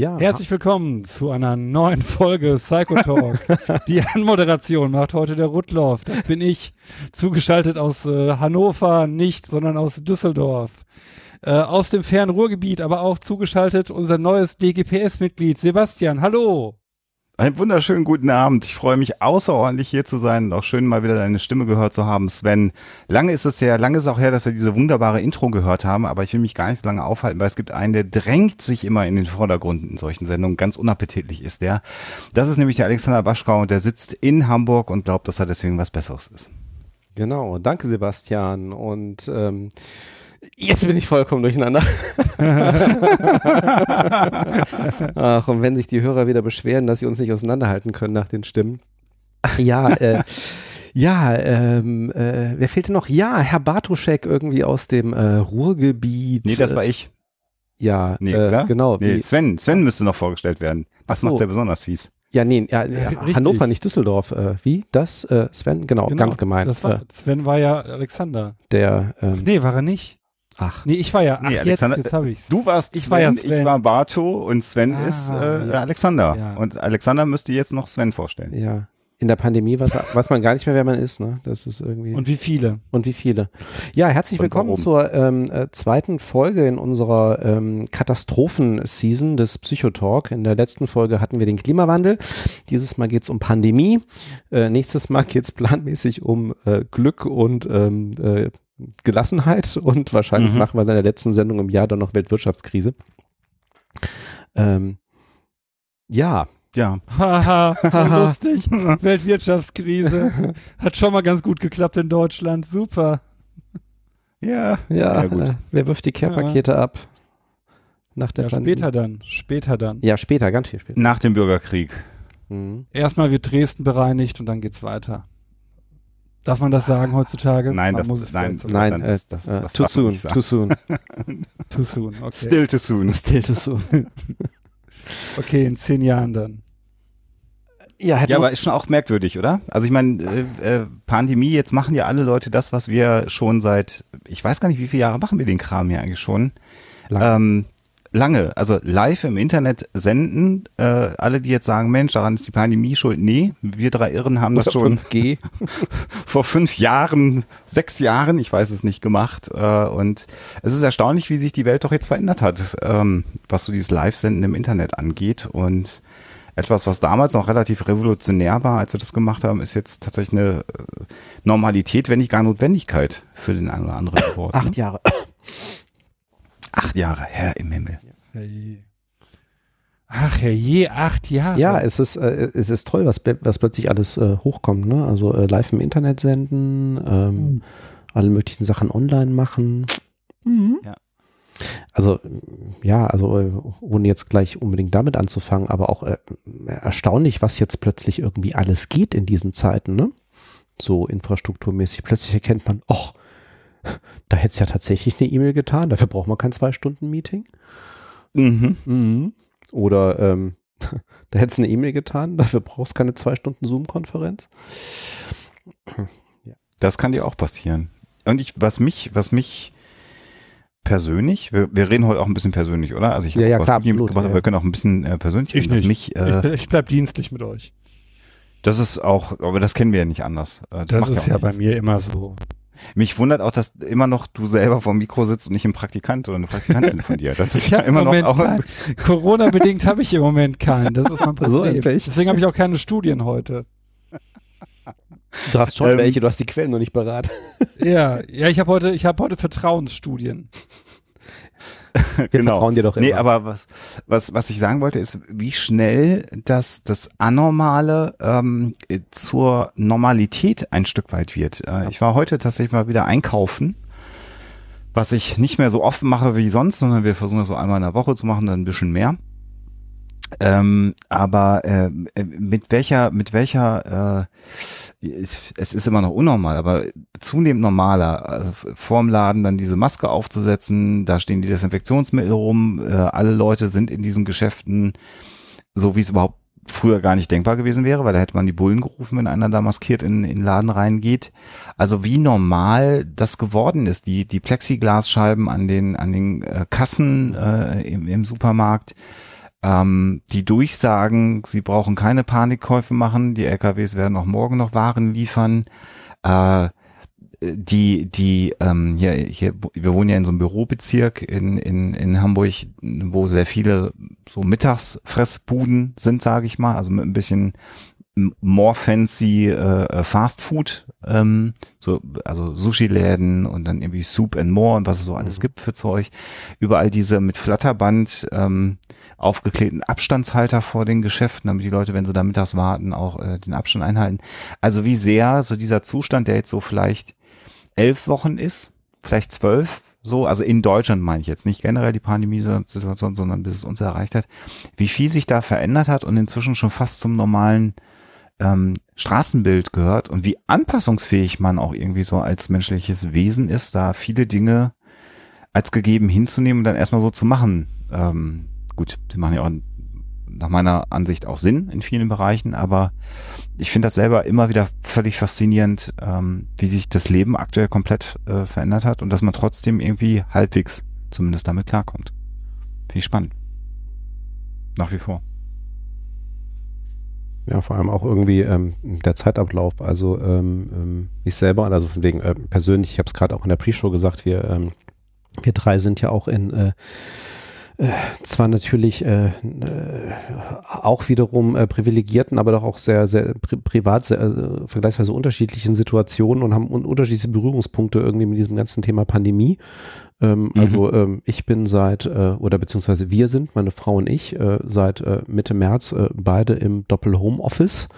Ja. Herzlich willkommen zu einer neuen Folge Psycho Talk. Die Anmoderation macht heute der Rudloff. Das bin ich, zugeschaltet aus äh, Hannover, nicht, sondern aus Düsseldorf. Äh, aus dem fernen Ruhrgebiet, aber auch zugeschaltet unser neues DGPS-Mitglied Sebastian. Hallo. Einen wunderschönen guten Abend. Ich freue mich außerordentlich hier zu sein und auch schön mal wieder deine Stimme gehört zu haben, Sven. Lange ist es her, lange ist auch her, dass wir diese wunderbare Intro gehört haben, aber ich will mich gar nicht so lange aufhalten, weil es gibt einen, der drängt sich immer in den Vordergrund in solchen Sendungen. Ganz unappetitlich ist der. Das ist nämlich der Alexander Waschkau und der sitzt in Hamburg und glaubt, dass er deswegen was Besseres ist. Genau, danke Sebastian und ähm, Jetzt bin ich vollkommen durcheinander. Ach, und wenn sich die Hörer wieder beschweren, dass sie uns nicht auseinanderhalten können nach den Stimmen. Ja, äh, ja, ähm, äh, wer fehlte noch? Ja, Herr Bartuschek irgendwie aus dem äh, Ruhrgebiet. Nee, das war ich. Ja, nee, äh, genau. Nee, Sven, Sven müsste noch vorgestellt werden. Das so. macht ja besonders fies. Ja, nee, ja, Hannover, nicht Düsseldorf. Äh, wie? Das? Äh, Sven? Genau, genau, ganz gemein. War, äh, Sven war ja Alexander. Der. Ähm, nee, war er nicht. Ach. Nee, ich war ja. Ach, nee, Alexander, jetzt, jetzt hab ich's. Du warst ich Sven, war ja Sven. ich war Barto und Sven ah, ist äh, ja. Alexander. Ja. Und Alexander müsste jetzt noch Sven vorstellen. Ja. In der Pandemie weiß, weiß man gar nicht mehr, wer man ist. Ne? Das ist irgendwie. Und wie viele? Und wie viele. Ja, herzlich willkommen zur ähm, äh, zweiten Folge in unserer ähm, Katastrophen-Season des Psychotalk. In der letzten Folge hatten wir den Klimawandel. Dieses Mal geht's um Pandemie. Äh, nächstes Mal geht's planmäßig um äh, Glück und ähm, äh, Gelassenheit und wahrscheinlich mhm. machen wir in der letzten Sendung im Jahr dann noch Weltwirtschaftskrise. Ähm, ja. Ja. Haha, lustig. Weltwirtschaftskrise. Hat schon mal ganz gut geklappt in Deutschland. Super. Ja. Ja, ja wer wirft die Care-Pakete ja. ab? Nach der ja, später dann. Später dann. Ja, später, ganz viel später. Nach dem Bürgerkrieg. Mhm. Erstmal wird Dresden bereinigt und dann geht's weiter. Darf man das sagen heutzutage? Nein, man das, nein, nein, das, das, äh, das, too soon, too soon. too soon, okay. Still too soon. Still too soon. okay, in zehn Jahren dann. Ja, ja aber ist schon auch merkwürdig, oder? Also ich meine, äh, äh, Pandemie, jetzt machen ja alle Leute das, was wir schon seit, ich weiß gar nicht, wie viele Jahre machen wir den Kram hier eigentlich schon. Ähm, lange, also live im Internet senden. Äh, alle, die jetzt sagen, Mensch, daran ist die Pandemie schuld. Nee, wir drei Irren haben das schon 5G. vor fünf Jahren, sechs Jahren, ich weiß es nicht, gemacht. Äh, und es ist erstaunlich, wie sich die Welt doch jetzt verändert hat, ähm, was so dieses Live-Senden im Internet angeht. Und etwas, was damals noch relativ revolutionär war, als wir das gemacht haben, ist jetzt tatsächlich eine äh, Normalität, wenn nicht gar Notwendigkeit für den einen oder anderen geworden. Acht Jahre. Acht Jahre, Herr im Himmel. Ach je, acht Jahre. Ja, es ist, äh, es ist toll, was, was plötzlich alles äh, hochkommt. Ne? Also äh, live im Internet senden, ähm, mhm. alle möglichen Sachen online machen. Mhm. Ja. Also ja, also äh, ohne jetzt gleich unbedingt damit anzufangen, aber auch äh, erstaunlich, was jetzt plötzlich irgendwie alles geht in diesen Zeiten. Ne? So infrastrukturmäßig. Plötzlich erkennt man, ach, da hätte es ja tatsächlich eine E-Mail getan, dafür braucht man kein Zwei-Stunden-Meeting. Mhm. Mhm. Oder ähm, da hätte es eine E-Mail getan, dafür brauchst du keine zwei Stunden Zoom-Konferenz. Ja. Das kann dir auch passieren. Und ich, was mich, was mich persönlich, wir, wir reden heute auch ein bisschen persönlich, oder? Also ich ja, ja, klar, absolut, gemacht, ja, wir können auch ein bisschen äh, persönlich ich reden. Nicht. Mich, äh, ich, ich bleib dienstlich mit euch. Das ist auch, aber das kennen wir ja nicht anders. Äh, das, das ist ja, ja bei mir immer so. Mich wundert auch, dass immer noch du selber vor dem Mikro sitzt und nicht ein Praktikant oder eine Praktikantin von dir. Das ist ja immer noch auch. Corona-bedingt habe ich im Moment keinen. Das ist mein Problem. So Deswegen habe ich auch keine Studien heute. Du hast schon ähm, welche, du hast die Quellen noch nicht beraten. Ja, ja, ich habe heute, ich habe heute Vertrauensstudien. Wir genau. vertrauen dir doch immer. Nee, aber was, was, was ich sagen wollte, ist, wie schnell das, das Anormale ähm, zur Normalität ein Stück weit wird. Äh, ich war heute tatsächlich mal wieder einkaufen, was ich nicht mehr so oft mache wie sonst, sondern wir versuchen das so einmal in der Woche zu machen, dann ein bisschen mehr. Ähm, aber äh, mit welcher, mit welcher, äh, es ist immer noch unnormal, aber zunehmend normaler, äh, vorm Laden dann diese Maske aufzusetzen, da stehen die Desinfektionsmittel rum, äh, alle Leute sind in diesen Geschäften, so wie es überhaupt früher gar nicht denkbar gewesen wäre, weil da hätte man die Bullen gerufen, wenn einer da maskiert in, in den Laden reingeht. Also wie normal das geworden ist, die, die Plexiglasscheiben an den, an den äh, Kassen äh, im, im Supermarkt, ähm, die durchsagen, sie brauchen keine Panikkäufe machen, die LKWs werden auch morgen noch Waren liefern. Äh, die, die, ähm, hier, hier, wir wohnen ja in so einem Bürobezirk in, in, in Hamburg, wo sehr viele so Mittagsfressbuden sind, sage ich mal, also mit ein bisschen more fancy äh, Fast Food, ähm, so, also Sushi-Läden und dann irgendwie Soup and More und was es so alles mhm. gibt für Zeug. Überall diese mit Flatterband ähm, aufgeklebten Abstandshalter vor den Geschäften, damit die Leute, wenn sie da mittags warten, auch äh, den Abstand einhalten. Also wie sehr so dieser Zustand, der jetzt so vielleicht elf Wochen ist, vielleicht zwölf, so, also in Deutschland meine ich jetzt nicht generell die Pandemiesituation, sondern bis es uns erreicht hat, wie viel sich da verändert hat und inzwischen schon fast zum normalen ähm, Straßenbild gehört und wie anpassungsfähig man auch irgendwie so als menschliches Wesen ist, da viele Dinge als gegeben hinzunehmen und dann erstmal so zu machen. Ähm, gut, sie machen ja auch nach meiner Ansicht auch Sinn in vielen Bereichen, aber ich finde das selber immer wieder völlig faszinierend, ähm, wie sich das Leben aktuell komplett äh, verändert hat und dass man trotzdem irgendwie halbwegs zumindest damit klarkommt. Finde ich spannend. Nach wie vor. Ja, vor allem auch irgendwie ähm, der Zeitablauf. Also ähm, ähm, ich selber, also von wegen äh, persönlich, ich habe es gerade auch in der Pre-Show gesagt, wir, ähm, wir drei sind ja auch in äh, äh, zwar natürlich äh, äh, auch wiederum äh, privilegierten, aber doch auch sehr, sehr pri privat, sehr, äh, vergleichsweise unterschiedlichen Situationen und haben un unterschiedliche Berührungspunkte irgendwie mit diesem ganzen Thema Pandemie. Ähm, mhm. Also ähm, ich bin seit, äh, oder beziehungsweise wir sind, meine Frau und ich, äh, seit äh, Mitte März äh, beide im Doppel-Home-Office.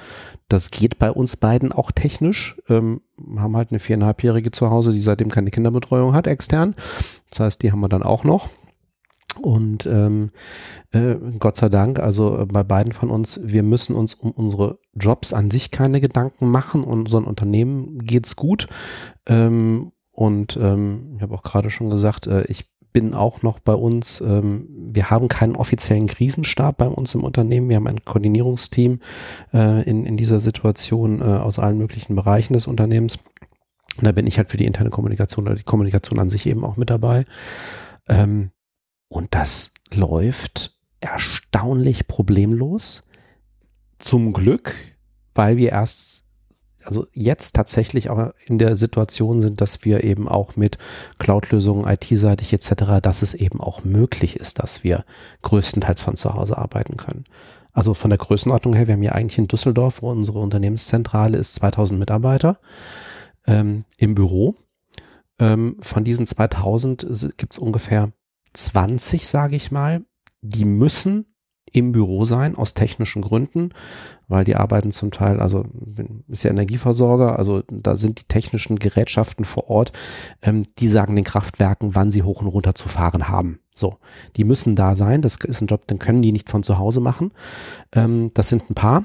Das geht bei uns beiden auch technisch. Ähm, haben halt eine viereinhalbjährige zu Hause, die seitdem keine Kinderbetreuung hat, extern. Das heißt, die haben wir dann auch noch. Und ähm, äh, Gott sei Dank, also äh, bei beiden von uns, wir müssen uns um unsere Jobs an sich keine Gedanken machen. Und so ein Unternehmen geht's gut. Ähm, und ähm, ich habe auch gerade schon gesagt, äh, ich bin auch noch bei uns, ähm, wir haben keinen offiziellen Krisenstab bei uns im Unternehmen. Wir haben ein Koordinierungsteam äh, in, in dieser Situation äh, aus allen möglichen Bereichen des Unternehmens. Und da bin ich halt für die interne Kommunikation oder die Kommunikation an sich eben auch mit dabei. Ähm, und das läuft erstaunlich problemlos. Zum Glück, weil wir erst, also jetzt tatsächlich auch in der Situation sind, dass wir eben auch mit Cloud-Lösungen, IT-seitig etc., dass es eben auch möglich ist, dass wir größtenteils von zu Hause arbeiten können. Also von der Größenordnung her, wir haben ja eigentlich in Düsseldorf, wo unsere Unternehmenszentrale ist, 2000 Mitarbeiter ähm, im Büro. Ähm, von diesen 2000 gibt es ungefähr 20, sage ich mal, die müssen im Büro sein, aus technischen Gründen, weil die arbeiten zum Teil, also ist ja Energieversorger, also da sind die technischen Gerätschaften vor Ort, ähm, die sagen den Kraftwerken, wann sie hoch und runter zu fahren haben. So, die müssen da sein, das ist ein Job, den können die nicht von zu Hause machen. Ähm, das sind ein paar,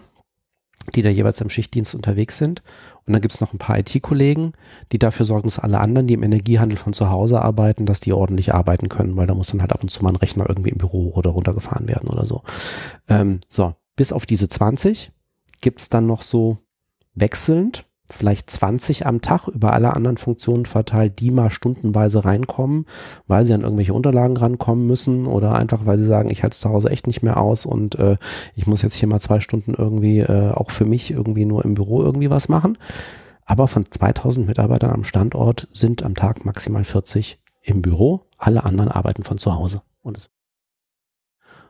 die da jeweils am Schichtdienst unterwegs sind. Und dann gibt es noch ein paar IT-Kollegen, die dafür sorgen, dass alle anderen, die im Energiehandel von zu Hause arbeiten, dass die ordentlich arbeiten können, weil da muss dann halt ab und zu mal ein Rechner irgendwie im Büro oder runtergefahren werden oder so. Ähm, so, bis auf diese 20 gibt es dann noch so wechselnd vielleicht 20 am Tag über alle anderen Funktionen verteilt, die mal stundenweise reinkommen, weil sie an irgendwelche Unterlagen rankommen müssen oder einfach, weil sie sagen, ich halte es zu Hause echt nicht mehr aus und äh, ich muss jetzt hier mal zwei Stunden irgendwie äh, auch für mich irgendwie nur im Büro irgendwie was machen. Aber von 2000 Mitarbeitern am Standort sind am Tag maximal 40 im Büro. Alle anderen arbeiten von zu Hause. Und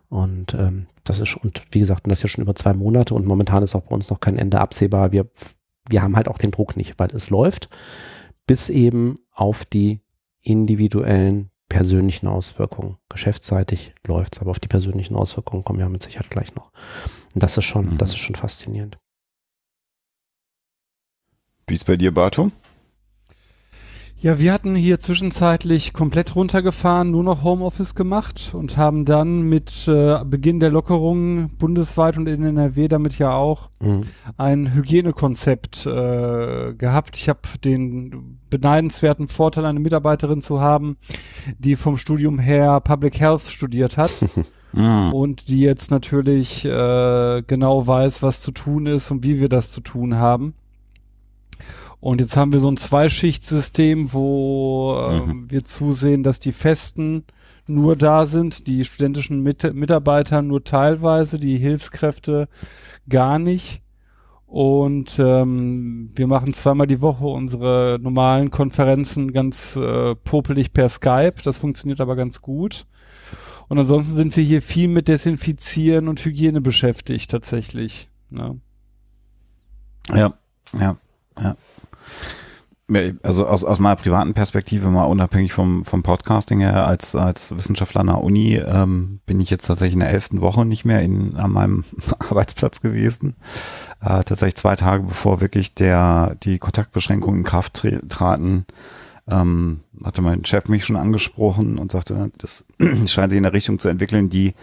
und ähm, das ist, und wie gesagt, das ist ja schon über zwei Monate und momentan ist auch bei uns noch kein Ende absehbar. Wir wir haben halt auch den Druck nicht, weil es läuft, bis eben auf die individuellen persönlichen Auswirkungen. Geschäftsseitig läuft es, aber auf die persönlichen Auswirkungen kommen wir mit Sicherheit gleich noch. Und das ist schon, mhm. das ist schon faszinierend. Wie ist bei dir, Barto? Ja, wir hatten hier zwischenzeitlich komplett runtergefahren, nur noch Homeoffice gemacht und haben dann mit äh, Beginn der Lockerungen bundesweit und in NRW damit ja auch mhm. ein Hygienekonzept äh, gehabt. Ich habe den beneidenswerten Vorteil, eine Mitarbeiterin zu haben, die vom Studium her Public Health studiert hat. Mhm. Und die jetzt natürlich äh, genau weiß, was zu tun ist und wie wir das zu tun haben. Und jetzt haben wir so ein Zweischichtsystem, wo äh, mhm. wir zusehen, dass die Festen nur da sind, die studentischen Mit Mitarbeiter nur teilweise, die Hilfskräfte gar nicht. Und ähm, wir machen zweimal die Woche unsere normalen Konferenzen ganz äh, popelig per Skype. Das funktioniert aber ganz gut. Und ansonsten sind wir hier viel mit Desinfizieren und Hygiene beschäftigt tatsächlich. Ne? Ja, ja, ja. Also aus, aus meiner privaten Perspektive, mal unabhängig vom, vom Podcasting her, als, als Wissenschaftler an der Uni, ähm, bin ich jetzt tatsächlich in der elften Woche nicht mehr in, an meinem Arbeitsplatz gewesen. Äh, tatsächlich zwei Tage bevor wirklich der, die Kontaktbeschränkungen in Kraft traten, ähm, hatte mein Chef mich schon angesprochen und sagte, das scheint sich in eine Richtung zu entwickeln, die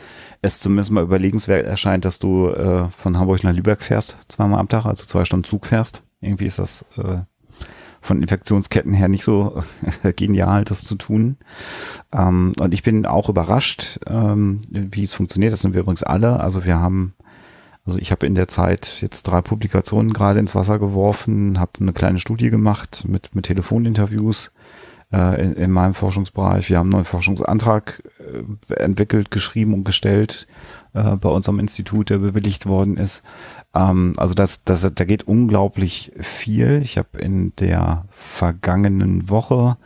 es zumindest mal überlegenswert erscheint, dass du äh, von Hamburg nach Lübeck fährst, zweimal am Tag, also zwei Stunden Zug fährst. Irgendwie ist das äh, von Infektionsketten her nicht so genial, das zu tun. Ähm, und ich bin auch überrascht, ähm, wie es funktioniert. Das sind wir übrigens alle. Also wir haben, also ich habe in der Zeit jetzt drei Publikationen gerade ins Wasser geworfen, habe eine kleine Studie gemacht mit, mit Telefoninterviews äh, in, in meinem Forschungsbereich. Wir haben einen neuen Forschungsantrag äh, entwickelt, geschrieben und gestellt äh, bei unserem Institut, der bewilligt worden ist. Ähm, also das, das, da geht unglaublich viel. Ich habe in der vergangenen Woche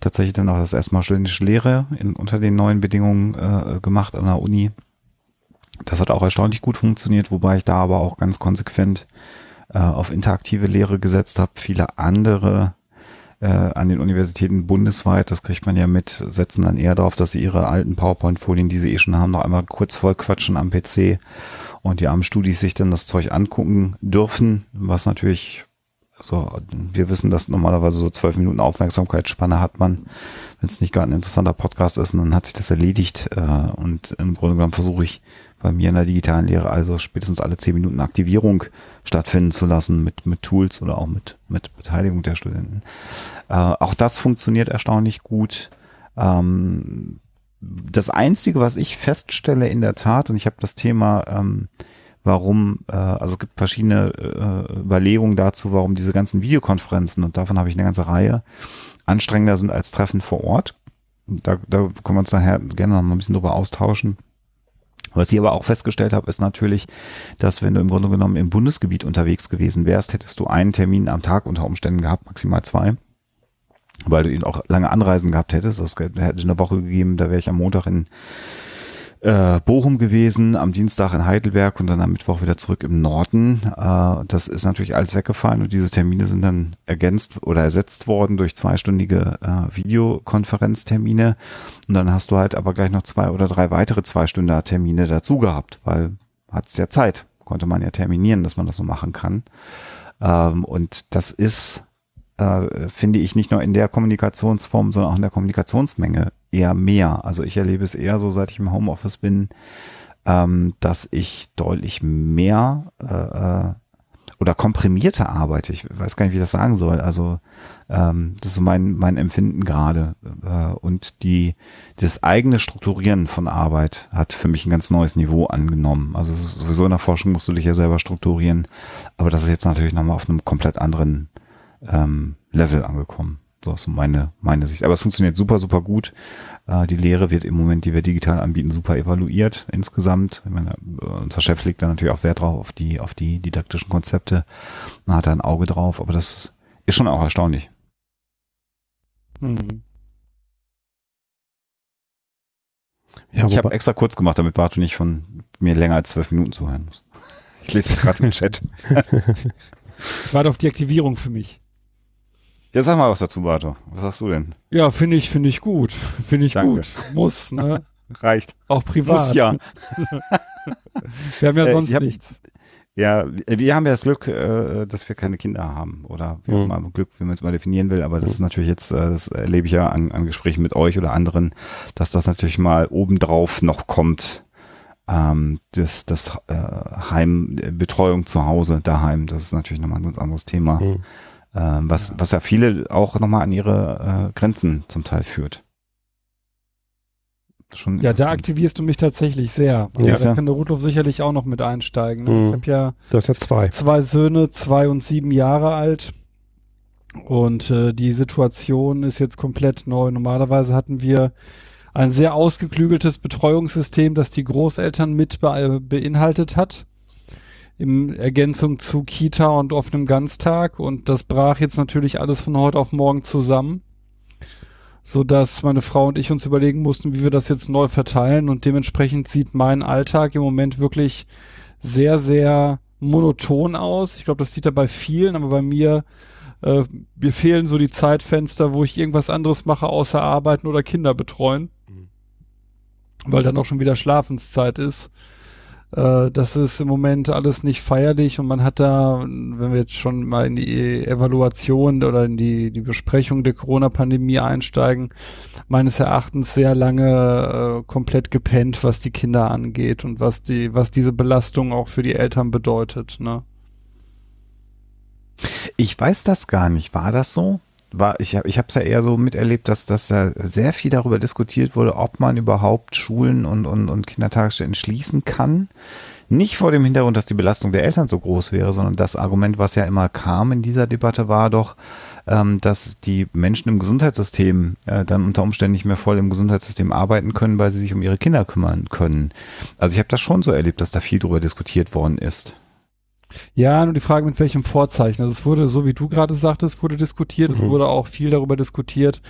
tatsächlich dann auch das erste Mal studentische Lehre in, unter den neuen Bedingungen äh, gemacht an der Uni. Das hat auch erstaunlich gut funktioniert, wobei ich da aber auch ganz konsequent äh, auf interaktive Lehre gesetzt habe. Viele andere äh, an den Universitäten bundesweit, das kriegt man ja mit, setzen dann eher darauf, dass sie ihre alten PowerPoint-Folien, die sie eh schon haben, noch einmal kurz voll quatschen am PC und die armen Studis sich dann das Zeug angucken dürfen, was natürlich, also wir wissen, dass normalerweise so zwölf Minuten Aufmerksamkeitsspanne hat man, wenn es nicht gerade ein interessanter Podcast ist und dann hat sich das erledigt äh, und im Grunde genommen versuche ich bei mir in der digitalen Lehre also spätestens alle zehn Minuten Aktivierung stattfinden zu lassen mit, mit Tools oder auch mit, mit Beteiligung der Studenten. Äh, auch das funktioniert erstaunlich gut. Ähm, das Einzige, was ich feststelle in der Tat, und ich habe das Thema, ähm, warum, äh, also es gibt verschiedene äh, Überlegungen dazu, warum diese ganzen Videokonferenzen, und davon habe ich eine ganze Reihe, anstrengender sind als Treffen vor Ort. Da, da können wir uns nachher gerne noch mal ein bisschen drüber austauschen. Was ich aber auch festgestellt habe, ist natürlich, dass wenn du im Grunde genommen im Bundesgebiet unterwegs gewesen wärst, hättest du einen Termin am Tag unter Umständen gehabt, maximal zwei weil du ihn auch lange Anreisen gehabt hättest. Das hätte eine Woche gegeben, da wäre ich am Montag in äh, Bochum gewesen, am Dienstag in Heidelberg und dann am Mittwoch wieder zurück im Norden. Äh, das ist natürlich alles weggefallen und diese Termine sind dann ergänzt oder ersetzt worden durch zweistündige äh, Videokonferenztermine. Und dann hast du halt aber gleich noch zwei oder drei weitere zweistünder Termine dazu gehabt, weil hat's ja Zeit, konnte man ja terminieren, dass man das so machen kann. Ähm, und das ist äh, finde ich nicht nur in der Kommunikationsform, sondern auch in der Kommunikationsmenge eher mehr. Also ich erlebe es eher so, seit ich im Homeoffice bin, ähm, dass ich deutlich mehr äh, äh, oder komprimierter arbeite. Ich weiß gar nicht, wie ich das sagen soll. Also ähm, das ist so mein, mein Empfinden gerade. Äh, und die, das eigene Strukturieren von Arbeit hat für mich ein ganz neues Niveau angenommen. Also sowieso in der Forschung musst du dich ja selber strukturieren. Aber das ist jetzt natürlich nochmal auf einem komplett anderen ähm, Level angekommen. So ist meine, meine Sicht. Aber es funktioniert super, super gut. Äh, die Lehre wird im Moment, die wir digital anbieten, super evaluiert insgesamt. Ich meine, unser Chef legt da natürlich auch Wert drauf, auf die, auf die didaktischen Konzepte. Man hat da ein Auge drauf, aber das ist schon auch erstaunlich. Mhm. Ja, ich habe extra kurz gemacht, damit Bartu nicht von mir länger als zwölf Minuten zuhören muss. Ich lese jetzt gerade im Chat. Warte auf die Aktivierung für mich. Ja, sag mal was dazu, Barto. Was sagst du denn? Ja, finde ich, finde ich gut. Finde ich Danke. gut. Muss, ne? Reicht. Auch privat. Muss ja. wir haben ja äh, sonst hab, nichts. Ja, wir haben ja das Glück, äh, dass wir keine Kinder haben. Oder wie mhm. mal Glück, wie man es mal definieren will. Aber das ist natürlich jetzt, äh, das erlebe ich ja an, an Gesprächen mit euch oder anderen, dass das natürlich mal obendrauf noch kommt. Ähm, das das äh, Heimbetreuung zu Hause, daheim, das ist natürlich nochmal ein ganz anderes Thema. Mhm was, ja. was ja viele auch nochmal an ihre äh, Grenzen zum Teil führt. Schon ja, da aktivierst du mich tatsächlich sehr. Also ja. Da kann der Rudolf sicherlich auch noch mit einsteigen. Ne? Mhm. Ich habe ja, du hast ja zwei. zwei Söhne, zwei und sieben Jahre alt. Und äh, die Situation ist jetzt komplett neu. Normalerweise hatten wir ein sehr ausgeklügeltes Betreuungssystem, das die Großeltern mit be beinhaltet hat in Ergänzung zu Kita und offenem Ganztag und das brach jetzt natürlich alles von heute auf morgen zusammen, so dass meine Frau und ich uns überlegen mussten, wie wir das jetzt neu verteilen und dementsprechend sieht mein Alltag im Moment wirklich sehr, sehr monoton aus. Ich glaube, das sieht er bei vielen, aber bei mir äh, mir fehlen so die Zeitfenster, wo ich irgendwas anderes mache, außer arbeiten oder Kinder betreuen, mhm. weil dann auch schon wieder Schlafenszeit ist. Äh, das ist im Moment alles nicht feierlich und man hat da, wenn wir jetzt schon mal in die Evaluation oder in die, die Besprechung der Corona-Pandemie einsteigen, meines Erachtens sehr lange äh, komplett gepennt, was die Kinder angeht und was die, was diese Belastung auch für die Eltern bedeutet. Ne? Ich weiß das gar nicht. War das so? War, ich habe ich es ja eher so miterlebt, dass, dass da sehr viel darüber diskutiert wurde, ob man überhaupt Schulen und, und, und Kindertagesstätten schließen kann. Nicht vor dem Hintergrund, dass die Belastung der Eltern so groß wäre, sondern das Argument, was ja immer kam in dieser Debatte, war doch, ähm, dass die Menschen im Gesundheitssystem äh, dann unter Umständen nicht mehr voll im Gesundheitssystem arbeiten können, weil sie sich um ihre Kinder kümmern können. Also ich habe das schon so erlebt, dass da viel darüber diskutiert worden ist. Ja, nur die Frage, mit welchem Vorzeichen. Also es wurde, so wie du gerade sagtest, wurde diskutiert. Mhm. Es wurde auch viel darüber diskutiert.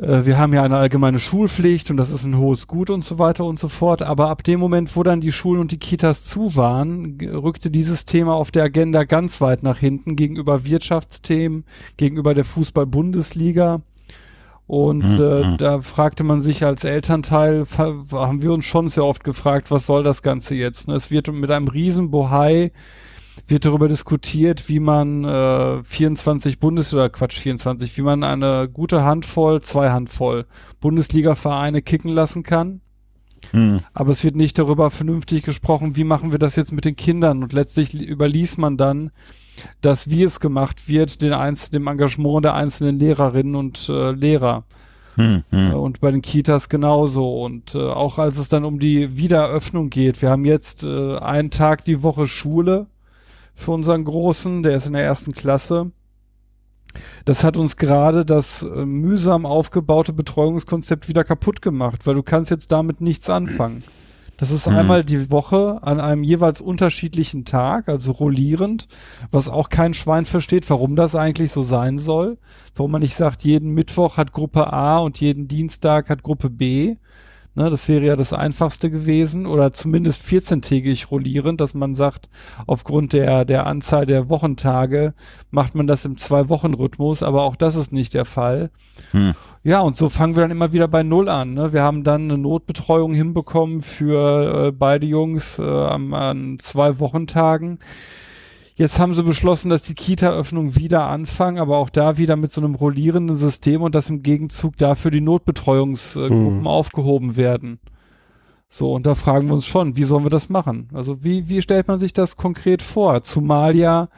Äh, wir haben ja eine allgemeine Schulpflicht und das ist ein hohes Gut und so weiter und so fort. Aber ab dem Moment, wo dann die Schulen und die Kitas zu waren, rückte dieses Thema auf der Agenda ganz weit nach hinten gegenüber Wirtschaftsthemen, gegenüber der Fußball-Bundesliga. Und mhm. äh, hm. da fragte man sich als Elternteil, haben wir uns schon sehr oft gefragt, was soll das Ganze jetzt? Ne? Es wird mit einem riesen Bohai wird darüber diskutiert, wie man äh, 24 Bundes- oder Quatsch 24, wie man eine gute Handvoll, zwei Handvoll Bundesliga-Vereine kicken lassen kann. Mhm. Aber es wird nicht darüber vernünftig gesprochen, wie machen wir das jetzt mit den Kindern. Und letztlich überließ man dann dass wie es gemacht wird, den einz dem Engagement der einzelnen Lehrerinnen und äh, Lehrer. Hm, hm. Äh, und bei den Kitas genauso. Und äh, auch als es dann um die Wiedereröffnung geht, wir haben jetzt äh, einen Tag die Woche Schule für unseren Großen, der ist in der ersten Klasse. Das hat uns gerade das äh, mühsam aufgebaute Betreuungskonzept wieder kaputt gemacht, weil du kannst jetzt damit nichts anfangen. Das ist mhm. einmal die Woche an einem jeweils unterschiedlichen Tag, also rollierend, was auch kein Schwein versteht, warum das eigentlich so sein soll. Warum man nicht sagt, jeden Mittwoch hat Gruppe A und jeden Dienstag hat Gruppe B. Ne, das wäre ja das einfachste gewesen oder zumindest 14-tägig rollierend, dass man sagt, aufgrund der, der Anzahl der Wochentage macht man das im Zwei-Wochen-Rhythmus, aber auch das ist nicht der Fall. Hm. Ja, und so fangen wir dann immer wieder bei Null an. Ne? Wir haben dann eine Notbetreuung hinbekommen für äh, beide Jungs äh, an, an zwei Wochentagen. Jetzt haben sie beschlossen, dass die Kita-Öffnung wieder anfangen, aber auch da wieder mit so einem rollierenden System und dass im Gegenzug dafür die Notbetreuungsgruppen mhm. aufgehoben werden. So, und da fragen wir uns schon, wie sollen wir das machen? Also wie, wie stellt man sich das konkret vor? Zumal ja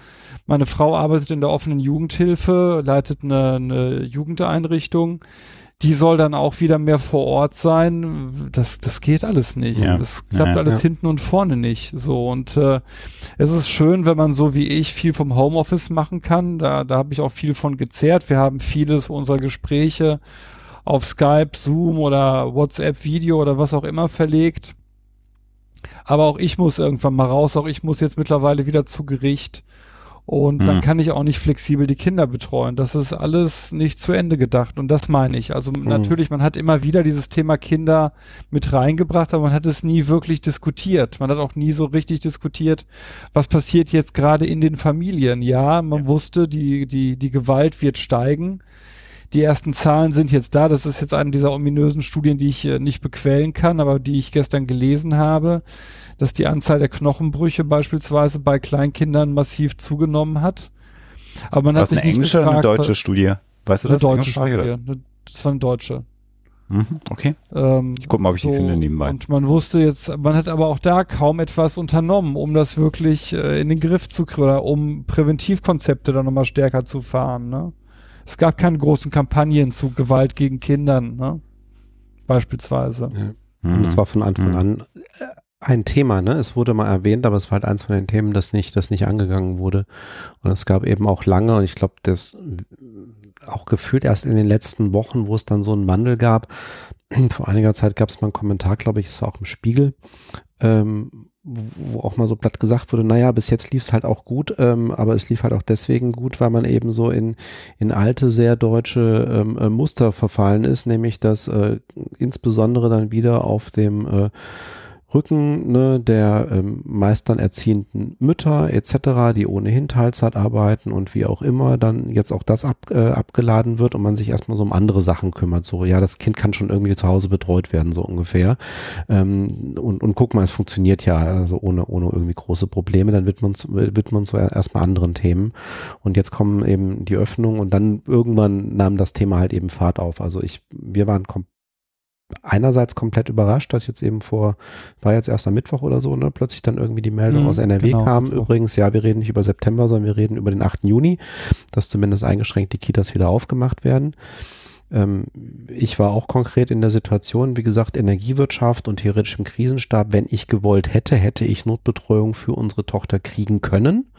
meine Frau arbeitet in der offenen Jugendhilfe, leitet eine, eine Jugendeinrichtung die soll dann auch wieder mehr vor Ort sein. Das, das geht alles nicht. Ja. Das klappt ja, alles ja. hinten und vorne nicht. So und äh, es ist schön, wenn man so wie ich viel vom Homeoffice machen kann. Da, da habe ich auch viel von gezehrt. Wir haben vieles unserer Gespräche auf Skype, Zoom oder WhatsApp Video oder was auch immer verlegt. Aber auch ich muss irgendwann mal raus. Auch ich muss jetzt mittlerweile wieder zu Gericht. Und hm. dann kann ich auch nicht flexibel die Kinder betreuen. Das ist alles nicht zu Ende gedacht. Und das meine ich. Also hm. natürlich, man hat immer wieder dieses Thema Kinder mit reingebracht, aber man hat es nie wirklich diskutiert. Man hat auch nie so richtig diskutiert, was passiert jetzt gerade in den Familien. Ja, man ja. wusste, die, die, die Gewalt wird steigen. Die ersten Zahlen sind jetzt da. Das ist jetzt eine dieser ominösen Studien, die ich äh, nicht bequellen kann, aber die ich gestern gelesen habe dass die Anzahl der Knochenbrüche beispielsweise bei Kleinkindern massiv zugenommen hat. Aber man Was hat sich eine nicht englische gefragt, oder eine deutsche Studie? Weißt du eine das? Deutsche Studie. Eine, das war eine deutsche. Mhm, okay. Ähm, ich guck mal, ob ich so, die finde nebenbei. Und man wusste jetzt, man hat aber auch da kaum etwas unternommen, um das wirklich äh, in den Griff zu kriegen oder um Präventivkonzepte dann nochmal stärker zu fahren. Ne? Es gab keine großen Kampagnen zu Gewalt gegen Kindern, ne? beispielsweise. Ja. Und es war von Anfang mhm. an ein Thema, ne? Es wurde mal erwähnt, aber es war halt eins von den Themen, das nicht, das nicht angegangen wurde. Und es gab eben auch lange, und ich glaube, das auch gefühlt erst in den letzten Wochen, wo es dann so einen Wandel gab. Vor einiger Zeit gab es mal einen Kommentar, glaube ich, es war auch im Spiegel, ähm, wo auch mal so platt gesagt wurde, naja, bis jetzt lief es halt auch gut, ähm, aber es lief halt auch deswegen gut, weil man eben so in, in alte, sehr deutsche ähm, äh, Muster verfallen ist, nämlich dass äh, insbesondere dann wieder auf dem äh, Rücken ne, der ähm, meist erziehenden Mütter etc., die ohnehin Teilzeit arbeiten und wie auch immer dann jetzt auch das ab, äh, abgeladen wird und man sich erstmal so um andere Sachen kümmert. So, ja, das Kind kann schon irgendwie zu Hause betreut werden, so ungefähr. Ähm, und, und guck mal, es funktioniert ja, also ohne, ohne irgendwie große Probleme, dann widmen uns, widmen uns so erstmal anderen Themen. Und jetzt kommen eben die Öffnungen und dann irgendwann nahm das Thema halt eben Fahrt auf. Also ich, wir waren komplett einerseits komplett überrascht, dass jetzt eben vor, war jetzt erst am Mittwoch oder so, ne, plötzlich dann irgendwie die Meldung mhm, aus NRW genau, kam. Mittwoch. Übrigens, ja, wir reden nicht über September, sondern wir reden über den 8. Juni, dass zumindest eingeschränkt die Kitas wieder aufgemacht werden. Ähm, ich war auch konkret in der Situation, wie gesagt, Energiewirtschaft und theoretisch im Krisenstab, wenn ich gewollt hätte, hätte ich Notbetreuung für unsere Tochter kriegen können.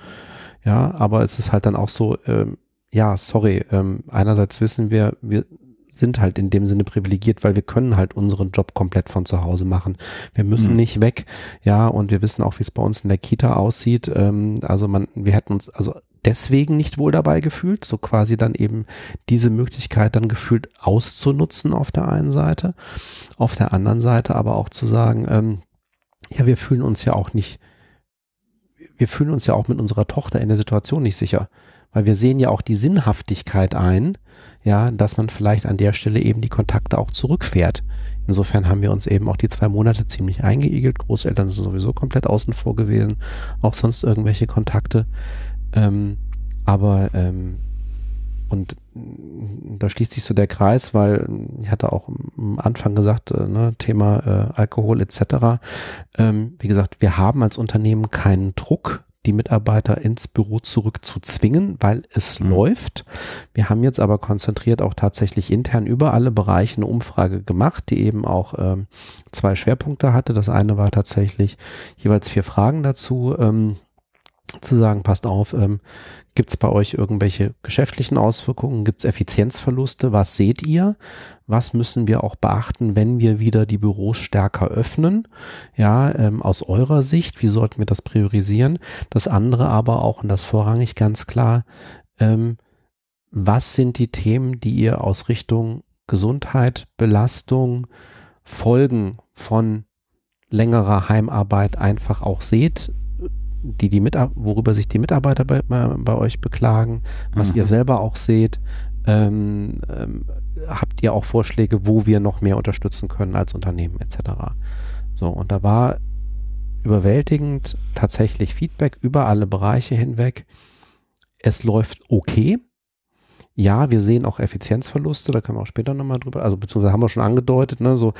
Ja, aber es ist halt dann auch so, ähm, ja, sorry, ähm, einerseits wissen wir, wir sind halt in dem Sinne privilegiert, weil wir können halt unseren Job komplett von zu Hause machen. Wir müssen mhm. nicht weg, ja, und wir wissen auch, wie es bei uns in der Kita aussieht. Ähm, also man, wir hätten uns also deswegen nicht wohl dabei gefühlt, so quasi dann eben diese Möglichkeit dann gefühlt auszunutzen auf der einen Seite, auf der anderen Seite aber auch zu sagen, ähm, ja, wir fühlen uns ja auch nicht, wir fühlen uns ja auch mit unserer Tochter in der Situation nicht sicher, weil wir sehen ja auch die Sinnhaftigkeit ein, ja, dass man vielleicht an der Stelle eben die Kontakte auch zurückfährt. Insofern haben wir uns eben auch die zwei Monate ziemlich eingeigelt. Großeltern sind sowieso komplett außen vor gewesen, auch sonst irgendwelche Kontakte. Ähm, aber ähm, und da schließt sich so der Kreis, weil ich hatte auch am Anfang gesagt, äh, ne, Thema äh, Alkohol etc. Ähm, wie gesagt, wir haben als Unternehmen keinen Druck die Mitarbeiter ins Büro zurückzuzwingen, weil es mhm. läuft. Wir haben jetzt aber konzentriert auch tatsächlich intern über alle Bereiche eine Umfrage gemacht, die eben auch ähm, zwei Schwerpunkte hatte. Das eine war tatsächlich jeweils vier Fragen dazu. Ähm, zu sagen, passt auf, ähm, gibt es bei euch irgendwelche geschäftlichen Auswirkungen, gibt es Effizienzverluste, was seht ihr, was müssen wir auch beachten, wenn wir wieder die Büros stärker öffnen, ja, ähm, aus eurer Sicht, wie sollten wir das priorisieren, das andere aber auch, und das vorrangig ganz klar, ähm, was sind die Themen, die ihr aus Richtung Gesundheit, Belastung, Folgen von längerer Heimarbeit einfach auch seht, die, die mit, worüber sich die Mitarbeiter bei, bei euch beklagen, was mhm. ihr selber auch seht. Ähm, ähm, habt ihr auch Vorschläge, wo wir noch mehr unterstützen können als Unternehmen etc. So, und da war überwältigend tatsächlich Feedback über alle Bereiche hinweg. Es läuft okay. Ja, wir sehen auch Effizienzverluste, da können wir auch später nochmal drüber, also beziehungsweise haben wir schon angedeutet, ne, so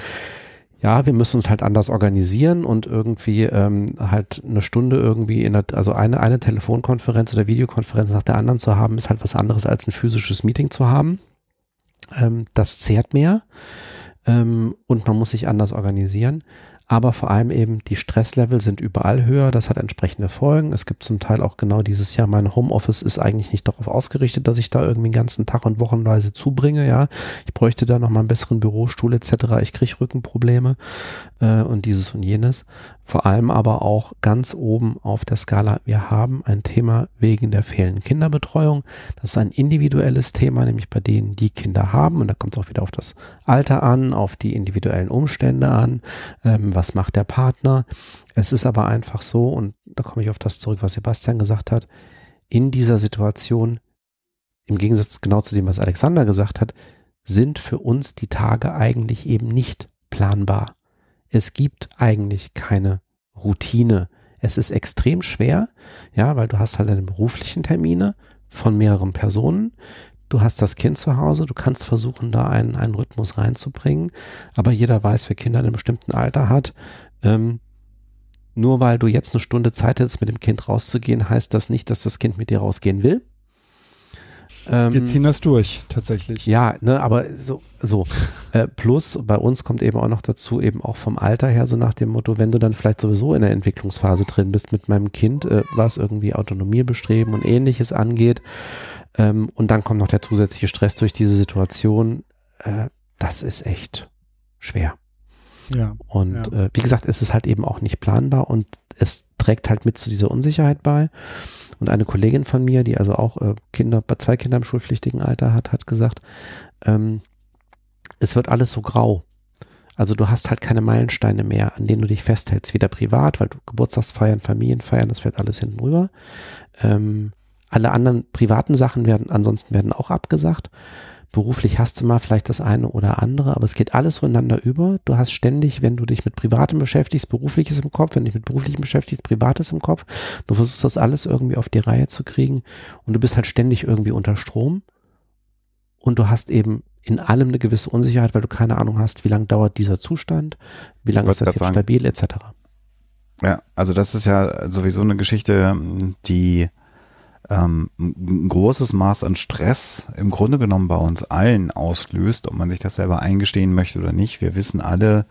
ja, wir müssen uns halt anders organisieren und irgendwie ähm, halt eine Stunde irgendwie in der, also eine, eine Telefonkonferenz oder Videokonferenz nach der anderen zu haben, ist halt was anderes als ein physisches Meeting zu haben. Ähm, das zehrt mehr ähm, und man muss sich anders organisieren aber vor allem eben die Stresslevel sind überall höher. Das hat entsprechende Folgen. Es gibt zum Teil auch genau dieses Jahr, mein Homeoffice ist eigentlich nicht darauf ausgerichtet, dass ich da irgendwie den ganzen Tag und wochenweise zubringe. Ja, ich bräuchte da noch mal einen besseren Bürostuhl etc. Ich kriege Rückenprobleme äh, und dieses und jenes, vor allem aber auch ganz oben auf der Skala, wir haben ein Thema wegen der fehlenden Kinderbetreuung. Das ist ein individuelles Thema, nämlich bei denen, die Kinder haben. Und da kommt es auch wieder auf das Alter an, auf die individuellen Umstände an. Ähm, was macht der Partner? Es ist aber einfach so, und da komme ich auf das zurück, was Sebastian gesagt hat, in dieser Situation, im Gegensatz genau zu dem, was Alexander gesagt hat, sind für uns die Tage eigentlich eben nicht planbar es gibt eigentlich keine Routine. Es ist extrem schwer, ja, weil du hast halt deine beruflichen Termine von mehreren Personen. Du hast das Kind zu Hause, du kannst versuchen, da einen, einen Rhythmus reinzubringen, aber jeder weiß, wer Kinder in einem bestimmten Alter hat, ähm, nur weil du jetzt eine Stunde Zeit hättest, mit dem Kind rauszugehen, heißt das nicht, dass das Kind mit dir rausgehen will. Ähm, Wir ziehen das durch, tatsächlich. Ja, ne, aber so, so. Äh, plus bei uns kommt eben auch noch dazu, eben auch vom Alter her, so nach dem Motto, wenn du dann vielleicht sowieso in der Entwicklungsphase drin bist mit meinem Kind, äh, was irgendwie Autonomiebestreben und ähnliches angeht, ähm, und dann kommt noch der zusätzliche Stress durch diese Situation, äh, das ist echt schwer. Ja. Und ja. Äh, wie gesagt, es ist halt eben auch nicht planbar und es trägt halt mit zu dieser Unsicherheit bei. Und eine Kollegin von mir, die also auch äh, Kinder, zwei Kinder im schulpflichtigen Alter hat, hat gesagt, ähm, es wird alles so grau. Also du hast halt keine Meilensteine mehr, an denen du dich festhältst, weder privat, weil du Geburtstagsfeiern, Familienfeiern, das fällt alles hinten rüber. Ähm, alle anderen privaten Sachen werden, ansonsten werden auch abgesagt beruflich hast du mal vielleicht das eine oder andere, aber es geht alles zueinander über. Du hast ständig, wenn du dich mit Privatem beschäftigst, Berufliches im Kopf, wenn du dich mit Beruflichem beschäftigst, Privates im Kopf. Du versuchst das alles irgendwie auf die Reihe zu kriegen und du bist halt ständig irgendwie unter Strom und du hast eben in allem eine gewisse Unsicherheit, weil du keine Ahnung hast, wie lange dauert dieser Zustand, wie lange ist das jetzt sagen. stabil, etc. Ja, also das ist ja sowieso eine Geschichte, die ähm, ein großes Maß an Stress im Grunde genommen bei uns allen auslöst, ob man sich das selber eingestehen möchte oder nicht. Wir wissen alle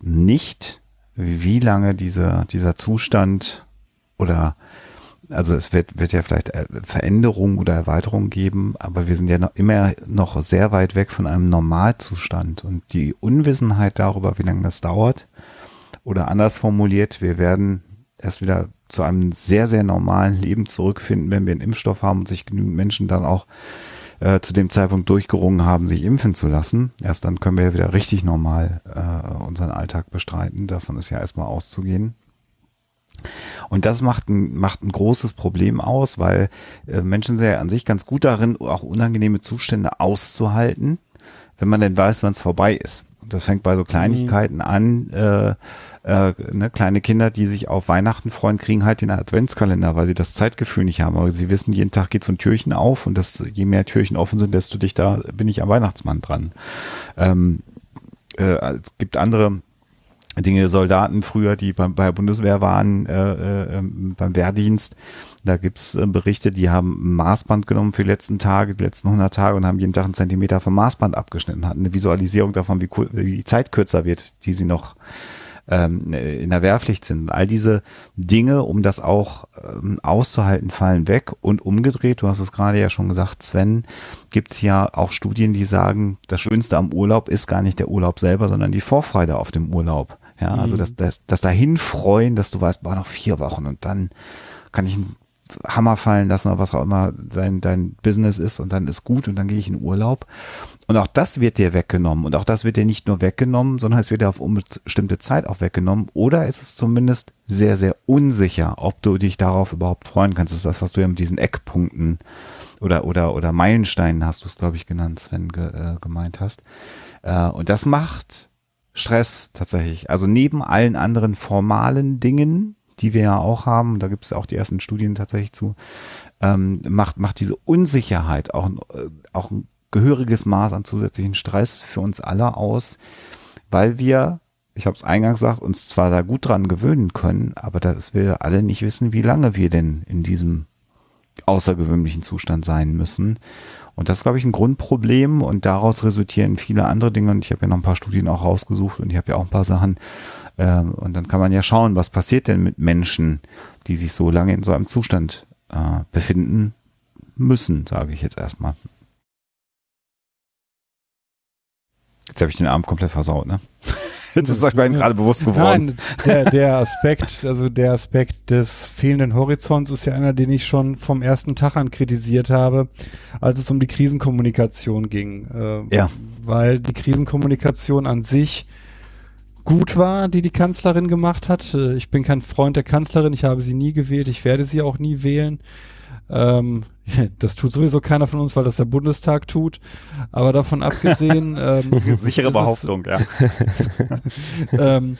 nicht, wie lange dieser, dieser Zustand oder also es wird, wird ja vielleicht äh, Veränderungen oder Erweiterungen geben, aber wir sind ja noch immer noch sehr weit weg von einem Normalzustand. Und die Unwissenheit darüber, wie lange das dauert, oder anders formuliert, wir werden erst wieder zu einem sehr, sehr normalen Leben zurückfinden, wenn wir einen Impfstoff haben und sich genügend Menschen dann auch äh, zu dem Zeitpunkt durchgerungen haben, sich impfen zu lassen. Erst dann können wir ja wieder richtig normal äh, unseren Alltag bestreiten. Davon ist ja erstmal auszugehen. Und das macht ein, macht ein großes Problem aus, weil äh, Menschen sind ja an sich ganz gut darin, auch unangenehme Zustände auszuhalten, wenn man denn weiß, wann es vorbei ist. Das fängt bei so Kleinigkeiten mhm. an, äh, äh, ne, kleine Kinder, die sich auf Weihnachten freuen, kriegen halt den Adventskalender, weil sie das Zeitgefühl nicht haben. Aber sie wissen, jeden Tag geht so ein Türchen auf und das, je mehr Türchen offen sind, desto dichter bin ich am Weihnachtsmann dran. Ähm, äh, es gibt andere Dinge, Soldaten früher, die bei, bei Bundeswehr waren, äh, äh, ähm, beim Wehrdienst. Da gibt's äh, Berichte, die haben Maßband genommen für die letzten Tage, die letzten 100 Tage und haben jeden Tag einen Zentimeter vom Maßband abgeschnitten, hatten eine Visualisierung davon, wie, wie die Zeit kürzer wird, die sie noch ähm, in der Wehrpflicht sind. All diese Dinge, um das auch ähm, auszuhalten, fallen weg. Und umgedreht, du hast es gerade ja schon gesagt, Sven, gibt's ja auch Studien, die sagen, das Schönste am Urlaub ist gar nicht der Urlaub selber, sondern die Vorfreude auf dem Urlaub. Ja, also mhm. das, das, das dahin freuen, dass du weißt, boah, noch vier Wochen und dann kann ich ein Hammer fallen lassen oder was auch immer dein, dein Business ist und dann ist gut und dann gehe ich in Urlaub. Und auch das wird dir weggenommen. Und auch das wird dir nicht nur weggenommen, sondern es wird dir auf unbestimmte Zeit auch weggenommen. Oder ist es zumindest sehr, sehr unsicher, ob du dich darauf überhaupt freuen kannst. Das ist das, was du ja mit diesen Eckpunkten oder, oder, oder Meilensteinen hast du es, glaube ich, genannt, Sven, ge, äh, gemeint hast. Äh, und das macht Stress tatsächlich. Also neben allen anderen formalen Dingen, die wir ja auch haben, da gibt es auch die ersten Studien tatsächlich zu, ähm, macht, macht diese Unsicherheit auch, äh, auch ein gehöriges Maß an zusätzlichen Stress für uns alle aus, weil wir, ich habe es eingangs gesagt, uns zwar da gut dran gewöhnen können, aber dass wir alle nicht wissen, wie lange wir denn in diesem außergewöhnlichen Zustand sein müssen. Und das ist, glaube ich, ein Grundproblem und daraus resultieren viele andere Dinge. Und ich habe ja noch ein paar Studien auch rausgesucht und ich habe ja auch ein paar Sachen, ähm, und dann kann man ja schauen, was passiert denn mit Menschen, die sich so lange in so einem Zustand äh, befinden müssen, sage ich jetzt erstmal. Jetzt habe ich den Abend komplett versaut, ne? Jetzt ist euch beiden gerade bewusst geworden. Nein, der, der Aspekt, also der Aspekt des fehlenden Horizonts ist ja einer, den ich schon vom ersten Tag an kritisiert habe, als es um die Krisenkommunikation ging. Äh, ja. Weil die Krisenkommunikation an sich gut war, die die Kanzlerin gemacht hat. Äh, ich bin kein Freund der Kanzlerin, ich habe sie nie gewählt, ich werde sie auch nie wählen. Ähm, das tut sowieso keiner von uns, weil das der Bundestag tut. Aber davon abgesehen. Ähm, Sichere Behauptung, ja. ähm,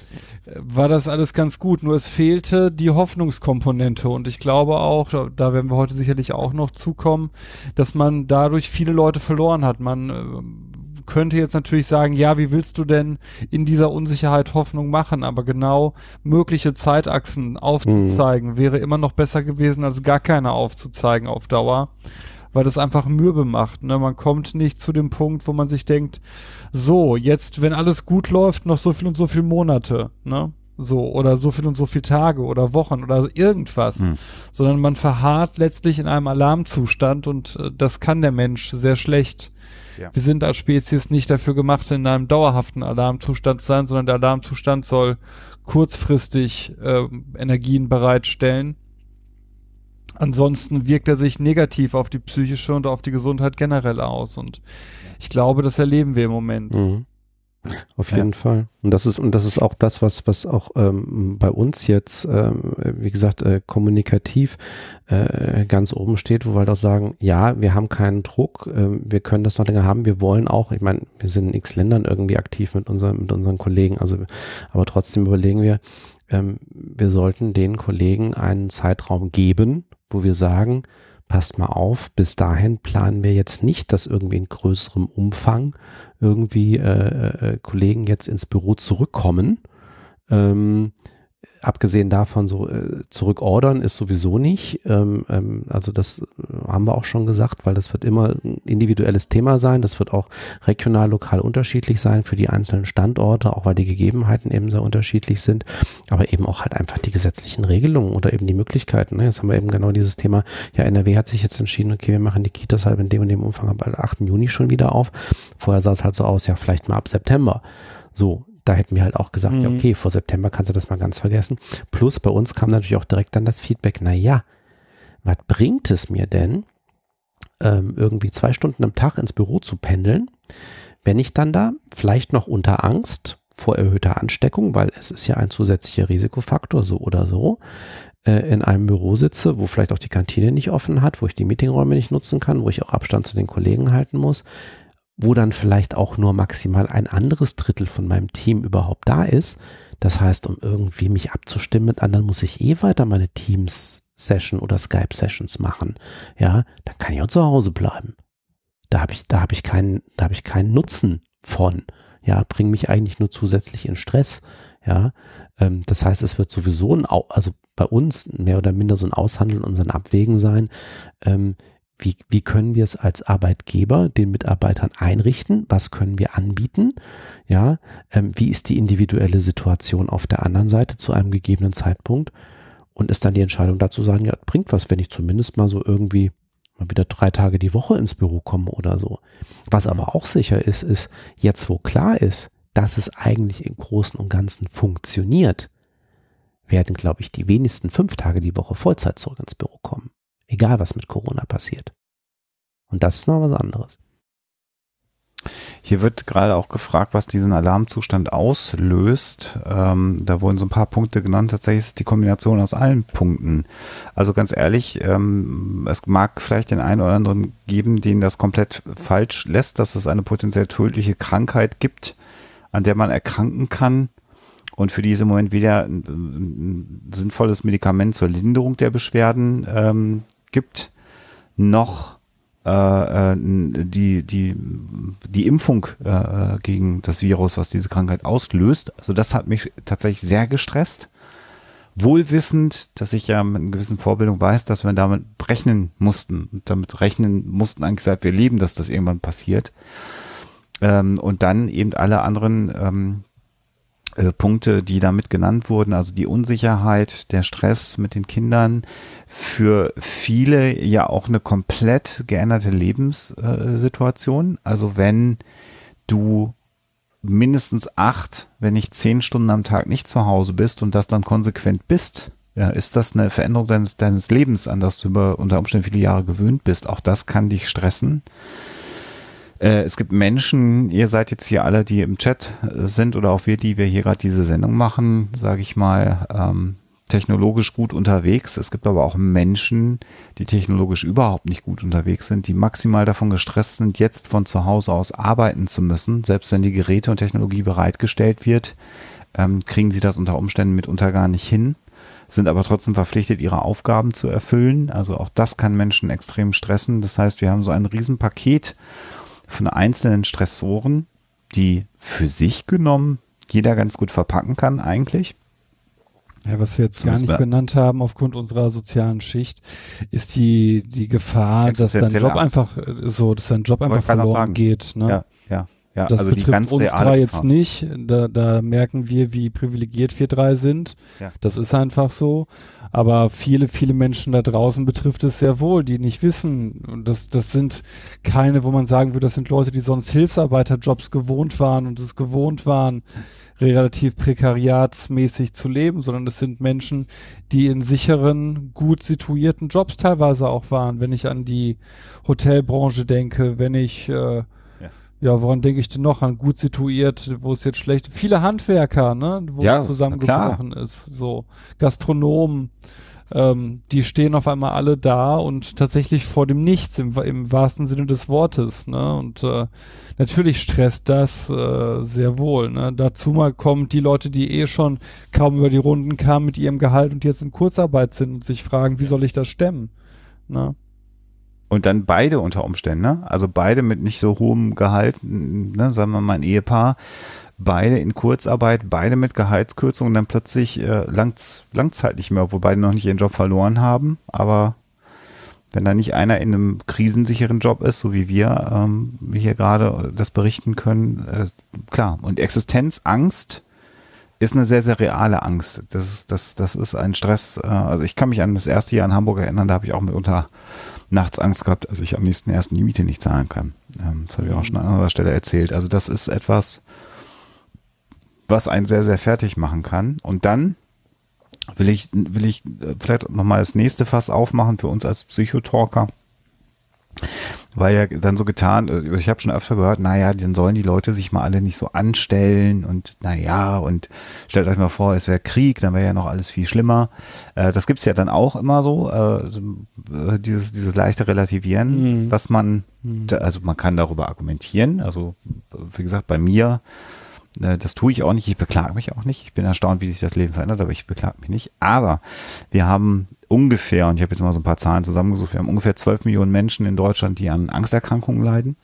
war das alles ganz gut. Nur es fehlte die Hoffnungskomponente. Und ich glaube auch, da, werden wir heute sicherlich auch noch zukommen, dass man dadurch viele Leute verloren hat. Man äh, könnte jetzt natürlich sagen, ja, wie willst du denn in dieser Unsicherheit Hoffnung machen? Aber genau mögliche Zeitachsen aufzuzeigen mhm. wäre immer noch besser gewesen, als gar keine aufzuzeigen auf Dauer, weil das einfach mürbe macht. Ne? Man kommt nicht zu dem Punkt, wo man sich denkt, so, jetzt, wenn alles gut läuft, noch so viel und so viel Monate, ne? So, oder so viel und so viele Tage oder Wochen oder irgendwas, mhm. sondern man verharrt letztlich in einem Alarmzustand und äh, das kann der Mensch sehr schlecht. Ja. Wir sind als Spezies nicht dafür gemacht, in einem dauerhaften Alarmzustand zu sein, sondern der Alarmzustand soll kurzfristig äh, Energien bereitstellen. Ansonsten wirkt er sich negativ auf die psychische und auf die Gesundheit generell aus. Und ich glaube, das erleben wir im Moment. Mhm. Auf jeden ja. Fall. Und das ist, und das ist auch das, was, was auch ähm, bei uns jetzt, ähm, wie gesagt, äh, kommunikativ äh, ganz oben steht, wo wir halt auch sagen, ja, wir haben keinen Druck, äh, wir können das noch länger haben, wir wollen auch, ich meine, wir sind in x Ländern irgendwie aktiv mit unseren, mit unseren Kollegen, also, aber trotzdem überlegen wir, ähm, wir sollten den Kollegen einen Zeitraum geben, wo wir sagen, passt mal auf, bis dahin planen wir jetzt nicht, dass irgendwie in größerem Umfang irgendwie äh, äh, Kollegen jetzt ins Büro zurückkommen. Ähm, abgesehen davon, so äh, zurückordern ist sowieso nicht. Ähm, ähm, also das haben wir auch schon gesagt, weil das wird immer ein individuelles Thema sein. Das wird auch regional, lokal unterschiedlich sein für die einzelnen Standorte, auch weil die Gegebenheiten eben sehr unterschiedlich sind. Aber eben auch halt einfach die gesetzlichen Regelungen oder eben die Möglichkeiten. Ne? Jetzt haben wir eben genau dieses Thema. Ja, NRW hat sich jetzt entschieden, okay, wir machen die Kitas halt in dem und dem Umfang am 8. Juni schon wieder auf. Vorher sah es halt so aus, ja, vielleicht mal ab September. So, da hätten wir halt auch gesagt, mhm. ja, okay, vor September kannst du das mal ganz vergessen. Plus bei uns kam natürlich auch direkt dann das Feedback, na ja, was bringt es mir denn, ähm, irgendwie zwei Stunden am Tag ins Büro zu pendeln, wenn ich dann da vielleicht noch unter Angst vor erhöhter Ansteckung, weil es ist ja ein zusätzlicher Risikofaktor, so oder so, äh, in einem Büro sitze, wo vielleicht auch die Kantine nicht offen hat, wo ich die Meetingräume nicht nutzen kann, wo ich auch Abstand zu den Kollegen halten muss, wo dann vielleicht auch nur maximal ein anderes Drittel von meinem Team überhaupt da ist. Das heißt, um irgendwie mich abzustimmen mit anderen, muss ich eh weiter meine Teams-Session oder Skype-Sessions machen. Ja, dann kann ich auch zu Hause bleiben. Da habe ich, da ich keinen, ich keinen Nutzen von. Ja, bringe mich eigentlich nur zusätzlich in Stress. Ja, ähm, das heißt, es wird sowieso ein, also bei uns mehr oder minder so ein Aushandeln und so ein Abwägen sein. Ähm, wie, wie können wir es als Arbeitgeber den Mitarbeitern einrichten? Was können wir anbieten? Ja, ähm, wie ist die individuelle Situation auf der anderen Seite zu einem gegebenen Zeitpunkt? Und ist dann die Entscheidung dazu sagen, ja, bringt was, wenn ich zumindest mal so irgendwie mal wieder drei Tage die Woche ins Büro komme oder so. Was aber auch sicher ist, ist, jetzt wo klar ist, dass es eigentlich im Großen und Ganzen funktioniert, werden, glaube ich, die wenigsten fünf Tage die Woche Vollzeit zurück ins Büro kommen. Egal, was mit Corona passiert. Und das ist noch was anderes. Hier wird gerade auch gefragt, was diesen Alarmzustand auslöst. Ähm, da wurden so ein paar Punkte genannt. Tatsächlich ist die Kombination aus allen Punkten. Also ganz ehrlich, ähm, es mag vielleicht den einen oder anderen geben, den das komplett falsch lässt, dass es eine potenziell tödliche Krankheit gibt, an der man erkranken kann und für diese Moment weder ein, ein sinnvolles Medikament zur Linderung der Beschwerden ähm, gibt, noch äh, äh, die, die, die Impfung äh, gegen das Virus, was diese Krankheit auslöst. Also das hat mich tatsächlich sehr gestresst. Wohlwissend, dass ich ja mit einer gewissen Vorbildung weiß, dass wir damit rechnen mussten. Und damit rechnen mussten eigentlich seit wir leben, dass das irgendwann passiert. Ähm, und dann eben alle anderen ähm, äh, Punkte, die damit genannt wurden, also die Unsicherheit, der Stress mit den Kindern, für viele ja auch eine komplett geänderte Lebenssituation. Also wenn du mindestens acht, wenn nicht zehn Stunden am Tag nicht zu Hause bist und das dann konsequent bist, ja, ist das eine Veränderung deines, deines Lebens, an das du über, unter Umständen viele Jahre gewöhnt bist? Auch das kann dich stressen. Äh, es gibt Menschen, ihr seid jetzt hier alle, die im Chat äh, sind oder auch wir, die wir hier gerade diese Sendung machen, sage ich mal, ähm, technologisch gut unterwegs. Es gibt aber auch Menschen, die technologisch überhaupt nicht gut unterwegs sind, die maximal davon gestresst sind, jetzt von zu Hause aus arbeiten zu müssen. Selbst wenn die Geräte und Technologie bereitgestellt wird, ähm, kriegen sie das unter Umständen mitunter gar nicht hin sind aber trotzdem verpflichtet, ihre Aufgaben zu erfüllen. Also auch das kann Menschen extrem stressen. Das heißt, wir haben so ein Riesenpaket von einzelnen Stressoren, die für sich genommen jeder ganz gut verpacken kann eigentlich. Ja, was wir jetzt gar nicht benannt haben aufgrund unserer sozialen Schicht, ist die, die Gefahr, dass dein Job Angst. einfach so, dass dein Job einfach verloren geht. Ne? Ja, ja. Ja, das also die ganz uns drei jetzt nicht. Da, da merken wir, wie privilegiert wir drei sind. Ja. Das ist einfach so. Aber viele, viele Menschen da draußen betrifft es sehr wohl, die nicht wissen. Und das, das sind keine, wo man sagen würde, das sind Leute, die sonst Hilfsarbeiterjobs gewohnt waren und es gewohnt waren, relativ prekariatsmäßig zu leben, sondern es sind Menschen, die in sicheren, gut situierten Jobs teilweise auch waren. Wenn ich an die Hotelbranche denke, wenn ich äh, ja, woran denke ich denn noch? An gut situiert, wo es jetzt schlecht. Viele Handwerker, ne? Wo ja, zusammengebrochen ist. So Gastronomen, ähm, die stehen auf einmal alle da und tatsächlich vor dem Nichts im, im wahrsten Sinne des Wortes, ne? Und äh, natürlich stresst das äh, sehr wohl. Ne? Dazu mal kommt die Leute, die eh schon kaum über die Runden kamen mit ihrem Gehalt und jetzt in Kurzarbeit sind und sich fragen, wie soll ich das stemmen? Ne? Und dann beide unter Umständen, ne? also beide mit nicht so hohem Gehalt, ne? sagen wir mal ein Ehepaar, beide in Kurzarbeit, beide mit Gehaltskürzungen, dann plötzlich äh, langt's, langt's halt nicht mehr, wo beide noch nicht ihren Job verloren haben. Aber wenn da nicht einer in einem krisensicheren Job ist, so wie wir ähm, hier gerade das berichten können, äh, klar. Und Existenzangst ist eine sehr, sehr reale Angst. Das ist, das, das ist ein Stress. Äh, also ich kann mich an das erste Jahr in Hamburg erinnern, da habe ich auch mitunter nachts Angst gehabt, als ich am nächsten ersten die Miete nicht zahlen kann. Ähm, das habe ich auch schon an anderer Stelle erzählt. Also das ist etwas, was einen sehr, sehr fertig machen kann. Und dann will ich, will ich äh, vielleicht nochmal das nächste Fass aufmachen für uns als Psychotalker war ja dann so getan, äh, ich habe schon öfter gehört, naja, dann sollen die Leute sich mal alle nicht so anstellen und naja, und stellt euch mal vor, es wäre Krieg, dann wäre ja noch alles viel schlimmer. Äh, das gibt's ja dann auch immer so, äh, dieses, dieses leichte Relativieren, mhm. was man, mhm. also man kann darüber argumentieren, also wie gesagt, bei mir äh, das tue ich auch nicht. Ich beklage mich auch nicht. Ich bin erstaunt, wie sich das Leben verändert, aber ich beklage mich nicht. Aber wir haben ungefähr, und ich habe jetzt mal so ein paar Zahlen zusammengesucht, wir haben ungefähr 12 Millionen Menschen in Deutschland, die an Angsterkrankungen leiden.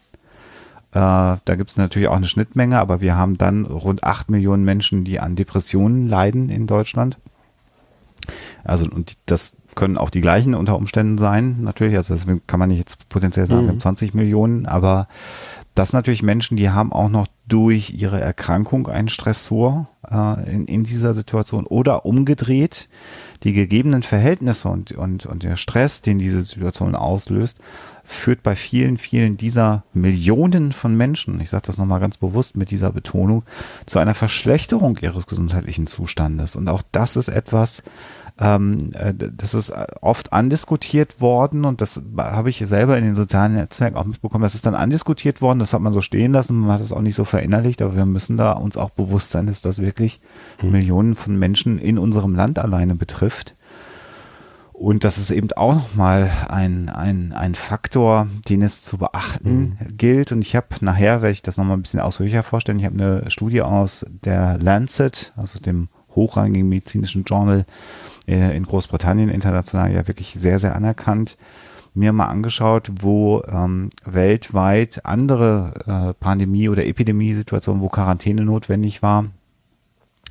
Äh, da gibt es natürlich auch eine Schnittmenge, aber wir haben dann rund 8 Millionen Menschen, die an Depressionen leiden in Deutschland. Also, und das können auch die gleichen unter Umständen sein, natürlich. Also, das kann man nicht jetzt potenziell sagen, mhm. wir haben 20 Millionen, aber das sind natürlich Menschen, die haben auch noch durch ihre Erkrankung einen Stressor äh, in, in dieser Situation oder umgedreht die gegebenen Verhältnisse und, und, und der Stress, den diese Situation auslöst, führt bei vielen, vielen dieser Millionen von Menschen, ich sage das nochmal ganz bewusst mit dieser Betonung, zu einer Verschlechterung ihres gesundheitlichen Zustandes. Und auch das ist etwas, ähm, äh, das ist oft andiskutiert worden und das habe ich selber in den sozialen Netzwerken auch mitbekommen. Das ist dann andiskutiert worden, das hat man so stehen lassen, man hat es auch nicht so verinnerlicht, aber wir müssen da uns auch bewusst sein, dass das wirklich mhm. Millionen von Menschen in unserem Land alleine betrifft. Und das ist eben auch nochmal ein, ein, ein Faktor, den es zu beachten mhm. gilt. Und ich habe nachher, werde ich das nochmal ein bisschen ausführlicher vorstellen, ich habe eine Studie aus der Lancet, also dem hochrangigen medizinischen Journal, äh, in Großbritannien international ja wirklich sehr, sehr anerkannt, mir mal angeschaut, wo ähm, weltweit andere äh, Pandemie- oder Epidemiesituationen, wo Quarantäne notwendig war,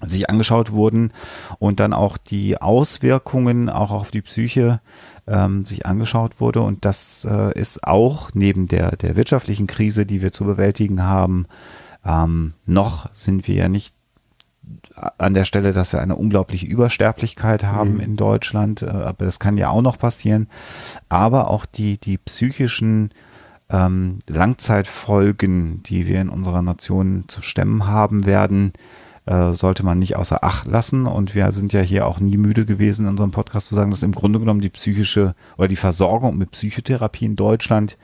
sich angeschaut wurden und dann auch die Auswirkungen auch auf die Psyche ähm, sich angeschaut wurde. Und das äh, ist auch neben der, der wirtschaftlichen Krise, die wir zu bewältigen haben, ähm, noch sind wir ja nicht an der Stelle, dass wir eine unglaubliche Übersterblichkeit haben mhm. in Deutschland, äh, aber das kann ja auch noch passieren. Aber auch die, die psychischen ähm, Langzeitfolgen, die wir in unserer Nation zu stemmen haben werden, äh, sollte man nicht außer Acht lassen. Und wir sind ja hier auch nie müde gewesen, in unserem Podcast zu sagen, dass im Grunde genommen die psychische oder die Versorgung mit Psychotherapie in Deutschland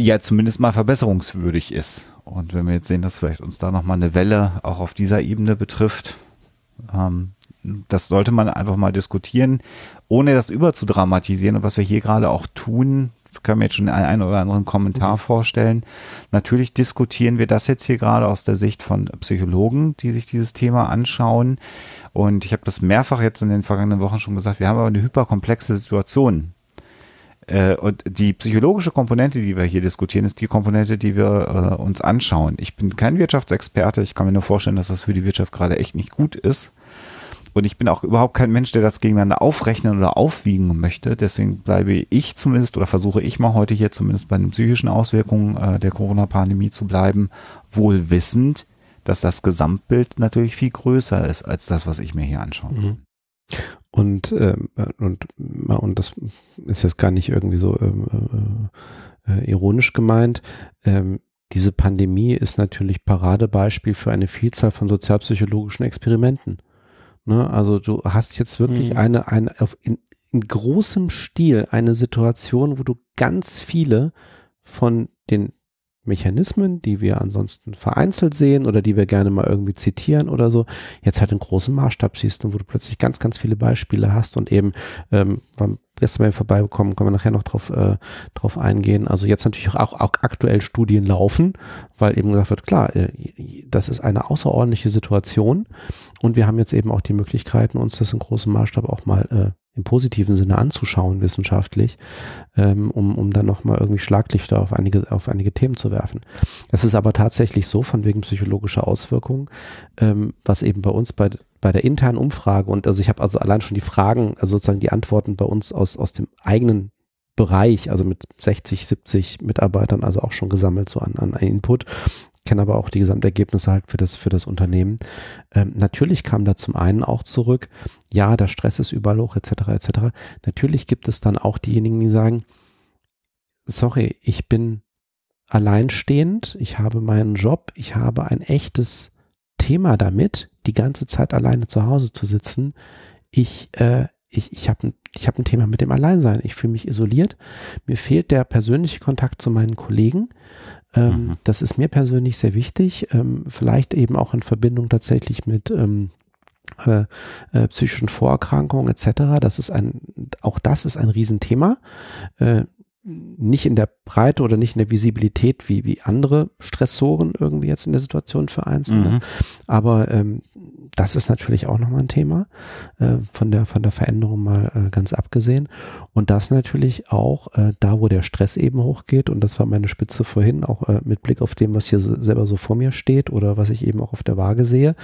ja zumindest mal verbesserungswürdig ist. Und wenn wir jetzt sehen, dass vielleicht uns da nochmal eine Welle auch auf dieser Ebene betrifft, ähm, das sollte man einfach mal diskutieren, ohne das überzudramatisieren. Und was wir hier gerade auch tun, können wir jetzt schon einen oder anderen Kommentar mhm. vorstellen. Natürlich diskutieren wir das jetzt hier gerade aus der Sicht von Psychologen, die sich dieses Thema anschauen. Und ich habe das mehrfach jetzt in den vergangenen Wochen schon gesagt, wir haben aber eine hyperkomplexe Situation. Äh, und die psychologische Komponente, die wir hier diskutieren, ist die Komponente, die wir äh, uns anschauen. Ich bin kein Wirtschaftsexperte. Ich kann mir nur vorstellen, dass das für die Wirtschaft gerade echt nicht gut ist. Und ich bin auch überhaupt kein Mensch, der das gegeneinander aufrechnen oder aufwiegen möchte. Deswegen bleibe ich zumindest oder versuche ich mal heute hier zumindest bei den psychischen Auswirkungen äh, der Corona-Pandemie zu bleiben, wohl wissend, dass das Gesamtbild natürlich viel größer ist als das, was ich mir hier anschaue. Mhm. Und, ähm, und, und das ist jetzt gar nicht irgendwie so ähm, äh, äh, ironisch gemeint. Ähm, diese Pandemie ist natürlich Paradebeispiel für eine Vielzahl von sozialpsychologischen Experimenten. Ne? Also du hast jetzt wirklich mhm. eine, eine auf, in, in großem Stil eine Situation, wo du ganz viele von den Mechanismen, die wir ansonsten vereinzelt sehen oder die wir gerne mal irgendwie zitieren oder so, jetzt halt in großem Maßstab siehst und wo du plötzlich ganz, ganz viele Beispiele hast und eben, ähm, beim gestern mal vorbeibekommen, können wir nachher noch drauf, äh, drauf eingehen. Also jetzt natürlich auch, auch aktuell Studien laufen, weil eben gesagt wird, klar, äh, das ist eine außerordentliche Situation und wir haben jetzt eben auch die Möglichkeiten, uns das in großem Maßstab auch mal äh, im positiven Sinne anzuschauen, wissenschaftlich, ähm, um, um dann nochmal irgendwie Schlaglichter auf einige, auf einige Themen zu werfen. Es ist aber tatsächlich so, von wegen psychologischer Auswirkungen, ähm, was eben bei uns bei, bei der internen Umfrage und also ich habe also allein schon die Fragen, also sozusagen die Antworten bei uns aus, aus dem eigenen Bereich, also mit 60, 70 Mitarbeitern, also auch schon gesammelt, so an, an Input kenne aber auch die Gesamtergebnisse halt für das, für das Unternehmen. Ähm, natürlich kam da zum einen auch zurück, ja, der Stress ist überall hoch, etc., etc. Natürlich gibt es dann auch diejenigen, die sagen, sorry, ich bin alleinstehend, ich habe meinen Job, ich habe ein echtes Thema damit, die ganze Zeit alleine zu Hause zu sitzen. Ich, äh, ich, ich habe ich hab ein Thema mit dem Alleinsein. Ich fühle mich isoliert. Mir fehlt der persönliche Kontakt zu meinen Kollegen. Ähm, mhm. Das ist mir persönlich sehr wichtig, ähm, vielleicht eben auch in Verbindung tatsächlich mit ähm, äh, äh, psychischen Vorerkrankungen etc. Das ist ein, auch das ist ein Riesenthema. Äh, nicht in der Breite oder nicht in der Visibilität wie, wie andere Stressoren irgendwie jetzt in der Situation für Einzelne. Mhm. Aber ähm, das ist natürlich auch nochmal ein Thema, äh, von, der, von der Veränderung mal äh, ganz abgesehen. Und das natürlich auch äh, da, wo der Stress eben hochgeht, und das war meine Spitze vorhin, auch äh, mit Blick auf dem, was hier so, selber so vor mir steht oder was ich eben auch auf der Waage sehe,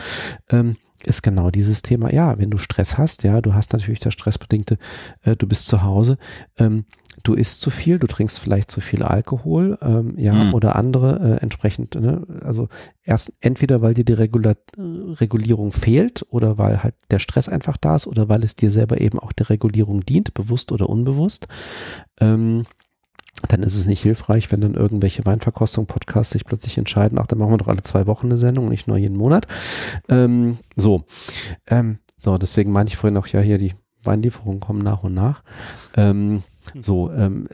ähm, ist genau dieses Thema. Ja, wenn du Stress hast, ja, du hast natürlich das Stressbedingte, äh, du bist zu Hause, ähm, du isst zu viel, du trinkst vielleicht zu viel Alkohol, ähm, ja, mhm. oder andere äh, entsprechend, ne? also erst entweder weil dir die Regula Regulierung fehlt oder weil halt der Stress einfach da ist oder weil es dir selber eben auch der Regulierung dient, bewusst oder unbewusst. Ähm, dann ist es nicht hilfreich, wenn dann irgendwelche Weinverkostung-Podcasts sich plötzlich entscheiden, ach, dann machen wir doch alle zwei Wochen eine Sendung und nicht nur jeden Monat. Ähm, so. Ähm, so, deswegen meine ich vorhin auch ja hier, die Weinlieferungen kommen nach und nach. Ähm, so, ähm,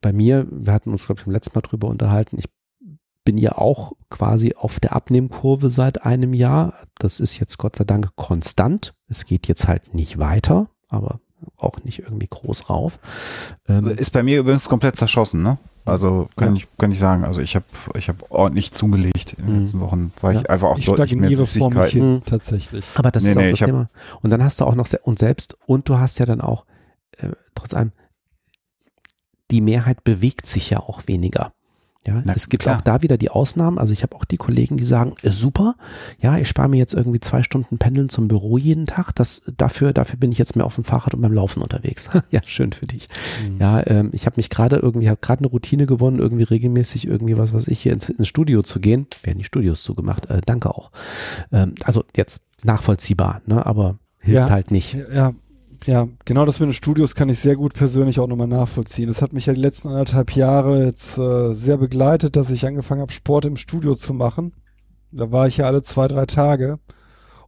bei mir, wir hatten uns, glaube ich, beim letzten Mal drüber unterhalten, ich bin ja auch quasi auf der Abnehmkurve seit einem Jahr. Das ist jetzt Gott sei Dank konstant. Es geht jetzt halt nicht weiter, aber auch nicht irgendwie groß rauf. Ähm, ist bei mir übrigens komplett zerschossen, ne? Also kann ja. ich kann ich sagen, also ich habe ich habe ordentlich zugelegt in den mhm. letzten Wochen, weil ja. ich einfach auch ich deutlich mehr Flüssigkeiten hin, tatsächlich. Aber das nee, ist auch nee, das Thema. Und dann hast du auch noch und selbst und du hast ja dann auch äh, trotz allem die Mehrheit bewegt sich ja auch weniger. Ja, Na, es gibt klar. auch da wieder die Ausnahmen. Also ich habe auch die Kollegen, die sagen, äh, super, ja, ich spare mir jetzt irgendwie zwei Stunden Pendeln zum Büro jeden Tag. Das dafür, dafür bin ich jetzt mehr auf dem Fahrrad und beim Laufen unterwegs. ja, schön für dich. Mhm. Ja, ähm, ich habe mich gerade irgendwie, habe gerade eine Routine gewonnen, irgendwie regelmäßig irgendwie was, was ich hier ins, ins Studio zu gehen. Werden die Studios zugemacht. Äh, danke auch. Ähm, also jetzt nachvollziehbar, ne? Aber hilft ja, halt nicht. Ja, Ja, genau das mit den Studios kann ich sehr gut persönlich auch nochmal nachvollziehen. Das hat mich ja die letzten anderthalb Jahre jetzt äh, sehr begleitet, dass ich angefangen habe, Sport im Studio zu machen. Da war ich ja alle zwei, drei Tage.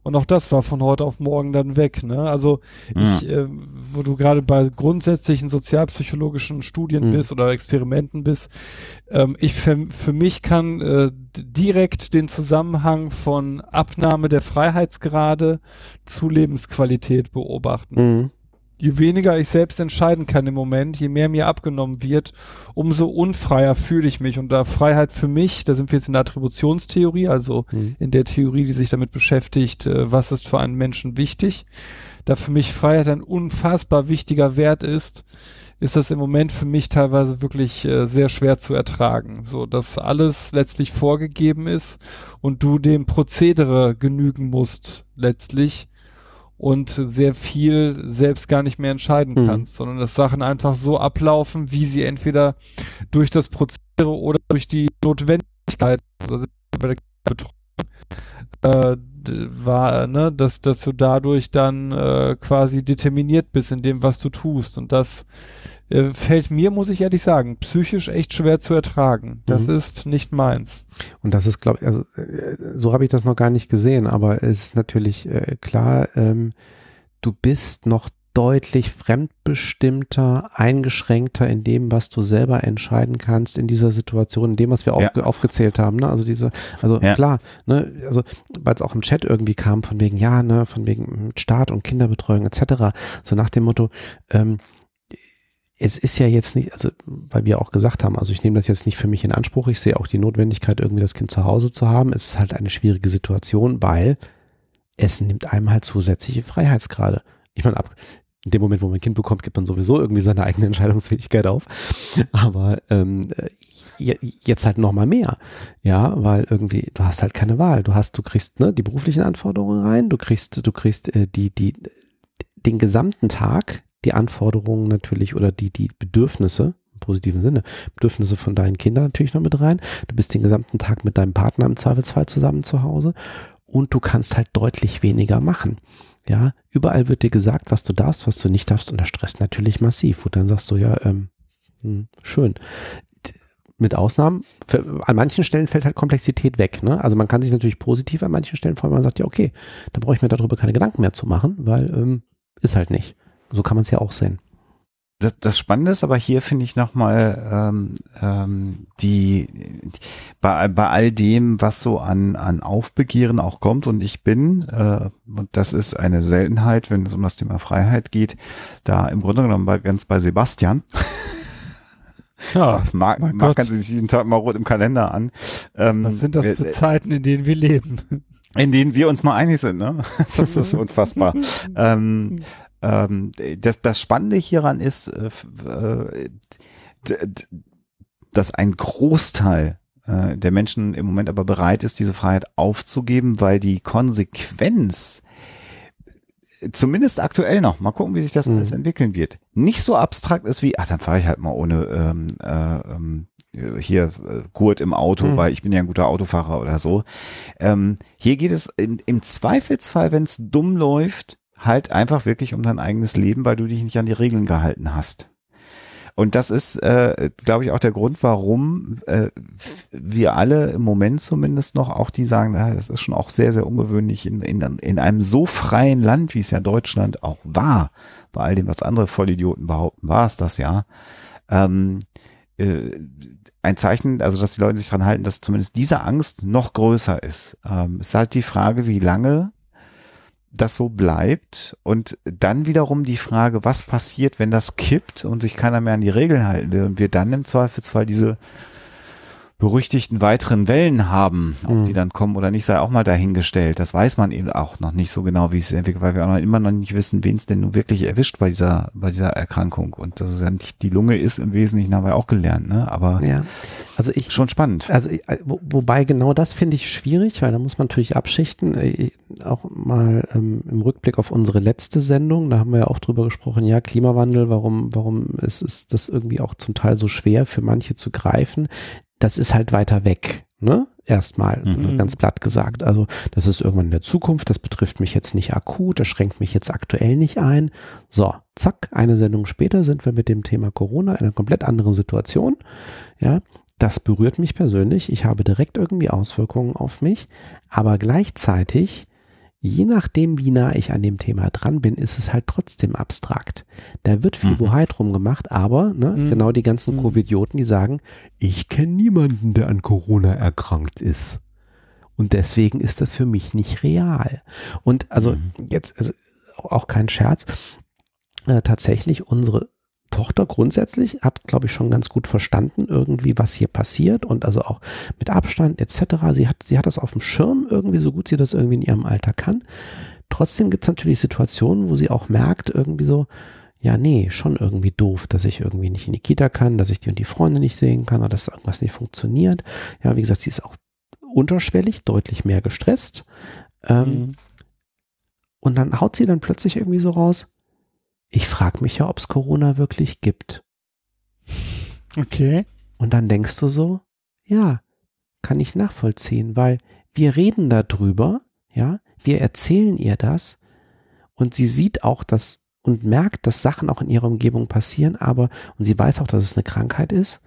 Und auch das war von heute auf morgen dann weg. Ne? Also ja. ich, äh, wo du gerade bei grundsätzlichen sozialpsychologischen Studien mhm. bist oder Experimenten bist, ähm, ich für, für mich kann äh, direkt den Zusammenhang von Abnahme der Freiheitsgrade zu Lebensqualität beobachten. Mhm je weniger ich selbst entscheiden kann im Moment, je mehr mir abgenommen wird, umso unfreier fühle ich mich. Und da Freiheit für mich, da sind wir jetzt in der Attributionstheorie, also mhm. in der Theorie, die sich damit beschäftigt, äh, was ist für einen Menschen wichtig. Da für mich Freiheit ein unfassbar wichtiger Wert ist, ist das im Moment für mich teilweise wirklich äh, sehr schwer zu ertragen. So, dass alles letztlich vorgegeben ist und du dem Prozedere genügen musst, letztlich und sehr viel selbst gar nicht mehr entscheiden mhm. kannst, sondern dass Sachen einfach so ablaufen, wie sie entweder durch das Prozedere oder durch die Notwendigkeit, also bei der Betreuung, äh, war, ne, dass, dass du dadurch dann äh, quasi determiniert bist in dem, was du tust. Und das äh, fällt mir, muss ich ehrlich sagen, psychisch echt schwer zu ertragen. Das mhm. ist nicht meins. Und das ist, glaube ich, also äh, so habe ich das noch gar nicht gesehen, aber es ist natürlich äh, klar, ähm, du bist noch deutlich fremdbestimmter, eingeschränkter in dem, was du selber entscheiden kannst in dieser Situation, in dem, was wir ja. aufge aufgezählt haben. Ne? Also diese, also ja. klar, ne, also weil es auch im Chat irgendwie kam von wegen, ja, ne, von wegen Staat und Kinderbetreuung etc. So nach dem Motto, ähm, es ist ja jetzt nicht, also weil wir auch gesagt haben, also ich nehme das jetzt nicht für mich in Anspruch, ich sehe auch die Notwendigkeit, irgendwie das Kind zu Hause zu haben. Es ist halt eine schwierige Situation, weil es nimmt einem halt zusätzliche Freiheitsgrade. Ich meine, ab, in dem Moment, wo man ein Kind bekommt, gibt man sowieso irgendwie seine eigene Entscheidungsfähigkeit auf. Aber ähm, jetzt halt noch mal mehr, ja, weil irgendwie du hast halt keine Wahl. Du hast, du kriegst ne, die beruflichen Anforderungen rein, du kriegst, du kriegst äh, die die den gesamten Tag die Anforderungen natürlich oder die die Bedürfnisse im positiven Sinne Bedürfnisse von deinen Kindern natürlich noch mit rein. Du bist den gesamten Tag mit deinem Partner im Zweifelsfall zusammen zu Hause und du kannst halt deutlich weniger machen. Ja, überall wird dir gesagt, was du darfst, was du nicht darfst und das stresst natürlich massiv. Und dann sagst du ja, ähm, hm, schön. Mit Ausnahmen, für, an manchen Stellen fällt halt Komplexität weg. Ne? Also man kann sich natürlich positiv an manchen Stellen freuen, man sagt, ja, okay, dann brauche ich mir darüber keine Gedanken mehr zu machen, weil ähm, ist halt nicht. So kann man es ja auch sehen das, das Spannende ist aber hier finde ich nochmal ähm, ähm, die, bei, bei all dem, was so an, an Aufbegehren auch kommt und ich bin, äh, und das ist eine Seltenheit, wenn es um das Thema Freiheit geht, da im Grunde genommen bei, ganz bei Sebastian. Ja, mag, mag kann sich diesen Tag mal rot im Kalender an. Ähm, was sind das für äh, Zeiten, in denen wir leben? In denen wir uns mal einig sind, ne? Das ist unfassbar. ähm, ähm, das, das Spannende hieran ist, äh, äh dass ein Großteil äh, der Menschen im Moment aber bereit ist, diese Freiheit aufzugeben, weil die Konsequenz zumindest aktuell noch, mal gucken, wie sich das mhm. alles entwickeln wird, nicht so abstrakt ist wie, ach, dann fahre ich halt mal ohne ähm, äh, ähm, hier äh, Gurt im Auto, mhm. weil ich bin ja ein guter Autofahrer oder so. Ähm, hier geht es im, im Zweifelsfall, wenn es dumm läuft, halt einfach wirklich um dein eigenes Leben, weil du dich nicht an die Regeln gehalten hast. Und das ist, äh, glaube ich, auch der Grund, warum äh, wir alle im Moment zumindest noch auch die sagen, ah, das ist schon auch sehr, sehr ungewöhnlich in, in, in einem so freien Land, wie es ja Deutschland auch war, bei all dem, was andere Vollidioten behaupten, war es das ja. Ähm, äh, ein Zeichen, also dass die Leute sich dran halten, dass zumindest diese Angst noch größer ist. Ähm, ist halt die Frage, wie lange das so bleibt. Und dann wiederum die Frage, was passiert, wenn das kippt und sich keiner mehr an die Regeln halten will und wir dann im Zweifelsfall diese berüchtigten weiteren Wellen haben. Ob mhm. die dann kommen oder nicht, sei auch mal dahingestellt. Das weiß man eben auch noch nicht so genau, wie es entwickelt, weil wir auch noch immer noch nicht wissen, wen es denn nun wirklich erwischt bei dieser, bei dieser Erkrankung. Und dass es ja nicht die Lunge ist im Wesentlichen, haben wir auch gelernt, ne? Aber ja. also ich, schon spannend. Also ich, äh, wo, wobei genau das finde ich schwierig, weil da muss man natürlich abschichten. Ich, äh, auch mal ähm, im Rückblick auf unsere letzte Sendung, da haben wir ja auch drüber gesprochen, ja, Klimawandel, warum, warum ist, ist das irgendwie auch zum Teil so schwer für manche zu greifen das ist halt weiter weg, ne? Erstmal, mhm. ganz platt gesagt. Also, das ist irgendwann in der Zukunft, das betrifft mich jetzt nicht akut, das schränkt mich jetzt aktuell nicht ein. So, zack, eine Sendung später sind wir mit dem Thema Corona in einer komplett anderen Situation. Ja, das berührt mich persönlich. Ich habe direkt irgendwie Auswirkungen auf mich, aber gleichzeitig je nachdem, wie nah ich an dem Thema dran bin, ist es halt trotzdem abstrakt. Da wird viel mhm. Bohai drum gemacht, aber ne, mhm. genau die ganzen mhm. Covidioten, die sagen, ich kenne niemanden, der an Corona erkrankt ist. Und deswegen ist das für mich nicht real. Und also mhm. jetzt, also auch kein Scherz, äh, tatsächlich unsere Tochter grundsätzlich hat, glaube ich, schon ganz gut verstanden, irgendwie, was hier passiert und also auch mit Abstand etc. Sie hat, sie hat das auf dem Schirm irgendwie, so gut sie das irgendwie in ihrem Alter kann. Trotzdem gibt es natürlich Situationen, wo sie auch merkt, irgendwie so, ja, nee, schon irgendwie doof, dass ich irgendwie nicht in die Kita kann, dass ich die und die Freunde nicht sehen kann oder dass irgendwas nicht funktioniert. Ja, wie gesagt, sie ist auch unterschwellig, deutlich mehr gestresst. Ähm, mhm. Und dann haut sie dann plötzlich irgendwie so raus, ich frage mich ja, ob es Corona wirklich gibt. Okay. Und dann denkst du so, ja, kann ich nachvollziehen, weil wir reden darüber, ja, wir erzählen ihr das und sie sieht auch das und merkt, dass Sachen auch in ihrer Umgebung passieren, aber und sie weiß auch, dass es eine Krankheit ist,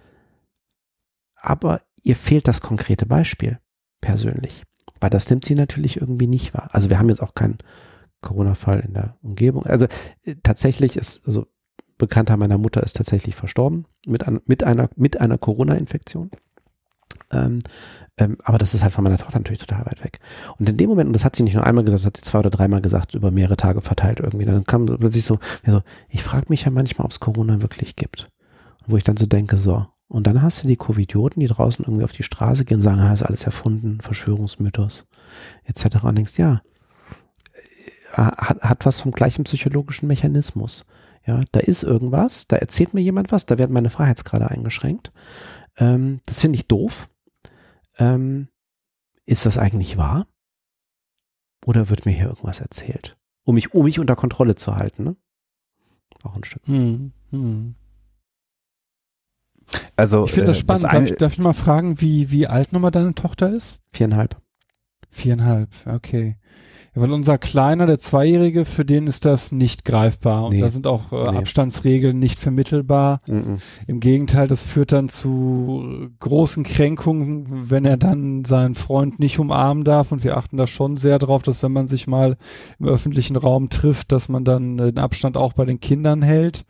aber ihr fehlt das konkrete Beispiel persönlich, weil das nimmt sie natürlich irgendwie nicht wahr. Also wir haben jetzt auch kein Corona-Fall in der Umgebung. Also äh, tatsächlich ist, also Bekannter meiner Mutter ist tatsächlich verstorben mit, an, mit einer, mit einer Corona-Infektion. Ähm, ähm, aber das ist halt von meiner Tochter natürlich total weit weg. Und in dem Moment, und das hat sie nicht nur einmal gesagt, das hat sie zwei oder dreimal gesagt, über mehrere Tage verteilt irgendwie. Dann kam plötzlich so, so ich frage mich ja manchmal, ob es Corona wirklich gibt. Wo ich dann so denke, so, und dann hast du die Covidioten, die draußen irgendwie auf die Straße gehen und sagen, ja, ist alles erfunden, Verschwörungsmythos, etc. Und denkst, ja, hat, hat was vom gleichen psychologischen Mechanismus. Ja, da ist irgendwas, da erzählt mir jemand was, da werden meine Freiheitsgrade eingeschränkt. Ähm, das finde ich doof. Ähm, ist das eigentlich wahr? Oder wird mir hier irgendwas erzählt? Um mich, um mich unter Kontrolle zu halten, ne? Auch ein Stück. Hm, hm. Also, ich finde das äh, spannend. Das darf, ich, darf, ich, mal fragen, wie, wie alt nochmal deine Tochter ist? Viereinhalb. Viereinhalb, okay. Ja, weil unser Kleiner, der Zweijährige, für den ist das nicht greifbar. Und nee. da sind auch äh, nee. Abstandsregeln nicht vermittelbar. Mhm. Im Gegenteil, das führt dann zu großen Kränkungen, wenn er dann seinen Freund nicht umarmen darf. Und wir achten da schon sehr drauf, dass wenn man sich mal im öffentlichen Raum trifft, dass man dann den Abstand auch bei den Kindern hält.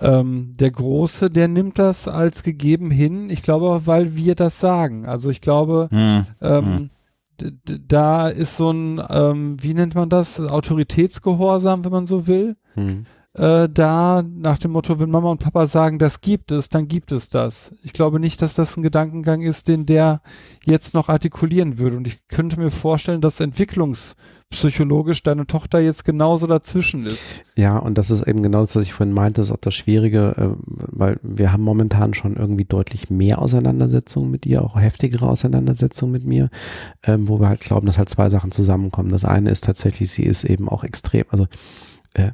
Ähm, der Große, der nimmt das als gegeben hin. Ich glaube, weil wir das sagen. Also ich glaube, hm. Ähm, hm da ist so ein, ähm, wie nennt man das, Autoritätsgehorsam, wenn man so will. Hm. Äh, da nach dem Motto, wenn Mama und Papa sagen, das gibt es, dann gibt es das. Ich glaube nicht, dass das ein Gedankengang ist, den der jetzt noch artikulieren würde. Und ich könnte mir vorstellen, dass Entwicklungs psychologisch deine Tochter jetzt genauso dazwischen ist. Ja, und das ist eben genau das, was ich vorhin meinte, ist auch das Schwierige, äh, weil wir haben momentan schon irgendwie deutlich mehr Auseinandersetzungen mit ihr, auch heftigere Auseinandersetzungen mit mir, ähm, wo wir halt glauben, dass halt zwei Sachen zusammenkommen. Das eine ist tatsächlich, sie ist eben auch extrem, also äh,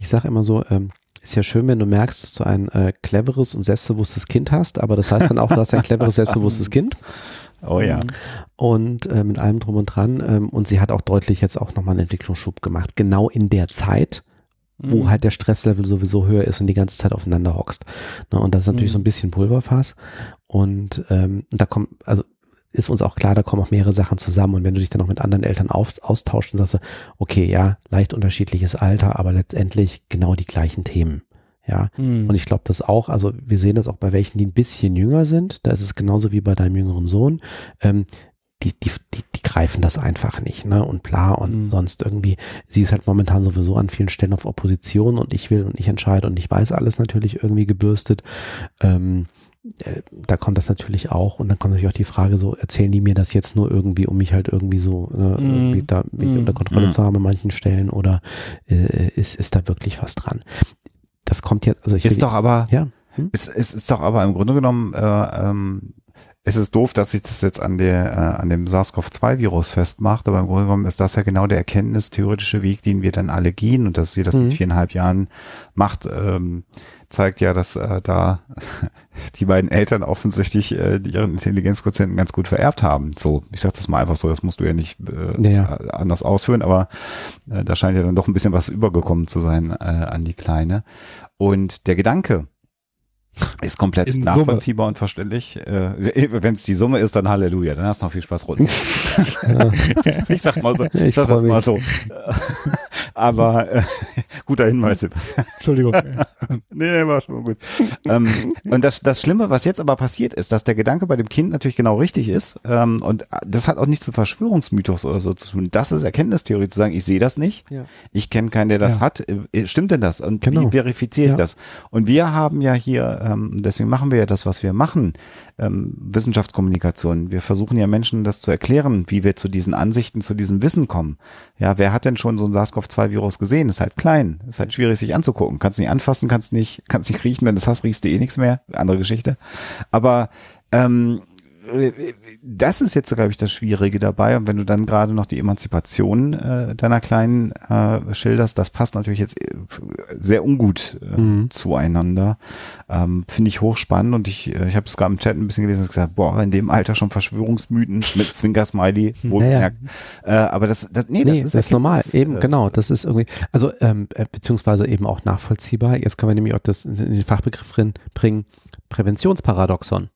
ich sage immer so, ähm, ist ja schön, wenn du merkst, dass du ein äh, cleveres und selbstbewusstes Kind hast, aber das heißt dann auch, du hast ein cleveres, selbstbewusstes Kind. Oh ja. Und äh, mit allem drum und dran. Ähm, und sie hat auch deutlich jetzt auch nochmal einen Entwicklungsschub gemacht. Genau in der Zeit, wo mhm. halt der Stresslevel sowieso höher ist und die ganze Zeit aufeinander hockst. Ne, und das ist natürlich mhm. so ein bisschen Pulverfass. Und ähm, da kommt, also ist uns auch klar, da kommen auch mehrere Sachen zusammen. Und wenn du dich dann noch mit anderen Eltern auf, austauschst, dann sagst du, okay, ja, leicht unterschiedliches Alter, aber letztendlich genau die gleichen Themen. Ja, mhm. und ich glaube das auch, also wir sehen das auch bei welchen, die ein bisschen jünger sind, da ist es genauso wie bei deinem jüngeren Sohn, ähm, die, die, die, die greifen das einfach nicht, ne? Und bla und mhm. sonst irgendwie, sie ist halt momentan sowieso an vielen Stellen auf Opposition und ich will und ich entscheide und ich weiß alles natürlich irgendwie gebürstet. Ähm, äh, da kommt das natürlich auch und dann kommt natürlich auch die Frage so, erzählen die mir das jetzt nur irgendwie, um mich halt irgendwie so ne, mm. irgendwie da mich mm. unter Kontrolle mm. zu haben an manchen Stellen oder äh, ist, ist da wirklich was dran? das kommt jetzt, also ich ist will, doch aber, ja, hm? ist, ist, ist doch aber im Grunde genommen, äh, ähm, es ist doof, dass sich das jetzt an der, äh, an dem SARS-CoV-2-Virus festmacht, aber im Grunde genommen ist das ja genau der erkenntnistheoretische Weg, den wir dann alle gehen und dass sie das mhm. mit viereinhalb Jahren macht, ähm, zeigt ja, dass äh, da die beiden Eltern offensichtlich äh, ihren Intelligenzquotienten ganz gut vererbt haben. So, ich sage das mal einfach so, das musst du ja nicht äh, ja. anders ausführen, aber äh, da scheint ja dann doch ein bisschen was übergekommen zu sein äh, an die Kleine. Und der Gedanke, ist komplett In nachvollziehbar Summe. und verständlich. Äh, Wenn es die Summe ist, dann Halleluja, dann hast du noch viel Spaß rund. ich sag mal so, ich, ich sag das mal so. Aber äh, guter Hinweis. Entschuldigung. nee, war schon gut. ähm, und das, das Schlimme, was jetzt aber passiert ist, dass der Gedanke bei dem Kind natürlich genau richtig ist. Ähm, und das hat auch nichts mit Verschwörungsmythos oder so zu tun. Das ist Erkenntnistheorie, zu sagen, ich sehe das nicht. Ja. Ich kenne keinen, der das ja. hat. Äh, stimmt denn das? Und genau. wie verifiziere ich ja. das? Und wir haben ja hier, ähm, deswegen machen wir ja das, was wir machen, ähm, Wissenschaftskommunikation. Wir versuchen ja Menschen das zu erklären, wie wir zu diesen Ansichten, zu diesem Wissen kommen. Ja, wer hat denn schon so ein SARS-CoV-2-Virus gesehen? Ist halt klein, ist halt schwierig sich anzugucken. Kannst nicht anfassen, kannst nicht, kannst nicht riechen. Wenn du es hast, riechst du eh nichts mehr. Andere Geschichte. Aber ähm, das ist jetzt, glaube ich, das Schwierige dabei. Und wenn du dann gerade noch die Emanzipation äh, deiner Kleinen äh, schilderst, das passt natürlich jetzt äh, sehr ungut äh, mhm. zueinander. Ähm, Finde ich hochspannend und ich, äh, ich habe es gerade im Chat ein bisschen gelesen und gesagt, boah, in dem Alter schon Verschwörungsmythen mit Zwinker-Smiley, wohlgemerkt. Naja. Äh, aber das, das, nee, das nee, ist, das ist normal. Das, eben, äh, genau. Das ist irgendwie, also ähm, äh, beziehungsweise eben auch nachvollziehbar. Jetzt können wir nämlich auch das in den Fachbegriff bringen, Präventionsparadoxon.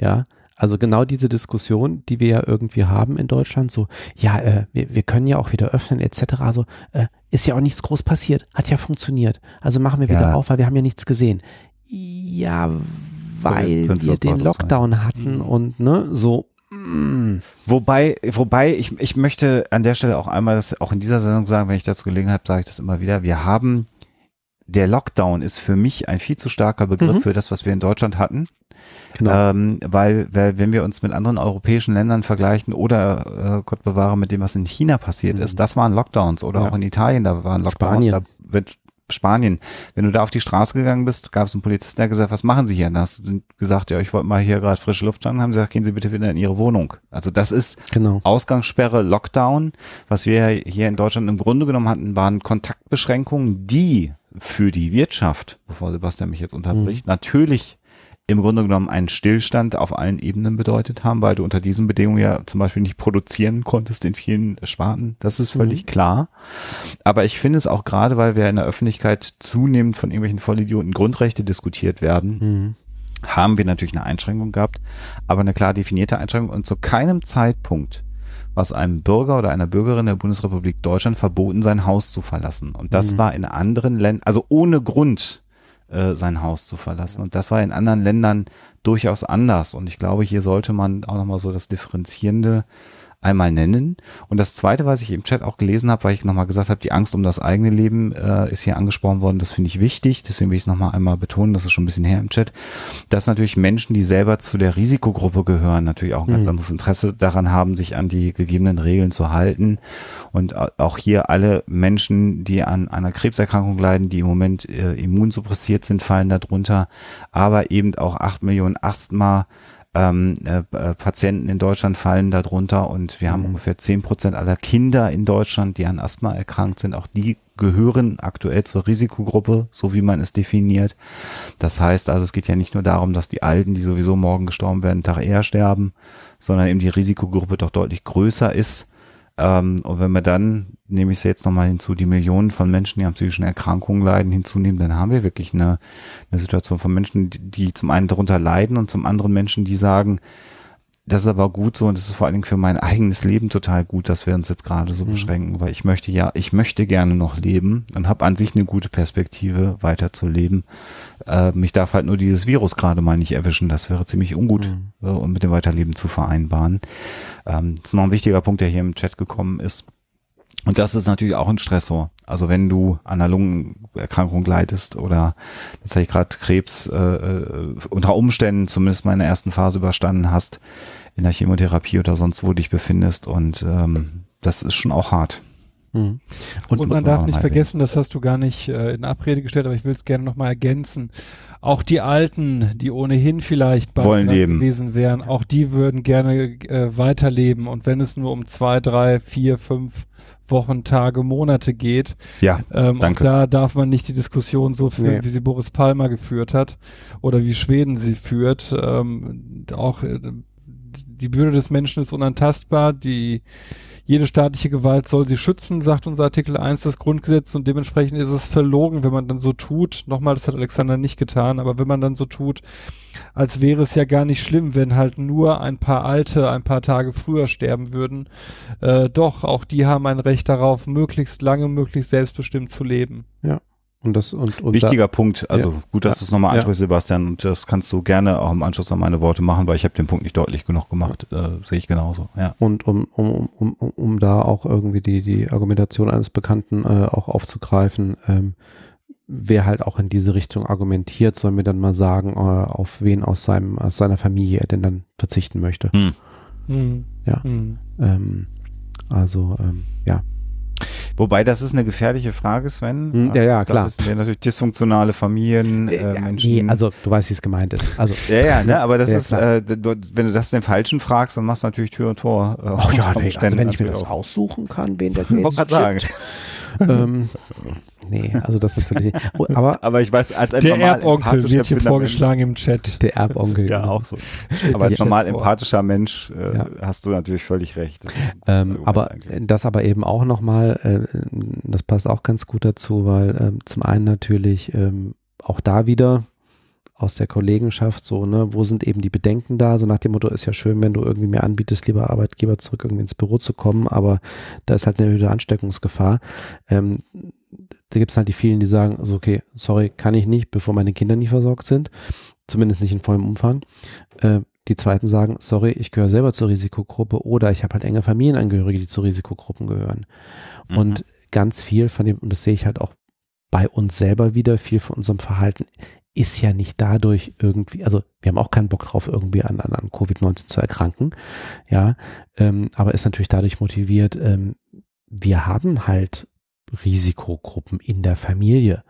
Ja, also genau diese Diskussion, die wir ja irgendwie haben in Deutschland, so, ja, äh, wir, wir können ja auch wieder öffnen etc. Also äh, ist ja auch nichts groß passiert, hat ja funktioniert. Also machen wir wieder ja. auf, weil wir haben ja nichts gesehen. Ja, weil ja, wir den Lockdown sein. hatten mhm. und ne, so. Mm. Wobei, wobei ich, ich möchte an der Stelle auch einmal das auch in dieser Sendung sagen, wenn ich dazu gelegen habe, sage ich das immer wieder. Wir haben der Lockdown ist für mich ein viel zu starker Begriff mhm. für das, was wir in Deutschland hatten. Genau. Ähm, weil, weil, wenn wir uns mit anderen europäischen Ländern vergleichen oder äh, Gott bewahre mit dem, was in China passiert mhm. ist, das waren Lockdowns oder ja. auch in Italien, da waren Lockdowns. Spanien. Da wird, Spanien. Wenn du da auf die Straße gegangen bist, gab es einen Polizisten, der gesagt, was machen Sie hier? Und dann hast du gesagt, ja, ich wollte mal hier gerade frische Luft haben. Haben sie gesagt, gehen Sie bitte wieder in Ihre Wohnung. Also das ist genau. Ausgangssperre, Lockdown. Was wir hier in Deutschland im Grunde genommen hatten, waren Kontaktbeschränkungen, die für die Wirtschaft, bevor Sebastian mich jetzt unterbricht, mhm. natürlich im Grunde genommen einen Stillstand auf allen Ebenen bedeutet haben, weil du unter diesen Bedingungen ja zum Beispiel nicht produzieren konntest in vielen Sparten. Das ist völlig mhm. klar. Aber ich finde es auch gerade, weil wir in der Öffentlichkeit zunehmend von irgendwelchen Vollidioten Grundrechte diskutiert werden, mhm. haben wir natürlich eine Einschränkung gehabt, aber eine klar definierte Einschränkung und zu keinem Zeitpunkt was einem Bürger oder einer Bürgerin der Bundesrepublik Deutschland verboten, sein Haus zu verlassen. Und das mhm. war in anderen Ländern, also ohne Grund äh, sein Haus zu verlassen. Und das war in anderen Ländern durchaus anders. Und ich glaube, hier sollte man auch nochmal so das Differenzierende einmal nennen. Und das Zweite, was ich im Chat auch gelesen habe, weil ich nochmal gesagt habe, die Angst um das eigene Leben äh, ist hier angesprochen worden. Das finde ich wichtig. Deswegen will ich es nochmal einmal betonen, das ist schon ein bisschen her im Chat, dass natürlich Menschen, die selber zu der Risikogruppe gehören, natürlich auch ein ganz mhm. anderes Interesse daran haben, sich an die gegebenen Regeln zu halten. Und auch hier alle Menschen, die an einer Krebserkrankung leiden, die im Moment äh, immunsuppressiert sind, fallen darunter. Aber eben auch acht Millionen Asthma ähm, äh, äh, Patienten in Deutschland fallen darunter und wir haben mhm. ungefähr zehn Prozent aller Kinder in Deutschland, die an Asthma erkrankt sind. Auch die gehören aktuell zur Risikogruppe, so wie man es definiert. Das heißt also, es geht ja nicht nur darum, dass die Alten, die sowieso morgen gestorben werden, einen Tag eher sterben, sondern eben die Risikogruppe doch deutlich größer ist. Ähm, und wenn wir dann nehme ich es jetzt nochmal hinzu, die Millionen von Menschen, die an psychischen Erkrankungen leiden, hinzunehmen, dann haben wir wirklich eine, eine Situation von Menschen, die, die zum einen darunter leiden und zum anderen Menschen, die sagen, das ist aber gut so und das ist vor allen Dingen für mein eigenes Leben total gut, dass wir uns jetzt gerade so mhm. beschränken, weil ich möchte ja, ich möchte gerne noch leben und habe an sich eine gute Perspektive, weiter zu leben. Äh, mich darf halt nur dieses Virus gerade mal nicht erwischen, das wäre ziemlich ungut, mhm. äh, um mit dem Weiterleben zu vereinbaren. Ähm, das ist noch ein wichtiger Punkt, der hier im Chat gekommen ist. Und das ist natürlich auch ein Stressor. Also wenn du an einer Lungenerkrankung leidest oder tatsächlich gerade Krebs äh, äh, unter Umständen zumindest mal in der ersten Phase überstanden hast, in der Chemotherapie oder sonst wo dich befindest und ähm, das ist schon auch hart. Mhm. Und, und man darf nicht vergessen, das hast du gar nicht äh, in Abrede gestellt, aber ich will es gerne nochmal ergänzen. Auch die Alten, die ohnehin vielleicht Wollen leben. gewesen wären, auch die würden gerne äh, weiterleben. Und wenn es nur um zwei, drei, vier, fünf Wochen, Tage, Monate geht. Ja, ähm, danke. da darf man nicht die Diskussion so führen, nee. wie sie Boris Palmer geführt hat oder wie Schweden sie führt. Ähm, auch äh, die Würde des Menschen ist unantastbar. Die jede staatliche Gewalt soll sie schützen, sagt unser Artikel 1 des Grundgesetzes und dementsprechend ist es verlogen, wenn man dann so tut, nochmal, das hat Alexander nicht getan, aber wenn man dann so tut, als wäre es ja gar nicht schlimm, wenn halt nur ein paar Alte ein paar Tage früher sterben würden. Äh, doch, auch die haben ein Recht darauf, möglichst lange, möglichst selbstbestimmt zu leben. Ja. Und das, und, und Wichtiger da, Punkt, also ja, gut, dass ja, du es nochmal ansprichst, ja. Sebastian, und das kannst du gerne auch im Anschluss an meine Worte machen, weil ich habe den Punkt nicht deutlich genug gemacht, äh, sehe ich genauso. Ja. Und um, um, um, um da auch irgendwie die, die Argumentation eines Bekannten äh, auch aufzugreifen, ähm, wer halt auch in diese Richtung argumentiert, soll mir dann mal sagen, äh, auf wen aus seinem, aus seiner Familie er denn dann verzichten möchte. Hm. Hm. Ja. Hm. Ähm, also ähm, ja, Wobei, das ist eine gefährliche Frage, Sven. Hm, ja, ja, klar. Da wir natürlich dysfunktionale Familien, äh, ja, Menschen. Nee, also du weißt, wie es gemeint ist. Also, ja, ja, ne, aber das ja, ist, äh, wenn du das den Falschen fragst, dann machst du natürlich Tür und Tor. Äh, Ach ja, nee, also wenn ich mir das aussuchen kann, wen der jetzt gerade sagen. Ähm, nee, also das natürlich nicht. Oh, aber, aber ich weiß, als ein Der Erbonkel wird hier vorgeschlagen im Chat. Der Erbonkel. Ja, genau. auch so. Aber als normal empathischer Mensch äh, ja. hast du natürlich völlig recht. Ähm, aber eigentlich. das aber eben auch nochmal, äh, das passt auch ganz gut dazu, weil äh, zum einen natürlich ähm, auch da wieder aus der Kollegenschaft so, ne, wo sind eben die Bedenken da? So nach dem Motto, ist ja schön, wenn du irgendwie mir anbietest, lieber Arbeitgeber zurück irgendwie ins Büro zu kommen, aber da ist halt eine erhöhte Ansteckungsgefahr. Ähm, da gibt es halt die vielen, die sagen, also okay, sorry, kann ich nicht, bevor meine Kinder nicht versorgt sind, zumindest nicht in vollem Umfang. Äh, die zweiten sagen, sorry, ich gehöre selber zur Risikogruppe oder ich habe halt enge Familienangehörige, die zu Risikogruppen gehören. Mhm. Und ganz viel von dem, und das sehe ich halt auch bei uns selber wieder, viel von unserem Verhalten ist ja nicht dadurch irgendwie, also wir haben auch keinen Bock drauf, irgendwie an, an, an Covid-19 zu erkranken, ja, ähm, aber ist natürlich dadurch motiviert, ähm, wir haben halt Risikogruppen in der Familie.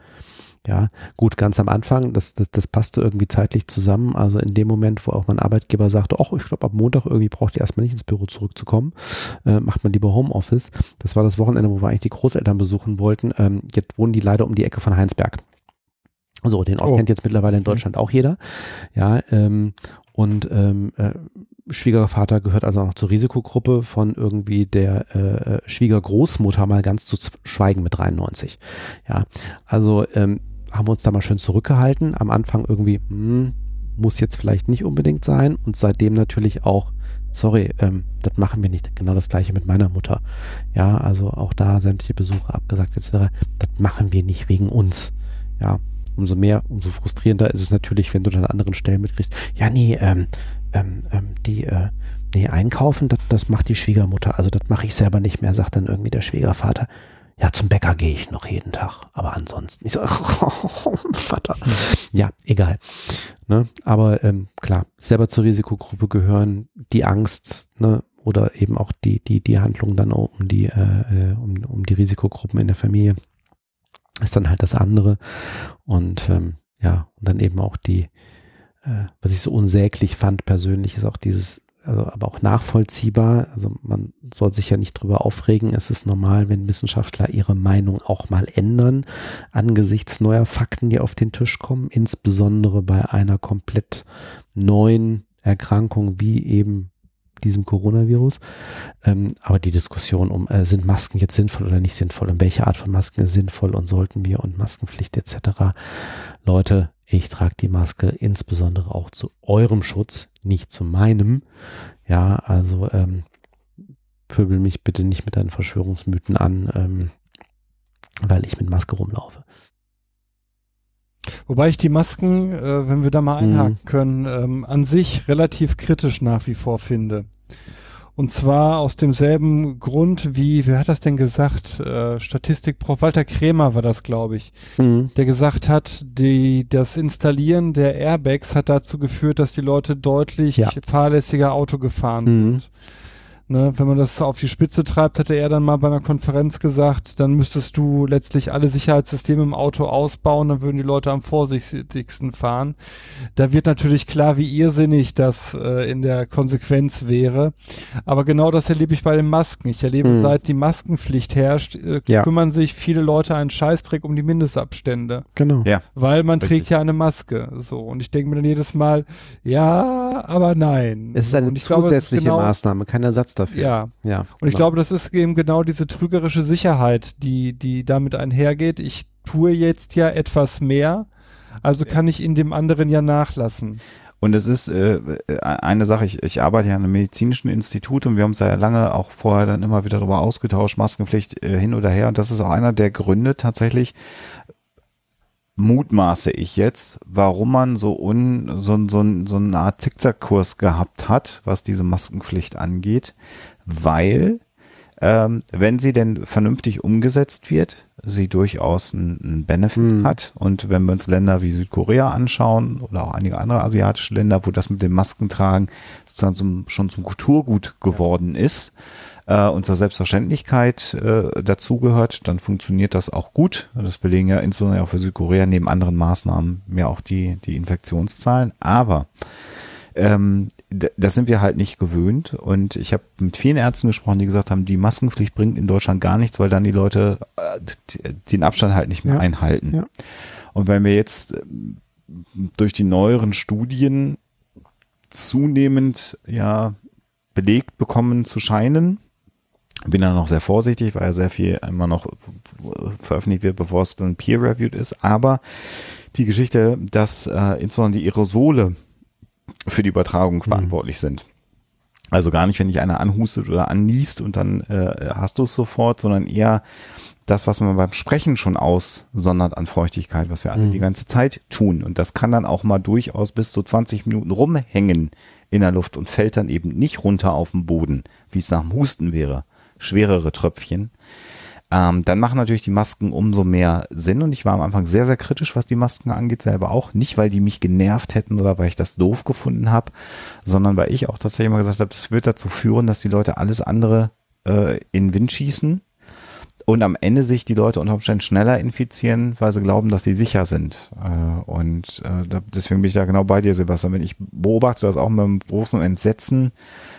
Ja, gut, ganz am Anfang, das, das, das passte irgendwie zeitlich zusammen. Also in dem Moment, wo auch mein Arbeitgeber sagte, ach, ich glaube, ab Montag irgendwie braucht ihr erstmal nicht ins Büro zurückzukommen, äh, macht man lieber Homeoffice. Das war das Wochenende, wo wir eigentlich die Großeltern besuchen wollten. Ähm, jetzt wohnen die leider um die Ecke von Heinsberg. So, den Ort oh. kennt jetzt mittlerweile in mhm. Deutschland mhm. auch jeder. Ja, ähm, und ähm, äh, Schwiegervater gehört also auch noch zur Risikogruppe von irgendwie der äh, Schwiegergroßmutter mal ganz zu schweigen mit 93. Ja, also ähm, haben wir uns da mal schön zurückgehalten. Am Anfang irgendwie, hm, muss jetzt vielleicht nicht unbedingt sein und seitdem natürlich auch, sorry, ähm, das machen wir nicht. Genau das gleiche mit meiner Mutter. Ja, also auch da sämtliche Besuche abgesagt etc. Das machen wir nicht wegen uns. Ja, umso mehr, umso frustrierender ist es natürlich, wenn du dann an anderen Stellen mitkriegst, ja, nee, ähm, ähm, ähm, die, äh, nee, einkaufen, das, das macht die Schwiegermutter, also das mache ich selber nicht mehr, sagt dann irgendwie der Schwiegervater. Ja, zum Bäcker gehe ich noch jeden Tag, aber ansonsten, ich so, Vater. Ja, egal. Ne? Aber ähm, klar, selber zur Risikogruppe gehören, die Angst, ne, oder eben auch die, die, die Handlung dann um die, äh, äh um, um die Risikogruppen in der Familie ist dann halt das andere. Und ähm, ja, und dann eben auch die, äh, was ich so unsäglich fand persönlich, ist auch dieses, also aber auch nachvollziehbar. Also man soll sich ja nicht drüber aufregen. Es ist normal, wenn Wissenschaftler ihre Meinung auch mal ändern angesichts neuer Fakten, die auf den Tisch kommen, insbesondere bei einer komplett neuen Erkrankung wie eben diesem Coronavirus. Ähm, aber die Diskussion um, äh, sind Masken jetzt sinnvoll oder nicht sinnvoll und welche Art von Masken ist sinnvoll und sollten wir und Maskenpflicht etc. Leute, ich trage die Maske insbesondere auch zu eurem Schutz, nicht zu meinem. Ja, also ähm, pöbel mich bitte nicht mit deinen Verschwörungsmythen an, ähm, weil ich mit Maske rumlaufe. Wobei ich die Masken, äh, wenn wir da mal einhaken mhm. können, ähm, an sich relativ kritisch nach wie vor finde. Und zwar aus demselben Grund wie, wer hat das denn gesagt? Äh, Statistikprof Walter Krämer war das, glaube ich, mhm. der gesagt hat, die, das Installieren der Airbags hat dazu geführt, dass die Leute deutlich ja. fahrlässiger Auto gefahren mhm. sind. Ne, wenn man das auf die Spitze treibt, hatte er dann mal bei einer Konferenz gesagt, dann müsstest du letztlich alle Sicherheitssysteme im Auto ausbauen, dann würden die Leute am vorsichtigsten fahren. Da wird natürlich klar, wie irrsinnig das äh, in der Konsequenz wäre. Aber genau das erlebe ich bei den Masken. Ich erlebe, hm. seit die Maskenpflicht herrscht, äh, ja. kümmern sich viele Leute einen Scheißtrick um die Mindestabstände. Genau. Ja. Weil man Richtig. trägt ja eine Maske. So. Und ich denke mir dann jedes Mal, ja, aber nein. Es ist eine zusätzliche glaube, genau, Maßnahme, kein Ersatz dafür. Ja. ja und genau. ich glaube, das ist eben genau diese trügerische Sicherheit, die, die damit einhergeht. Ich tue jetzt ja etwas mehr, also kann ich in dem anderen ja nachlassen. Und es ist äh, eine Sache, ich, ich arbeite ja an einem medizinischen Institut und wir haben uns ja lange auch vorher dann immer wieder darüber ausgetauscht, Maskenpflicht äh, hin oder her. Und das ist auch einer der Gründe tatsächlich, mutmaße ich jetzt, warum man so, un, so, so, so eine Art Zickzackkurs gehabt hat, was diese Maskenpflicht angeht, weil ähm, wenn sie denn vernünftig umgesetzt wird, sie durchaus einen, Benefit mhm. hat. Und wenn wir uns Länder wie Südkorea anschauen oder auch einige andere asiatische Länder, wo das mit dem Maskentragen sozusagen zum, schon zum Kulturgut geworden ist, äh, und zur Selbstverständlichkeit äh, dazugehört, dann funktioniert das auch gut. Das belegen ja insbesondere auch für Südkorea neben anderen Maßnahmen ja auch die, die Infektionszahlen. Aber ähm, das sind wir halt nicht gewöhnt. Und ich habe mit vielen Ärzten gesprochen, die gesagt haben, die Maskenpflicht bringt in Deutschland gar nichts, weil dann die Leute äh, den Abstand halt nicht mehr ja. einhalten. Ja. Und wenn wir jetzt äh, durch die neueren Studien zunehmend ja belegt bekommen zu scheinen, bin da noch sehr vorsichtig, weil ja sehr viel immer noch veröffentlicht wird, bevor es dann peer-reviewed ist. Aber die Geschichte, dass äh, insbesondere die Aerosole für die Übertragung mhm. verantwortlich sind. Also gar nicht, wenn dich einer anhustet oder anniest und dann äh, hast du es sofort, sondern eher das, was man beim Sprechen schon aussondert an Feuchtigkeit, was wir alle mhm. die ganze Zeit tun. Und das kann dann auch mal durchaus bis zu 20 Minuten rumhängen in der Luft und fällt dann eben nicht runter auf den Boden, wie es nach dem Husten wäre schwerere Tröpfchen. Ähm, dann machen natürlich die Masken umso mehr Sinn und ich war am Anfang sehr, sehr kritisch, was die Masken angeht, selber auch. Nicht, weil die mich genervt hätten oder weil ich das doof gefunden habe, sondern weil ich auch tatsächlich mal gesagt habe, das wird dazu führen, dass die Leute alles andere äh, in den Wind schießen und am Ende sich die Leute unter Umständen schneller infizieren, weil sie glauben, dass sie sicher sind. Äh, und äh, deswegen bin ich da genau bei dir, Sebastian. Wenn ich beobachte das auch mit einem großen Entsetzen,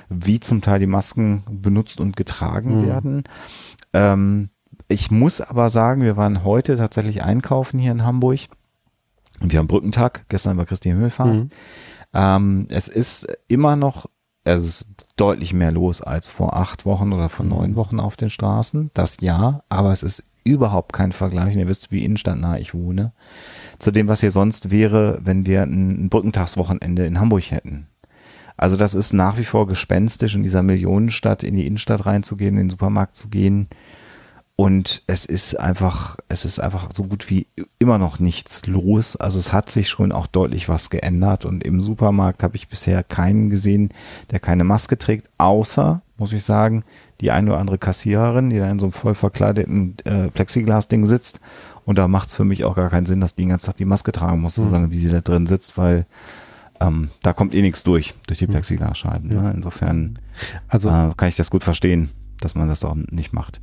wie zum Teil die Masken benutzt und getragen mhm. werden. Ähm, ich muss aber sagen, wir waren heute tatsächlich einkaufen hier in Hamburg. Und wir haben Brückentag, gestern war Christi Himmelfahrt. Mhm. Ähm, es ist immer noch, es ist deutlich mehr los als vor acht Wochen oder vor neun mhm. Wochen auf den Straßen. Das ja, aber es ist überhaupt kein Vergleich. Und ihr wisst, wie innenstadtnah ich wohne. Zu dem, was hier sonst wäre, wenn wir ein Brückentagswochenende in Hamburg hätten. Also das ist nach wie vor gespenstisch, in dieser Millionenstadt in die Innenstadt reinzugehen, in den Supermarkt zu gehen. Und es ist einfach, es ist einfach so gut wie immer noch nichts los. Also es hat sich schon auch deutlich was geändert. Und im Supermarkt habe ich bisher keinen gesehen, der keine Maske trägt, außer, muss ich sagen, die eine oder andere Kassiererin, die da in so einem voll verkleideten äh, Plexiglas-Ding sitzt. Und da macht es für mich auch gar keinen Sinn, dass die den ganzen Tag die Maske tragen muss, mhm. solange wie sie da drin sitzt, weil ähm, da kommt eh nichts durch, durch die. Plexiglasscheiben. Ne? Insofern also, äh, kann ich das gut verstehen, dass man das auch nicht macht.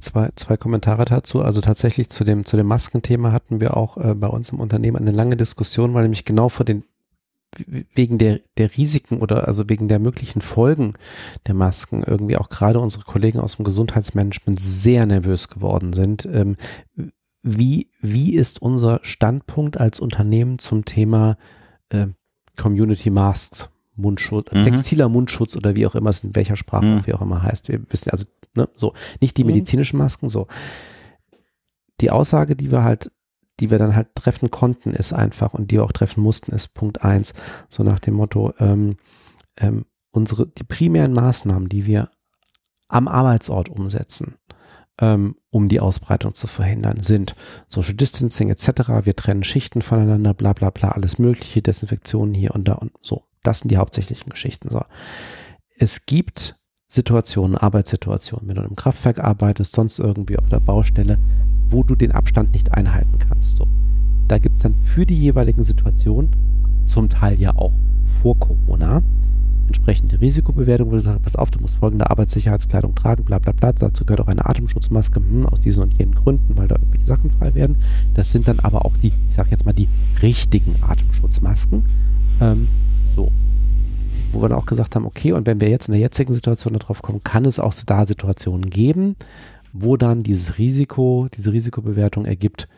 Zwei, zwei Kommentare dazu. Also tatsächlich zu dem, zu dem Maskenthema hatten wir auch äh, bei uns im Unternehmen eine lange Diskussion, weil nämlich genau vor den wegen der, der Risiken oder also wegen der möglichen Folgen der Masken irgendwie auch gerade unsere Kollegen aus dem Gesundheitsmanagement sehr nervös geworden sind. Ähm, wie, wie ist unser Standpunkt als Unternehmen zum Thema äh, Community Masks, Mundschutz, mhm. textiler Mundschutz oder wie auch immer es in welcher Sprache mhm. wie auch immer heißt. Wir wissen also, ne, so, nicht die mhm. medizinischen Masken, so. Die Aussage, die wir halt, die wir dann halt treffen konnten, ist einfach und die wir auch treffen mussten, ist Punkt eins, so nach dem Motto, ähm, ähm, unsere, die primären Maßnahmen, die wir am Arbeitsort umsetzen, ähm, um die Ausbreitung zu verhindern, sind Social Distancing etc. Wir trennen Schichten voneinander, bla bla bla, alles mögliche, Desinfektionen hier und da und so. Das sind die hauptsächlichen Geschichten. So. Es gibt Situationen, Arbeitssituationen, wenn du im Kraftwerk arbeitest, sonst irgendwie auf der Baustelle, wo du den Abstand nicht einhalten kannst. So. Da gibt es dann für die jeweiligen Situationen, zum Teil ja auch vor Corona, entsprechende Risikobewertung, wo du sagst, pass auf, du musst folgende Arbeitssicherheitskleidung tragen, bla bla bla. Dazu gehört auch eine Atemschutzmaske, hm, aus diesen und jenen Gründen, weil da irgendwelche Sachen frei werden. Das sind dann aber auch die, ich sage jetzt mal, die richtigen Atemschutzmasken. Ähm, so. Wo wir dann auch gesagt haben, okay, und wenn wir jetzt in der jetzigen Situation darauf kommen, kann es auch da Situationen geben, wo dann dieses Risiko, diese Risikobewertung ergibt,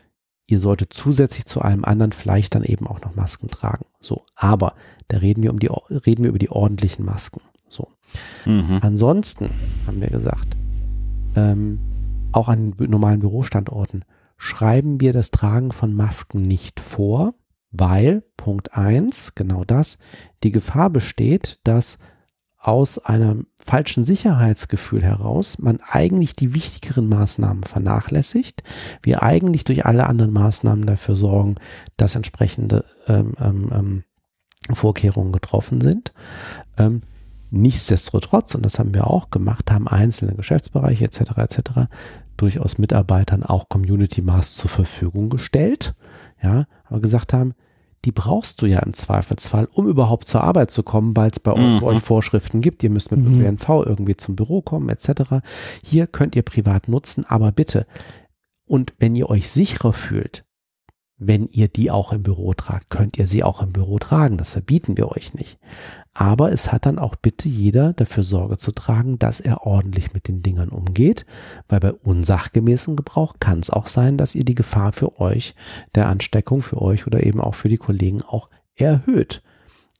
ihr solltet zusätzlich zu allem anderen vielleicht dann eben auch noch Masken tragen. So, aber da reden wir um die reden wir über die ordentlichen Masken. So. Mhm. Ansonsten haben wir gesagt, ähm, auch an normalen Bürostandorten schreiben wir das Tragen von Masken nicht vor, weil Punkt 1, genau das, die Gefahr besteht, dass aus einem falschen Sicherheitsgefühl heraus man eigentlich die wichtigeren Maßnahmen vernachlässigt, wir eigentlich durch alle anderen Maßnahmen dafür sorgen, dass entsprechende ähm, ähm, ähm Vorkehrungen getroffen sind. Ähm, nichtsdestotrotz, und das haben wir auch gemacht, haben einzelne Geschäftsbereiche etc. etc. durchaus Mitarbeitern auch Community Maß zur Verfügung gestellt. Ja, aber gesagt haben, die brauchst du ja im Zweifelsfall, um überhaupt zur Arbeit zu kommen, weil es bei mhm. euch Vorschriften gibt. Ihr müsst mit mhm. ÖPNV irgendwie zum Büro kommen, etc. Hier könnt ihr privat nutzen, aber bitte. Und wenn ihr euch sicherer fühlt, wenn ihr die auch im Büro tragt, könnt ihr sie auch im Büro tragen. Das verbieten wir euch nicht. Aber es hat dann auch bitte jeder dafür Sorge zu tragen, dass er ordentlich mit den Dingern umgeht, weil bei unsachgemäßem Gebrauch kann es auch sein, dass ihr die Gefahr für euch, der Ansteckung für euch oder eben auch für die Kollegen auch erhöht.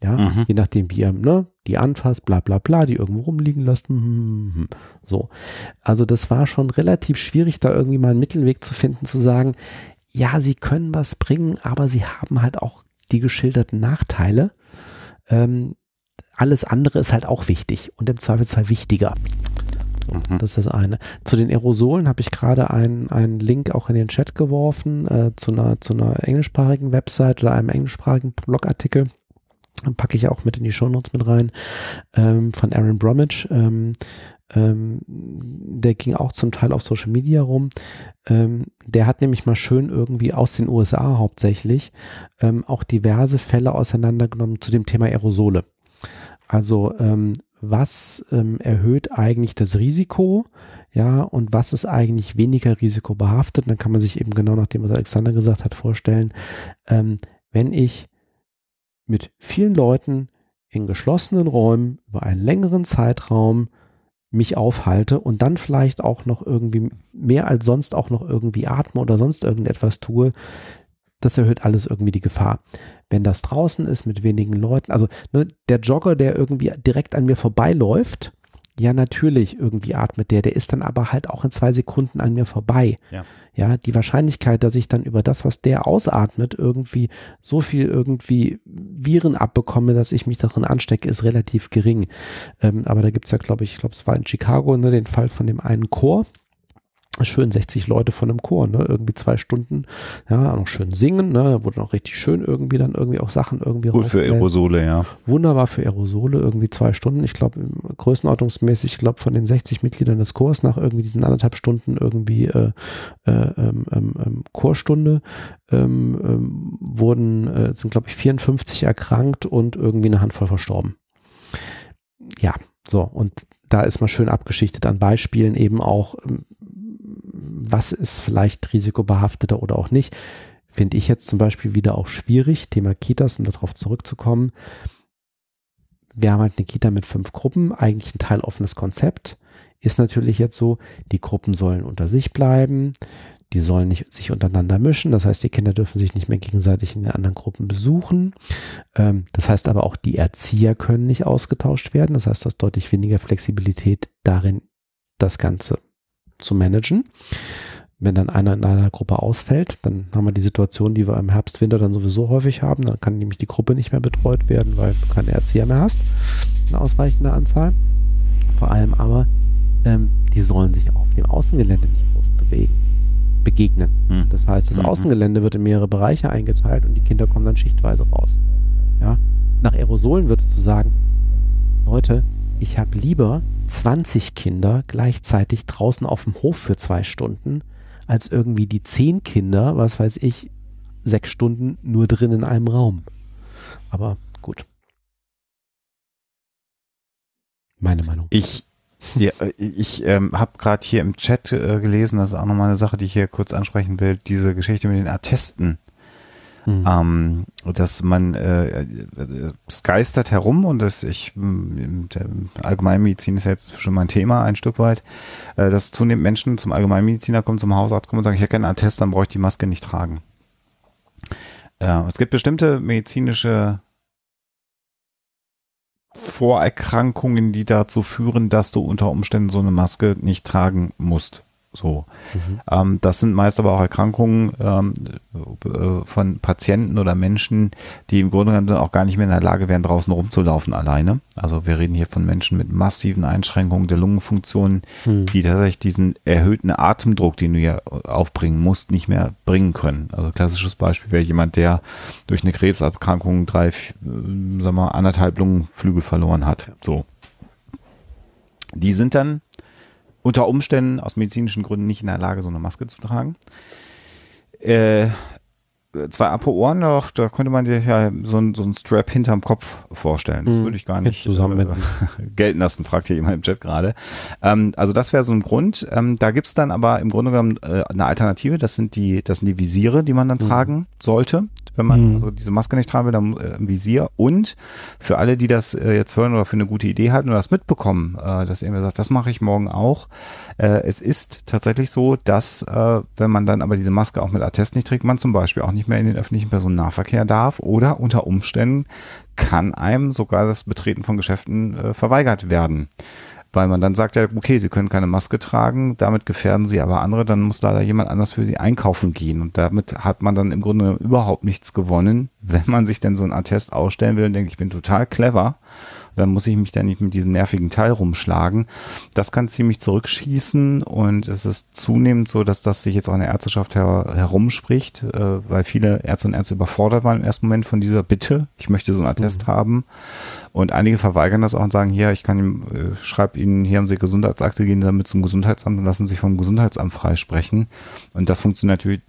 Ja, mhm. je nachdem, wie ihr ne, die anfasst, bla bla bla, die irgendwo rumliegen lasst. Hm, hm, hm, so. Also das war schon relativ schwierig, da irgendwie mal einen Mittelweg zu finden, zu sagen, ja, sie können was bringen, aber sie haben halt auch die geschilderten Nachteile. Ähm, alles andere ist halt auch wichtig und im Zweifelsfall wichtiger. So, mhm. Das ist das eine. Zu den Aerosolen habe ich gerade einen, einen Link auch in den Chat geworfen äh, zu, einer, zu einer englischsprachigen Website oder einem englischsprachigen Blogartikel. Packe ich auch mit in die Shownotes mit rein, ähm, von Aaron Bromwich. Ähm, ähm, der ging auch zum Teil auf Social Media rum. Ähm, der hat nämlich mal schön irgendwie aus den USA hauptsächlich ähm, auch diverse Fälle auseinandergenommen zu dem Thema Aerosole. Also ähm, was ähm, erhöht eigentlich das Risiko, ja, und was ist eigentlich weniger risikobehaftet? Dann kann man sich eben genau nach dem, was Alexander gesagt hat, vorstellen, ähm, wenn ich mit vielen Leuten in geschlossenen Räumen über einen längeren Zeitraum mich aufhalte und dann vielleicht auch noch irgendwie mehr als sonst auch noch irgendwie atme oder sonst irgendetwas tue, das erhöht alles irgendwie die Gefahr. Wenn das draußen ist mit wenigen Leuten, also ne, der Jogger, der irgendwie direkt an mir vorbeiläuft, ja, natürlich, irgendwie atmet der, der ist dann aber halt auch in zwei Sekunden an mir vorbei. Ja. Ja, die Wahrscheinlichkeit, dass ich dann über das, was der ausatmet, irgendwie so viel irgendwie Viren abbekomme, dass ich mich darin anstecke, ist relativ gering. Ähm, aber da gibt es ja, glaube ich, ich glaube, es war in Chicago, ne, den Fall von dem einen Chor schön 60 Leute von einem Chor, ne, irgendwie zwei Stunden, ja, noch schön singen, ne, wurde noch richtig schön irgendwie dann irgendwie auch Sachen irgendwie Gut für Aerosole, ja. Wunderbar für Aerosole, irgendwie zwei Stunden, ich glaube, größenordnungsmäßig, ich glaube, von den 60 Mitgliedern des Chors nach irgendwie diesen anderthalb Stunden irgendwie äh, äh, ähm, ähm, ähm Chorstunde ähm, ähm, wurden, äh, sind glaube ich 54 erkrankt und irgendwie eine Handvoll verstorben. Ja, so, und da ist mal schön abgeschichtet an Beispielen eben auch, ähm, was ist vielleicht risikobehafteter oder auch nicht, finde ich jetzt zum Beispiel wieder auch schwierig. Thema Kitas, um darauf zurückzukommen. Wir haben halt eine Kita mit fünf Gruppen, eigentlich ein teiloffenes Konzept. Ist natürlich jetzt so, die Gruppen sollen unter sich bleiben, die sollen nicht sich untereinander mischen. Das heißt, die Kinder dürfen sich nicht mehr gegenseitig in den anderen Gruppen besuchen. Ähm, das heißt aber auch, die Erzieher können nicht ausgetauscht werden. Das heißt, du hast deutlich weniger Flexibilität darin, das Ganze zu managen. Wenn dann einer in einer Gruppe ausfällt, dann haben wir die Situation, die wir im Herbst, Winter dann sowieso häufig haben. Dann kann nämlich die Gruppe nicht mehr betreut werden, weil du keine Erzieher mehr hast. Eine ausreichende Anzahl. Vor allem aber, ähm, die sollen sich auf dem Außengelände nicht bewegen, begegnen. Hm. Das heißt, das mhm. Außengelände wird in mehrere Bereiche eingeteilt und die Kinder kommen dann schichtweise raus. Ja? Nach Aerosolen würdest du sagen, Leute, ich habe lieber 20 Kinder gleichzeitig draußen auf dem Hof für zwei Stunden, als irgendwie die 10 Kinder, was weiß ich, sechs Stunden nur drin in einem Raum. Aber gut. Meine Meinung. Ich, ja, ich ähm, habe gerade hier im Chat äh, gelesen, das ist auch nochmal eine Sache, die ich hier kurz ansprechen will, diese Geschichte mit den Attesten. Mhm. Ähm, dass man äh, es geistert herum und das ich der Allgemeinmedizin ist jetzt schon mein Thema ein Stück weit, äh, dass zunehmend Menschen zum Allgemeinmediziner kommen, zum Hausarzt kommen und sagen, ich hätte gerne einen Attest, dann brauche ich die Maske nicht tragen. Ja, es gibt bestimmte medizinische Vorerkrankungen, die dazu führen, dass du unter Umständen so eine Maske nicht tragen musst. So. Mhm. Ähm, das sind meist aber auch Erkrankungen ähm, äh, von Patienten oder Menschen, die im Grunde genommen auch gar nicht mehr in der Lage wären, draußen rumzulaufen alleine. Also wir reden hier von Menschen mit massiven Einschränkungen der Lungenfunktionen, mhm. die tatsächlich diesen erhöhten Atemdruck, den du ja aufbringen musst, nicht mehr bringen können. Also klassisches Beispiel wäre jemand, der durch eine Krebserkrankung drei, äh, sagen wir, anderthalb Lungenflügel verloren hat. So. Die sind dann unter Umständen aus medizinischen Gründen nicht in der Lage, so eine Maske zu tragen. Äh, zwei Apo-Ohren, da, da könnte man sich ja so ein, so ein Strap hinterm Kopf vorstellen. Das mhm. würde ich gar nicht zusammen äh, gelten lassen, fragt hier jemand im Chat gerade. Ähm, also das wäre so ein Grund. Ähm, da gibt's dann aber im Grunde genommen äh, eine Alternative. Das sind die, das sind die Visiere, die man dann mhm. tragen sollte wenn man mhm. also diese Maske nicht tragen will, dann äh, im Visier. Und für alle, die das äh, jetzt hören oder für eine gute Idee halten oder das mitbekommen, äh, dass irgendwer sagt, das mache ich morgen auch. Äh, es ist tatsächlich so, dass äh, wenn man dann aber diese Maske auch mit Attest nicht trägt, man zum Beispiel auch nicht mehr in den öffentlichen Personennahverkehr darf oder unter Umständen kann einem sogar das Betreten von Geschäften äh, verweigert werden weil man dann sagt ja, okay, sie können keine Maske tragen, damit gefährden sie aber andere, dann muss leider jemand anders für sie einkaufen gehen. Und damit hat man dann im Grunde überhaupt nichts gewonnen, wenn man sich denn so ein Attest ausstellen will und denkt, ich bin total clever dann muss ich mich da nicht mit diesem nervigen Teil rumschlagen. Das kann ziemlich zurückschießen und es ist zunehmend so, dass das sich jetzt auch in der Ärzteschaft her herumspricht, äh, weil viele Ärzte und Ärzte überfordert waren im ersten Moment von dieser Bitte, ich möchte so einen Attest mhm. haben. Und einige verweigern das auch und sagen, hier, ich kann ihm, äh, schreib Ihnen, hier haben Sie Gesundheitsakte, gehen damit zum Gesundheitsamt und lassen sich vom Gesundheitsamt freisprechen. Und das funktioniert natürlich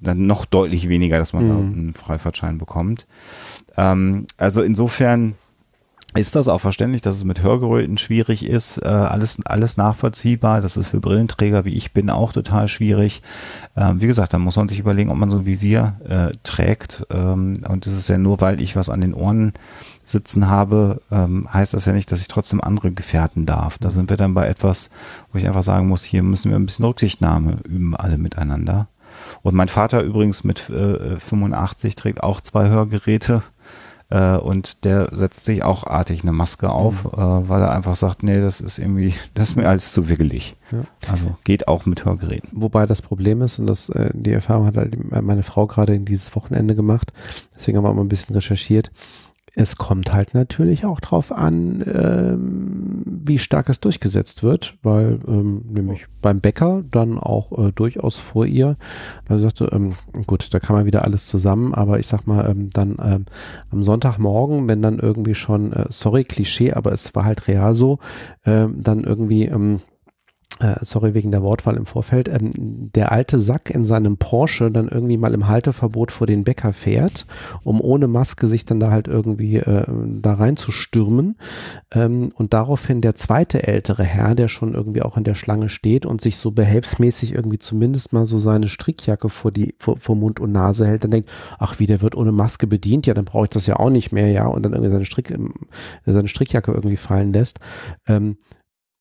dann noch deutlich weniger, dass man mhm. da einen Freifahrtschein bekommt. Ähm, also insofern ist das auch verständlich, dass es mit Hörgeräten schwierig ist, äh, alles, alles nachvollziehbar. Das ist für Brillenträger wie ich bin auch total schwierig. Ähm, wie gesagt, da muss man sich überlegen, ob man so ein Visier äh, trägt. Ähm, und das ist ja nur, weil ich was an den Ohren sitzen habe, ähm, heißt das ja nicht, dass ich trotzdem andere gefährden darf. Da sind wir dann bei etwas, wo ich einfach sagen muss, hier müssen wir ein bisschen Rücksichtnahme üben, alle miteinander. Und mein Vater übrigens mit äh, 85 trägt auch zwei Hörgeräte äh, und der setzt sich auch artig eine Maske auf, mhm. äh, weil er einfach sagt, nee, das ist irgendwie, das ist mir alles zu wickelig. Ja. Also geht auch mit Hörgeräten. Wobei das Problem ist, und das, äh, die Erfahrung hat halt meine Frau gerade in dieses Wochenende gemacht, deswegen haben wir auch mal ein bisschen recherchiert, es kommt halt natürlich auch drauf an, ähm, wie stark es durchgesetzt wird, weil ähm, nämlich beim Bäcker dann auch äh, durchaus vor ihr, da sagte, ähm, gut, da kann man wieder alles zusammen, aber ich sag mal, ähm, dann ähm, am Sonntagmorgen, wenn dann irgendwie schon, äh, sorry, Klischee, aber es war halt real so, ähm, dann irgendwie ähm, äh, sorry wegen der Wortwahl im Vorfeld, ähm, der alte Sack in seinem Porsche dann irgendwie mal im Halteverbot vor den Bäcker fährt, um ohne Maske sich dann da halt irgendwie äh, da reinzustürmen ähm, und daraufhin der zweite ältere Herr, der schon irgendwie auch in der Schlange steht und sich so behelfsmäßig irgendwie zumindest mal so seine Strickjacke vor die vor, vor Mund und Nase hält, dann denkt, ach wie, der wird ohne Maske bedient, ja, dann brauche ich das ja auch nicht mehr, ja, und dann irgendwie seine, Strick, seine Strickjacke irgendwie fallen lässt. Ähm,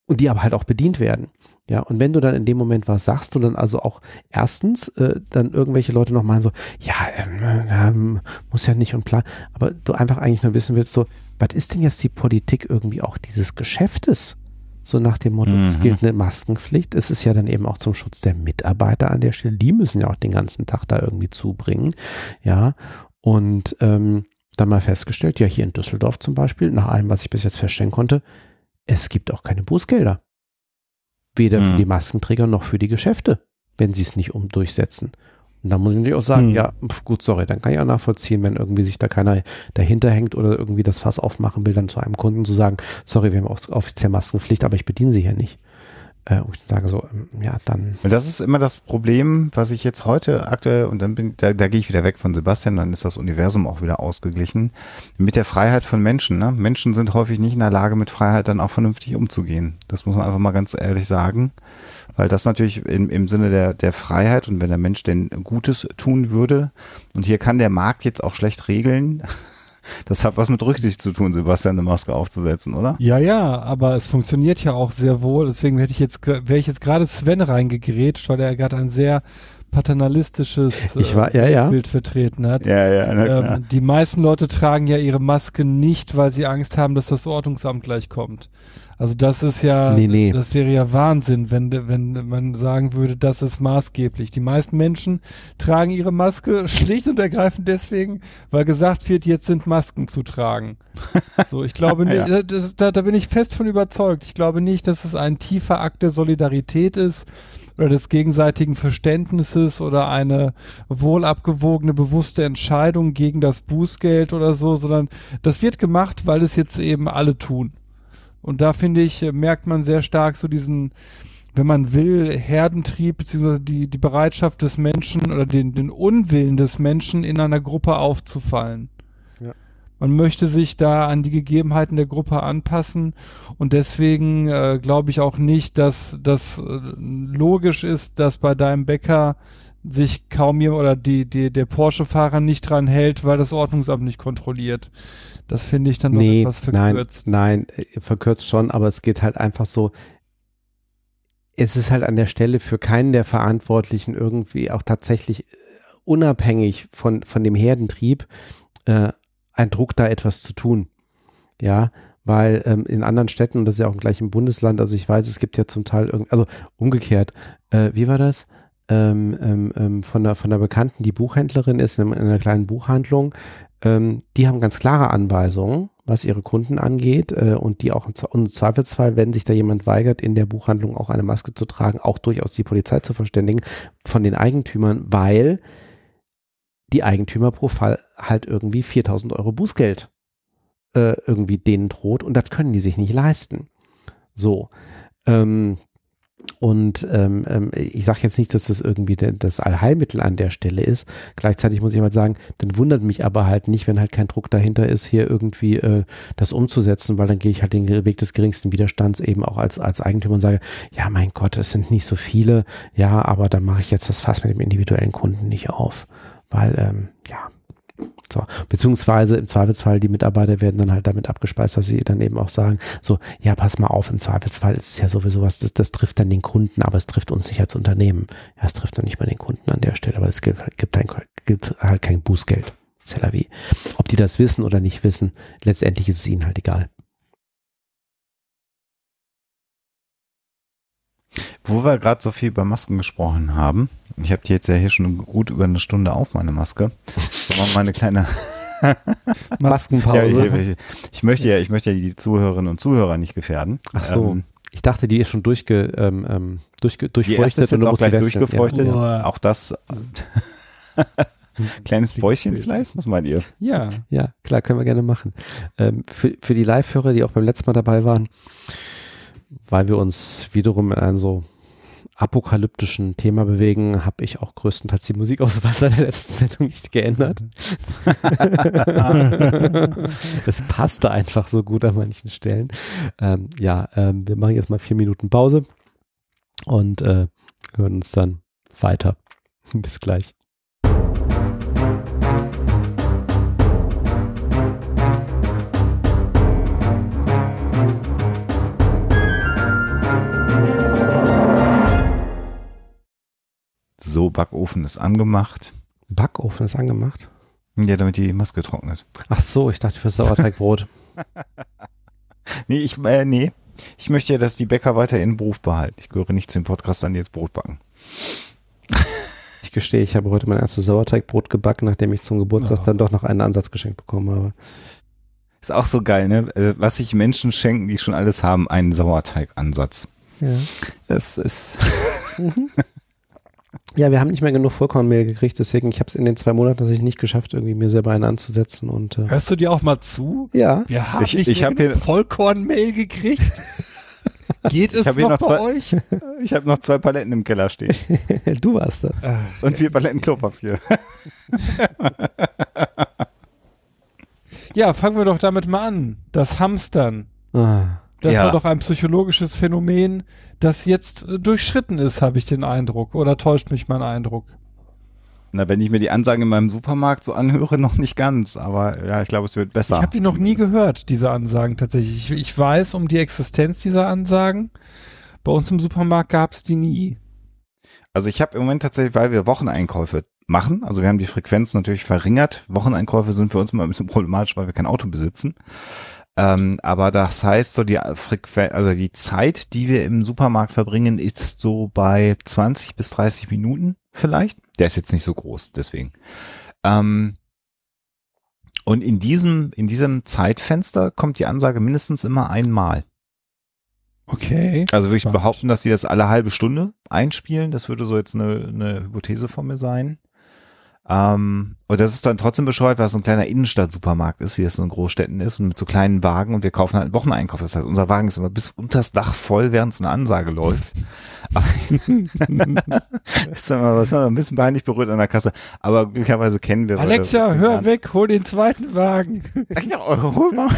und die aber halt auch bedient werden. Ja, und wenn du dann in dem Moment was sagst, du dann also auch erstens äh, dann irgendwelche Leute noch meinen so, ja, ähm, ähm, muss ja nicht und plan, aber du einfach eigentlich nur wissen willst, so, was ist denn jetzt die Politik irgendwie auch dieses Geschäftes? So nach dem Motto, mhm. es gilt eine Maskenpflicht. Es ist ja dann eben auch zum Schutz der Mitarbeiter an der Stelle. Die müssen ja auch den ganzen Tag da irgendwie zubringen. Ja, und ähm, dann mal festgestellt, ja, hier in Düsseldorf zum Beispiel, nach allem, was ich bis jetzt feststellen konnte, es gibt auch keine Bußgelder. Weder mhm. für die Maskenträger noch für die Geschäfte, wenn sie es nicht um durchsetzen. Und da muss ich natürlich auch sagen, mhm. ja, gut, sorry, dann kann ich auch nachvollziehen, wenn irgendwie sich da keiner dahinter hängt oder irgendwie das Fass aufmachen will, dann zu einem Kunden zu sagen, sorry, wir haben offiziell Maskenpflicht, aber ich bediene sie hier nicht. Äh, wo ich sage so, ähm, ja, dann. Und das ist immer das Problem, was ich jetzt heute aktuell, und dann bin, da, da gehe ich wieder weg von Sebastian, dann ist das Universum auch wieder ausgeglichen, mit der Freiheit von Menschen. Ne? Menschen sind häufig nicht in der Lage, mit Freiheit dann auch vernünftig umzugehen. Das muss man einfach mal ganz ehrlich sagen. Weil das natürlich im, im Sinne der, der Freiheit und wenn der Mensch denn Gutes tun würde, und hier kann der Markt jetzt auch schlecht regeln, das hat was mit Rücksicht zu tun, Sebastian, eine Maske aufzusetzen, oder? Ja, ja, aber es funktioniert ja auch sehr wohl. Deswegen hätte ich jetzt, wäre ich jetzt gerade Sven reingegrätscht, weil er gerade ein sehr paternalistisches ich war, ja, ja. Bild vertreten hat. Ja, ja, ähm, die meisten Leute tragen ja ihre Maske nicht, weil sie Angst haben, dass das Ordnungsamt gleich kommt. Also das ist ja, nee, nee. das wäre ja Wahnsinn, wenn, wenn man sagen würde, das ist maßgeblich. Die meisten Menschen tragen ihre Maske schlicht und ergreifend deswegen, weil gesagt wird, jetzt sind Masken zu tragen. So, ich glaube, ja. das, da, da bin ich fest von überzeugt. Ich glaube nicht, dass es ein tiefer Akt der Solidarität ist oder des gegenseitigen Verständnisses oder eine wohl abgewogene, bewusste Entscheidung gegen das Bußgeld oder so, sondern das wird gemacht, weil es jetzt eben alle tun. Und da finde ich, äh, merkt man sehr stark so diesen, wenn man will, Herdentrieb, beziehungsweise die, die Bereitschaft des Menschen oder den, den Unwillen des Menschen in einer Gruppe aufzufallen. Ja. Man möchte sich da an die Gegebenheiten der Gruppe anpassen und deswegen äh, glaube ich auch nicht, dass das äh, logisch ist, dass bei deinem Bäcker sich kaum jemand oder die, die, der Porsche-Fahrer nicht dran hält, weil das Ordnungsamt nicht kontrolliert. Das finde ich dann nee, etwas verkürzt. Nein, nein, äh, verkürzt schon, aber es geht halt einfach so, es ist halt an der Stelle für keinen der Verantwortlichen irgendwie auch tatsächlich äh, unabhängig von, von dem Herdentrieb äh, ein Druck, da etwas zu tun. Ja, weil ähm, in anderen Städten, und das ist ja auch im gleichen Bundesland, also ich weiß, es gibt ja zum Teil, irgend, also umgekehrt, äh, wie war das? Ähm, ähm, ähm von, der, von der Bekannten, die Buchhändlerin ist in einer kleinen Buchhandlung, ähm, die haben ganz klare Anweisungen, was ihre Kunden angeht äh, und die auch im, im, Zweifelsfall, wenn sich da jemand weigert, in der Buchhandlung auch eine Maske zu tragen, auch durchaus die Polizei zu verständigen von den Eigentümern, weil die Eigentümer pro Fall halt irgendwie 4000 Euro Bußgeld äh, irgendwie denen droht und das können die sich nicht leisten. So. Ähm, und ähm, ähm, ich sage jetzt nicht, dass das irgendwie das Allheilmittel an der Stelle ist. Gleichzeitig muss ich mal sagen, dann wundert mich aber halt nicht, wenn halt kein Druck dahinter ist, hier irgendwie äh, das umzusetzen, weil dann gehe ich halt den Weg des geringsten Widerstands eben auch als, als Eigentümer und sage, ja, mein Gott, es sind nicht so viele, ja, aber dann mache ich jetzt das Fass mit dem individuellen Kunden nicht auf. Weil, ähm, ja, so, beziehungsweise im Zweifelsfall die Mitarbeiter werden dann halt damit abgespeist, dass sie dann eben auch sagen, so, ja, pass mal auf, im Zweifelsfall ist es ja sowieso was, das, das trifft dann den Kunden, aber es trifft uns nicht als Unternehmen. Ja, es trifft dann nicht mal den Kunden an der Stelle, weil es gibt, gibt, ein, gibt halt kein Bußgeld. C'est Ob die das wissen oder nicht wissen, letztendlich ist es ihnen halt egal. Wo wir gerade so viel über Masken gesprochen haben, ich habe die jetzt ja hier schon gut über eine Stunde auf, meine Maske. So mal meine kleine Maskenpause. Ja, ich, ich, ich, möchte ja, ich möchte ja die Zuhörerinnen und Zuhörer nicht gefährden. Ach so. Ähm, ich dachte, die ist schon durchge, ähm, ähm durchge, durchfeuchtet. Die ist jetzt auch gleich durchgefeuchtet. Ja. Auch das. Kleines Bäuschen vielleicht? Was meint ihr? Ja, ja, klar, können wir gerne machen. Ähm, für, für die Live-Hörer, die auch beim letzten Mal dabei waren, weil wir uns wiederum in einem so apokalyptischen Thema bewegen, habe ich auch größtenteils die Musikauswahl seit der letzten Sendung nicht geändert. es passte einfach so gut an manchen Stellen. Ähm, ja, ähm, wir machen jetzt mal vier Minuten Pause und äh, hören uns dann weiter. Bis gleich. So, Backofen ist angemacht. Backofen ist angemacht? Ja, damit die Maske trocknet. Ach so, ich dachte für Sauerteigbrot. nee, ich, äh, nee. Ich möchte ja, dass die Bäcker weiter ihren Beruf behalten. Ich gehöre nicht zu den Podcastern, die jetzt Brot backen. Ich gestehe, ich habe heute mein erstes Sauerteigbrot gebacken, nachdem ich zum Geburtstag oh. dann doch noch einen Ansatz geschenkt bekommen habe. Ist auch so geil, ne? Also, was sich Menschen schenken, die schon alles haben, einen Sauerteigansatz. Ja. Das ist. Mhm. Ja, wir haben nicht mehr genug Vollkornmehl gekriegt, deswegen ich habe es in den zwei Monaten tatsächlich nicht geschafft, irgendwie mir selber einen anzusetzen. Und, äh Hörst du dir auch mal zu? Ja. Wir haben ich, nicht ich hab hier Vollkornmehl gekriegt. Geht es noch, noch bei zwei, euch? Ich habe noch zwei Paletten im Keller stehen. du warst das. Und vier Paletten Klopapier. ja, fangen wir doch damit mal an. Das Hamstern. Ah. Das ja. war doch ein psychologisches Phänomen, das jetzt durchschritten ist, habe ich den Eindruck. Oder täuscht mich mein Eindruck? Na, wenn ich mir die Ansagen in meinem Supermarkt so anhöre, noch nicht ganz, aber ja, ich glaube, es wird besser. Ich habe die noch nie gehört, diese Ansagen tatsächlich. Ich, ich, weiß um die Existenz dieser Ansagen. Bei uns im Supermarkt gab es die nie. Also ich habe im Moment tatsächlich, weil wir Wocheneinkäufe machen, also wir haben die Frequenz natürlich verringert. Wocheneinkäufe sind für uns immer ein bisschen problematisch, weil wir kein Auto besitzen. Ähm, aber das heißt, so die Frequenz, also die Zeit, die wir im Supermarkt verbringen, ist so bei 20 bis 30 Minuten vielleicht. Der ist jetzt nicht so groß, deswegen. Ähm, und in diesem, in diesem Zeitfenster kommt die Ansage mindestens immer einmal. Okay. Also würde ich Spannend. behaupten, dass die das alle halbe Stunde einspielen. Das würde so jetzt eine, eine Hypothese von mir sein. Ähm, und das ist dann trotzdem bescheuert, weil es so ein kleiner Innenstadt-Supermarkt ist, wie es so in Großstädten ist und mit so kleinen Wagen und wir kaufen halt einen Wocheneinkauf. Das heißt, unser Wagen ist immer bis unters Dach voll, während so eine Ansage läuft. ist dann mal was ein bisschen peinlich berührt an der Kasse. Aber glücklicherweise kennen wir. Alexa, hör an. weg, hol den zweiten Wagen. Ja, hol mal.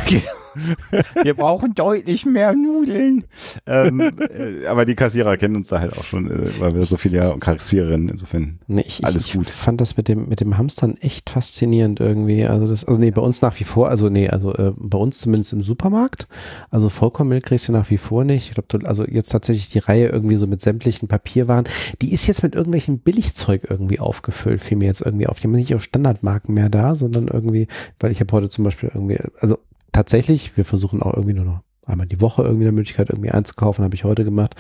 wir brauchen deutlich mehr Nudeln. Ähm, äh, aber die Kassierer kennen uns da halt auch schon, äh, weil wir so viele ja Kassiererinnen, insofern nee, ich, alles gut. Ich fand das mit dem, mit dem Hamstern echt faszinierend irgendwie. Also das, also nee, bei uns nach wie vor, also nee, also äh, bei uns zumindest im Supermarkt. Also Vollkornmilch kriegst du nach wie vor nicht. Ich glaube, also jetzt tatsächlich die Reihe irgendwie so mit sämtlichen Papierwaren. Die ist jetzt mit irgendwelchen Billigzeug irgendwie aufgefüllt, fiel mir jetzt irgendwie auf. Die haben nicht auf Standardmarken mehr da, sondern irgendwie, weil ich habe heute zum Beispiel irgendwie, also tatsächlich, wir versuchen auch irgendwie nur noch einmal die Woche irgendwie eine Möglichkeit irgendwie einzukaufen, habe ich heute gemacht.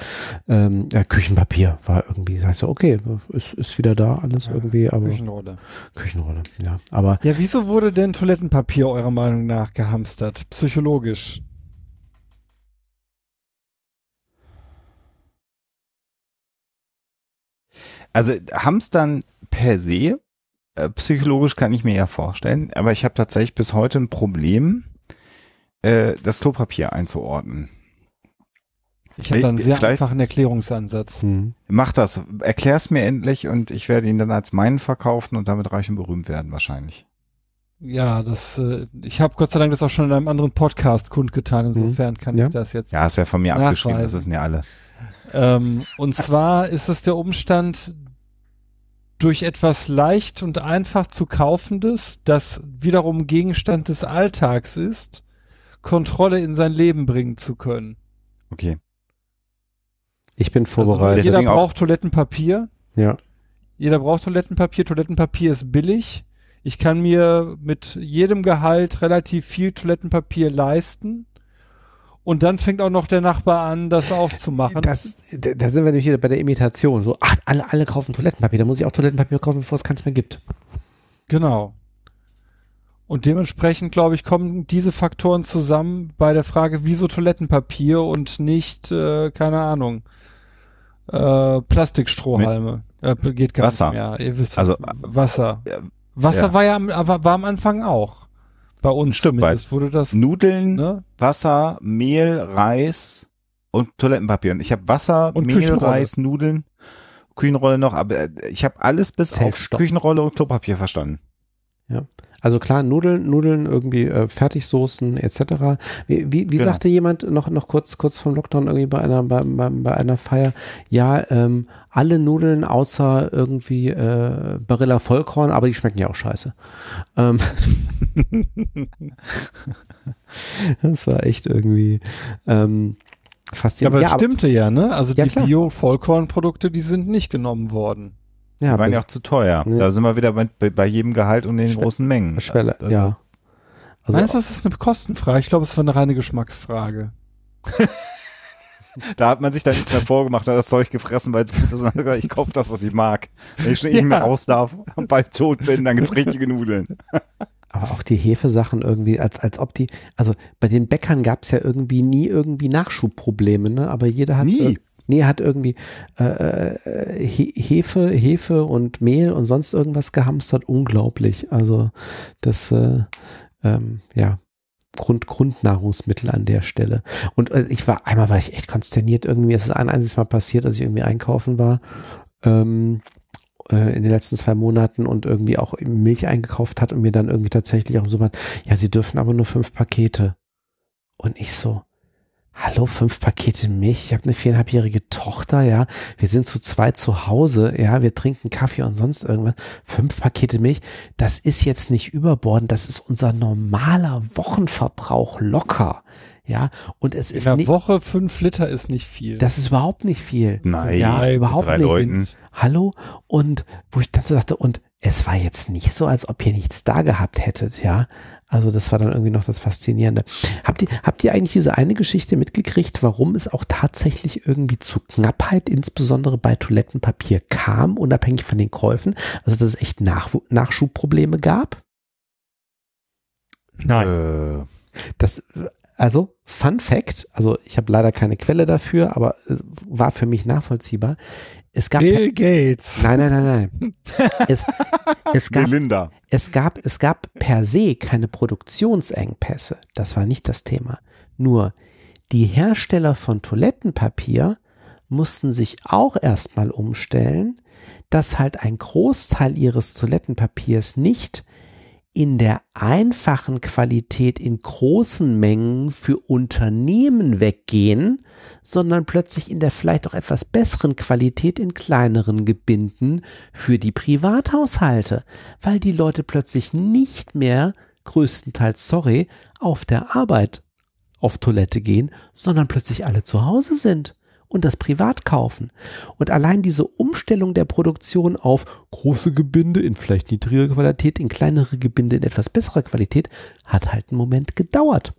Ähm, ja, Küchenpapier war irgendwie, heißt so, okay, ist, ist wieder da alles ja, irgendwie, aber Küchenrolle. Küchenrolle, ja. Aber ja, wieso wurde denn Toilettenpapier eurer Meinung nach gehamstert? Psychologisch? Also Hamstern per se, äh, psychologisch kann ich mir ja vorstellen, aber ich habe tatsächlich bis heute ein Problem äh, das Klopapier einzuordnen. Ich habe da einen sehr Vielleicht, einfachen Erklärungsansatz. Hm. Mach das. Erklär's mir endlich und ich werde ihn dann als meinen verkaufen und damit reich und berühmt werden wahrscheinlich. Ja, das, äh, ich habe Gott sei Dank das auch schon in einem anderen Podcast kundgetan, insofern kann ja. ich das jetzt. Ja, ist ja von mir nachweisen. abgeschrieben, das wissen ja alle. Ähm, und zwar ist es der Umstand, durch etwas leicht und einfach zu kaufendes, das wiederum Gegenstand des Alltags ist, Kontrolle in sein Leben bringen zu können. Okay. Ich bin also, vorbereitet. Also jeder braucht Toilettenpapier. Ja. Jeder braucht Toilettenpapier. Toilettenpapier ist billig. Ich kann mir mit jedem Gehalt relativ viel Toilettenpapier leisten. Und dann fängt auch noch der Nachbar an, das auch zu machen. Das, da sind wir nämlich wieder bei der Imitation. So, ach, alle, alle kaufen Toilettenpapier. Da muss ich auch Toilettenpapier kaufen, bevor es keins mehr gibt. Genau. Und dementsprechend, glaube ich, kommen diese Faktoren zusammen bei der Frage, wieso Toilettenpapier und nicht, äh, keine Ahnung, äh, Plastikstrohhalme. Äh, geht gar Wasser. nicht mehr. Ihr wisst, also, Wasser. Wasser ja. war ja am, war am Anfang auch. Bei uns Stück weit. wurde das. Nudeln, ne? Wasser, Mehl, Reis und Toilettenpapier. Und ich habe Wasser, und Mehl, Reis, Nudeln, Küchenrolle noch, aber äh, ich habe alles bis auf Küchenrolle und Klopapier verstanden. Ja. Also klar, Nudeln, Nudeln, irgendwie äh, Fertigsoßen etc. Wie, wie, wie genau. sagte jemand noch, noch kurz, kurz vom Lockdown irgendwie bei einer, bei, bei, bei einer Feier, ja, ähm, alle Nudeln außer irgendwie äh, Barilla Vollkorn, aber die schmecken ja auch scheiße. Ähm das war echt irgendwie ähm, faszinierend. Ja, aber das ja, stimmte ja, ne? Also ja, die Bio-Vollkornprodukte, die sind nicht genommen worden. Ja, die waren ja auch zu teuer. Ja. Da sind wir wieder bei, bei jedem Gehalt und den Schwe großen Mengen. Schwelle, also, ja. Also Meinst du, das ist eine Kostenfrage? Ich glaube, es war eine reine Geschmacksfrage. da hat man sich dann nichts mehr vorgemacht, hat das Zeug gefressen, weil es gut ist. Ich kaufe das, was ich mag. Wenn ich schon ja. nicht mehr raus darf und bald tot bin, dann gibt's richtige Nudeln. Aber auch die Hefesachen irgendwie, als, als ob die, also bei den Bäckern gab es ja irgendwie nie irgendwie Nachschubprobleme, ne? Aber jeder hat. Nie. Nee, hat irgendwie äh, äh Hefe, Hefe und Mehl und sonst irgendwas gehamstert. Unglaublich. Also das, äh, ähm, ja. Grund, Grundnahrungsmittel an der Stelle. Und äh, ich war, einmal war ich echt konsterniert irgendwie. Es ist ein einziges Mal passiert, dass ich irgendwie einkaufen war. Ähm, äh, in den letzten zwei Monaten und irgendwie auch Milch eingekauft hat und mir dann irgendwie tatsächlich auch so mal, ja, sie dürfen aber nur fünf Pakete. Und ich so, hallo, fünf Pakete Milch, ich habe eine viereinhalbjährige Tochter, ja, wir sind zu zweit zu Hause, ja, wir trinken Kaffee und sonst irgendwas, fünf Pakete Milch, das ist jetzt nicht überbordend, das ist unser normaler Wochenverbrauch locker. Ja, und es In ist einer nicht, Woche fünf Liter ist nicht viel. das ist überhaupt nicht viel. Nein, ja, überhaupt drei nicht. Leuten. Hallo? Und wo ich dann so dachte, und es war jetzt nicht so, als ob ihr nichts da gehabt hättet, ja. Also das war dann irgendwie noch das Faszinierende. Habt ihr, habt ihr eigentlich diese eine Geschichte mitgekriegt, warum es auch tatsächlich irgendwie zu Knappheit, insbesondere bei Toilettenpapier kam, unabhängig von den Käufen? Also dass es echt Nach Nachschubprobleme gab? Nein. Äh, Das, also, Fun Fact, also ich habe leider keine Quelle dafür, aber äh, war für mich nachvollziehbar. Es gab Bill Gates. Nein, nein, nein, nein. Es, es, gab, Melinda. es, gab, es gab per se keine Produktionsengpässe. Das war nicht das Thema. Nur die Hersteller von Toilettenpapier mussten sich auch erstmal umstellen, dass halt ein Großteil ihres Toilettenpapiers nicht in der einfachen Qualität in großen Mengen für Unternehmen weggehen, sondern plötzlich in der vielleicht auch etwas besseren Qualität in kleineren Gebinden für die Privathaushalte, weil die Leute plötzlich nicht mehr, größtenteils sorry, auf der Arbeit auf Toilette gehen, sondern plötzlich alle zu Hause sind und das privat kaufen. Und allein diese Umstellung der Produktion auf große Gebinde in vielleicht niedriger Qualität, in kleinere Gebinde in etwas besserer Qualität, hat halt einen Moment gedauert.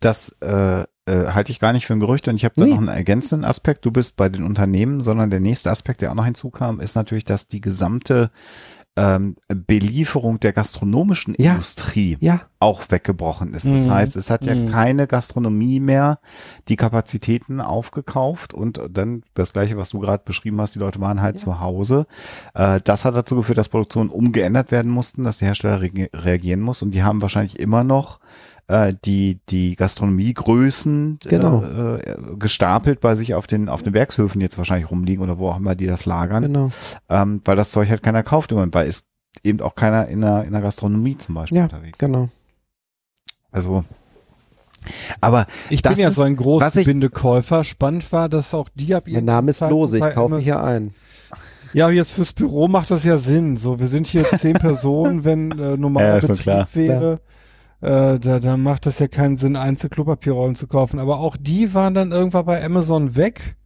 Das äh, äh, halte ich gar nicht für ein Gerücht und ich habe da Nee. noch einen ergänzenden Aspekt. Du bist bei den Unternehmen, sondern der nächste Aspekt, der auch noch hinzukam, ist natürlich, dass die gesamte ähm, Belieferung der gastronomischen Ja. Industrie Ja, auch weggebrochen ist. Das Mhm. heißt, es hat ja Mhm. keine Gastronomie mehr die Kapazitäten aufgekauft und dann das gleiche, was du gerade beschrieben hast, die Leute waren halt zu Hause. Äh, das hat dazu geführt, dass Produktionen umgeändert werden mussten, dass die Hersteller re reagieren mussten und die haben wahrscheinlich immer noch äh, die, die Gastronomiegrößen Genau. äh, äh, gestapelt bei sich auf den, auf den Werkshöfen jetzt wahrscheinlich rumliegen oder wo auch immer die das lagern, genau. ähm, weil das Zeug halt keiner kauft im Moment, weil es eben auch keiner in der, in der Gastronomie zum Beispiel Ja, unterwegs. genau. Also, aber Ich Das bin ja ist- so ein großer was ich- Bindekäufer. Spannend war, dass auch die ab Mein Name ist Lose, ich kaufe hier ein. Ja, jetzt fürs Büro macht das ja Sinn. So, wir sind hier zehn Personen, wenn äh, normaler Ja, Betrieb klar. wäre. Äh, da, da macht das ja keinen Sinn, Einzelklopapierrollen zu kaufen. Aber auch die waren dann irgendwann bei Amazon weg.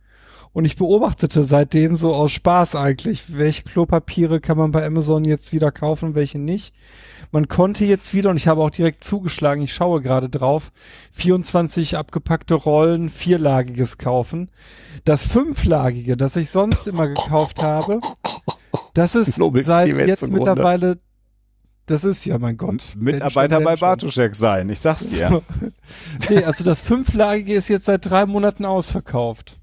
Und ich beobachtete seitdem so aus Spaß eigentlich, welche Klopapiere kann man bei Amazon jetzt wieder kaufen, welche nicht. Man konnte jetzt wieder, und ich habe auch direkt zugeschlagen, ich schaue gerade drauf, 24 abgepackte Rollen, vierlagiges kaufen. Das fünflagige, das ich sonst immer gekauft habe, das ist seit jetzt mittlerweiter, das ist ja mein Gott. Mitarbeiter bei Bartuschek sein, ich sag's dir. nee, also das fünflagige ist jetzt seit drei Monaten ausverkauft.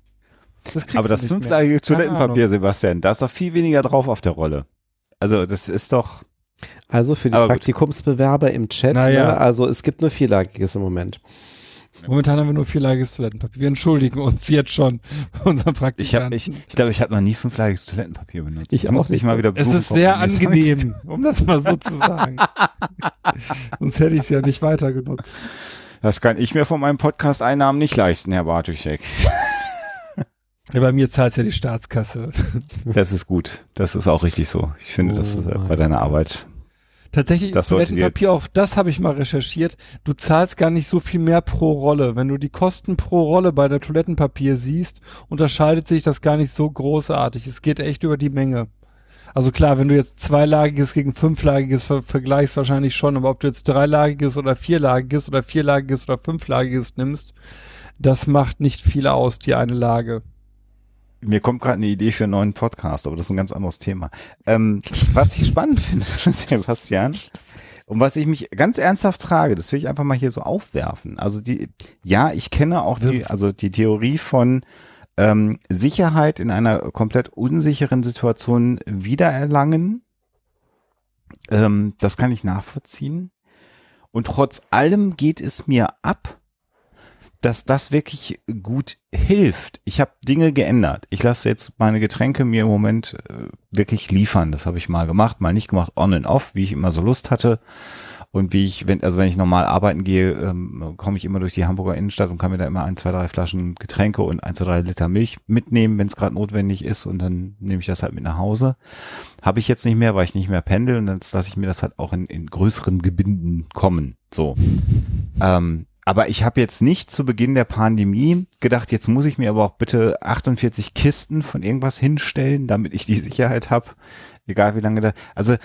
Das Aber das mehr. fünflagige Toilettenpapier. Sebastian, da ist doch viel weniger drauf auf der Rolle. Also das ist doch, Also für die Aber gut. Praktikumsbewerber im Chat, Naja. ne, also es gibt nur vierlagiges im Moment. Momentan haben wir nur vierlagiges Toilettenpapier. Wir entschuldigen uns jetzt schon bei unseren ich Praktikanten. habe, ich, ich glaube, ich habe noch nie fünflagiges Toilettenpapier benutzt. Ich auch muss nicht. dich mal wieder es ist sehr das angenehm, um das mal so zu sagen. Sonst hätte ich es ja nicht weiter genutzt. Das kann ich mir von meinem Podcast-Einnahmen nicht leisten, Herr Bartuschek. Ja, bei mir zahlt ja die Staatskasse. Das ist gut. Das ist auch richtig so. Ich finde, das Oh ist äh, bei deiner Arbeit. Tatsächlich Das ist Toilettenpapier auch, das habe ich mal recherchiert, du zahlst gar nicht so viel mehr pro Rolle. Wenn du die Kosten pro Rolle bei der Toilettenpapier siehst, unterscheidet sich das gar nicht so großartig. Es geht echt über die Menge. Also klar, wenn du jetzt zweilagiges gegen fünflagiges ver vergleichst, wahrscheinlich schon, aber ob du jetzt dreilagiges oder vierlagiges oder vierlagiges oder fünflagiges nimmst, das macht nicht viel aus, die eine Lage. Mir kommt gerade eine Idee für einen neuen Podcast, aber das ist ein ganz anderes Thema. Ähm, was ich spannend finde, Sebastian, und was ich mich ganz ernsthaft frage, das will ich einfach mal hier so aufwerfen. Also die, ja, ich kenne auch die, also die Theorie von ähm, Sicherheit in einer komplett unsicheren Situation wiedererlangen. Ähm, das kann ich nachvollziehen. Und trotz allem geht es mir ab, dass das wirklich gut hilft. Ich habe Dinge geändert. Ich lasse jetzt meine Getränke mir im Moment äh, wirklich liefern. Das habe ich mal gemacht, mal nicht gemacht, on and off, wie ich immer so Lust hatte. Und wie ich, wenn, also wenn ich normal arbeiten gehe, ähm, komme ich immer durch die Hamburger Innenstadt und kann mir da immer ein, zwei, drei Flaschen Getränke und ein, zwei, drei Liter Milch mitnehmen, wenn es gerade notwendig ist. Und dann nehme ich das halt mit nach Hause. Habe ich jetzt nicht mehr, weil ich nicht mehr pendel und dann lasse ich mir das halt auch in, in größeren Gebinden kommen. So. ähm, aber ich habe jetzt nicht zu Beginn der Pandemie gedacht, jetzt muss ich mir aber auch bitte 48 Kisten von irgendwas hinstellen, damit ich die Sicherheit habe, egal wie lange da. Also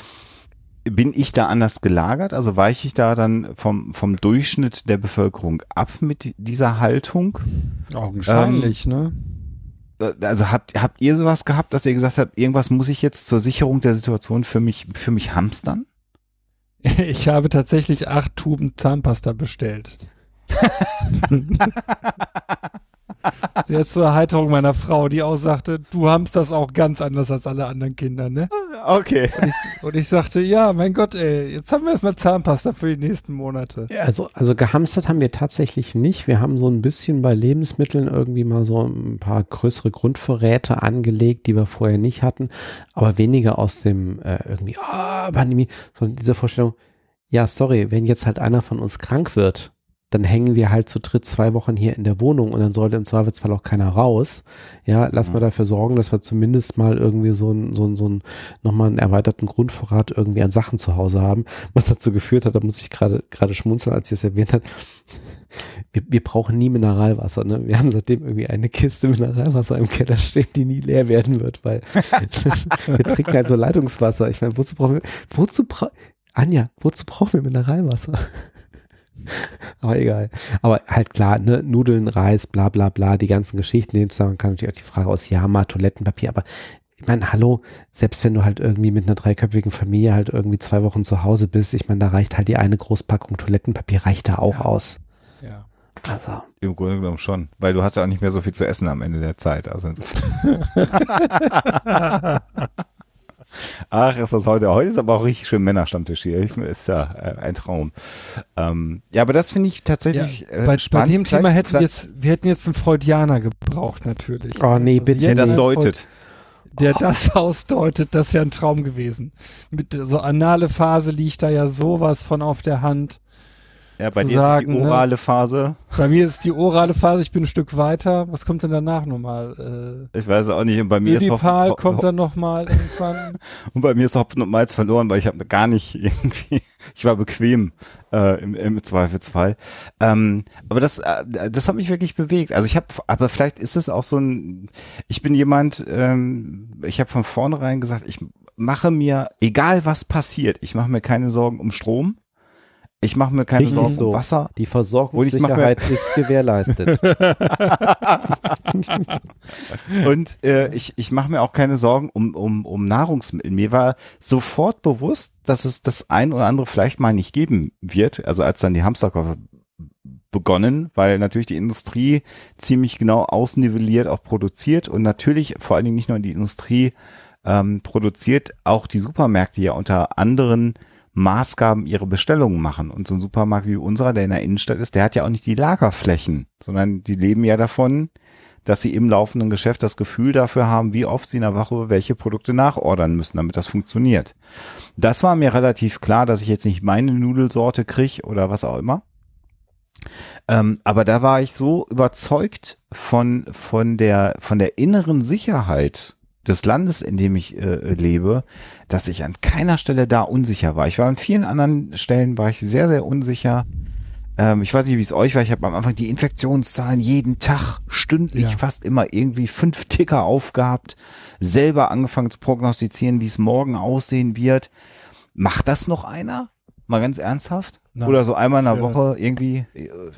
bin ich da anders gelagert? Also weiche ich da dann vom, vom Durchschnitt der Bevölkerung ab mit dieser Haltung? Augenscheinlich, ähm, ne? Äh, also habt, habt ihr sowas gehabt, dass ihr gesagt habt, irgendwas muss ich jetzt zur Sicherung der Situation für mich, für mich hamstern? Ich habe tatsächlich acht Tuben Zahnpasta bestellt. Sehr zur Erheiterung meiner Frau, die auch sagte, du hamst das auch ganz anders als alle anderen Kinder, ne? Okay. Und ich, und ich sagte, ja, mein Gott, ey, jetzt haben wir erstmal Zahnpasta für die nächsten Monate. Ja, also, also gehamstert haben wir tatsächlich nicht. Wir haben so ein bisschen bei Lebensmitteln irgendwie mal so ein paar größere Grundvorräte angelegt, die wir vorher nicht hatten, aber weniger aus dem äh, irgendwie, ah, oh, Pandemie, sondern diese Vorstellung, ja, sorry, wenn jetzt halt einer von uns krank wird, dann hängen wir halt zu dritt zwei Wochen hier in der Wohnung und dann sollte im Zweifelsfall auch keiner raus. Ja, lass ja. mal dafür sorgen, dass wir zumindest mal irgendwie so ein, so ein, so ein, nochmal einen erweiterten Grundvorrat irgendwie an Sachen zu Hause haben, was dazu geführt hat, da muss ich gerade, gerade schmunzeln, als sie es erwähnt hat. Wir, wir brauchen nie Mineralwasser, ne? Wir haben seitdem irgendwie eine Kiste Mineralwasser im Keller stehen, die nie leer werden wird, weil wir trinken halt nur Leitungswasser. Ich meine, wozu brauchen wir, wozu bra Anja, wozu brauchen wir Mineralwasser? Aber egal. Aber halt klar, ne, Nudeln, Reis, bla bla bla, die ganzen Geschichten, dem zusammen kann natürlich auch die Frage aus Yama, Toilettenpapier, aber ich meine, hallo, selbst wenn du halt irgendwie mit einer dreiköpfigen Familie halt irgendwie zwei Wochen zu Hause bist, ich meine, da reicht halt die eine Großpackung Toilettenpapier, reicht da auch ja. aus. Ja. Also. Im Grunde genommen schon, weil du hast ja auch nicht mehr so viel zu essen am Ende der Zeit. Also Ach, ist das heute. Heute ist aber auch richtig schön Männerstammtisch hier. Ich, ist ja äh, ein Traum. Ähm, ja, aber das finde ich tatsächlich ja, äh, bei, spannend. Bei dem Thema hätten wir jetzt, wir hätten jetzt einen Freudianer gebraucht, natürlich. Oh nee, bitte. Der das deutet. Der das ausdeutet, das wäre ein Traum gewesen. Mit so anale Phase liegt da ja sowas von auf der Hand. Ja, bei dir sagen, ist die ne? orale ne? Phase. Bei mir ist die orale Phase, ich bin ein Stück weiter. Was kommt denn danach nochmal? Äh, ich weiß auch nicht. Und bei mir ist Hopfen, kommt dann nochmal irgendwann. und bei mir ist Hopfen und Malz verloren, weil ich habe gar nicht irgendwie, ich war bequem äh, im, im Zweifelsfall. Ähm, aber das, äh, das hat mich wirklich bewegt. Also ich habe, aber vielleicht ist es auch so ein, ich bin jemand, ähm, ich habe von vornherein gesagt, ich mache mir, egal was passiert, ich mache mir keine Sorgen um Strom. Ich mache mir keine Sorgen so. um Wasser. Die Versorgungssicherheit ist gewährleistet. und äh, ich, ich mache mir auch keine Sorgen um, um, um Nahrungsmittel. Mir war sofort bewusst, dass es das ein oder andere vielleicht mal nicht geben wird. Also als dann die Hamsterkoffer begonnen, weil natürlich die Industrie ziemlich genau ausnivelliert auch produziert und natürlich vor allen Dingen nicht nur die Industrie ähm, produziert, auch die Supermärkte ja unter anderen Maßgaben ihre Bestellungen machen. Und so ein Supermarkt wie unserer, der in der Innenstadt ist, der hat ja auch nicht die Lagerflächen, sondern die leben ja davon, dass sie im laufenden Geschäft das Gefühl dafür haben, wie oft sie in der Woche welche Produkte nachordern müssen, damit das funktioniert. Das war mir relativ klar, dass ich jetzt nicht meine Nudelsorte kriege oder was auch immer. Ähm, aber da war ich so überzeugt von, von der, von der inneren Sicherheit des Landes, in dem ich äh, lebe, dass ich an keiner Stelle da unsicher war. Ich war an vielen anderen Stellen war ich sehr, sehr unsicher. Ähm, ich weiß nicht, wie es euch war. Ich habe am Anfang die Infektionszahlen jeden Tag, stündlich, ja. fast immer irgendwie fünf Ticker aufgehabt, selber angefangen zu prognostizieren, wie es morgen aussehen wird. Macht das noch einer? Mal ganz ernsthaft? Na, Oder so einmal in der ja. Woche irgendwie.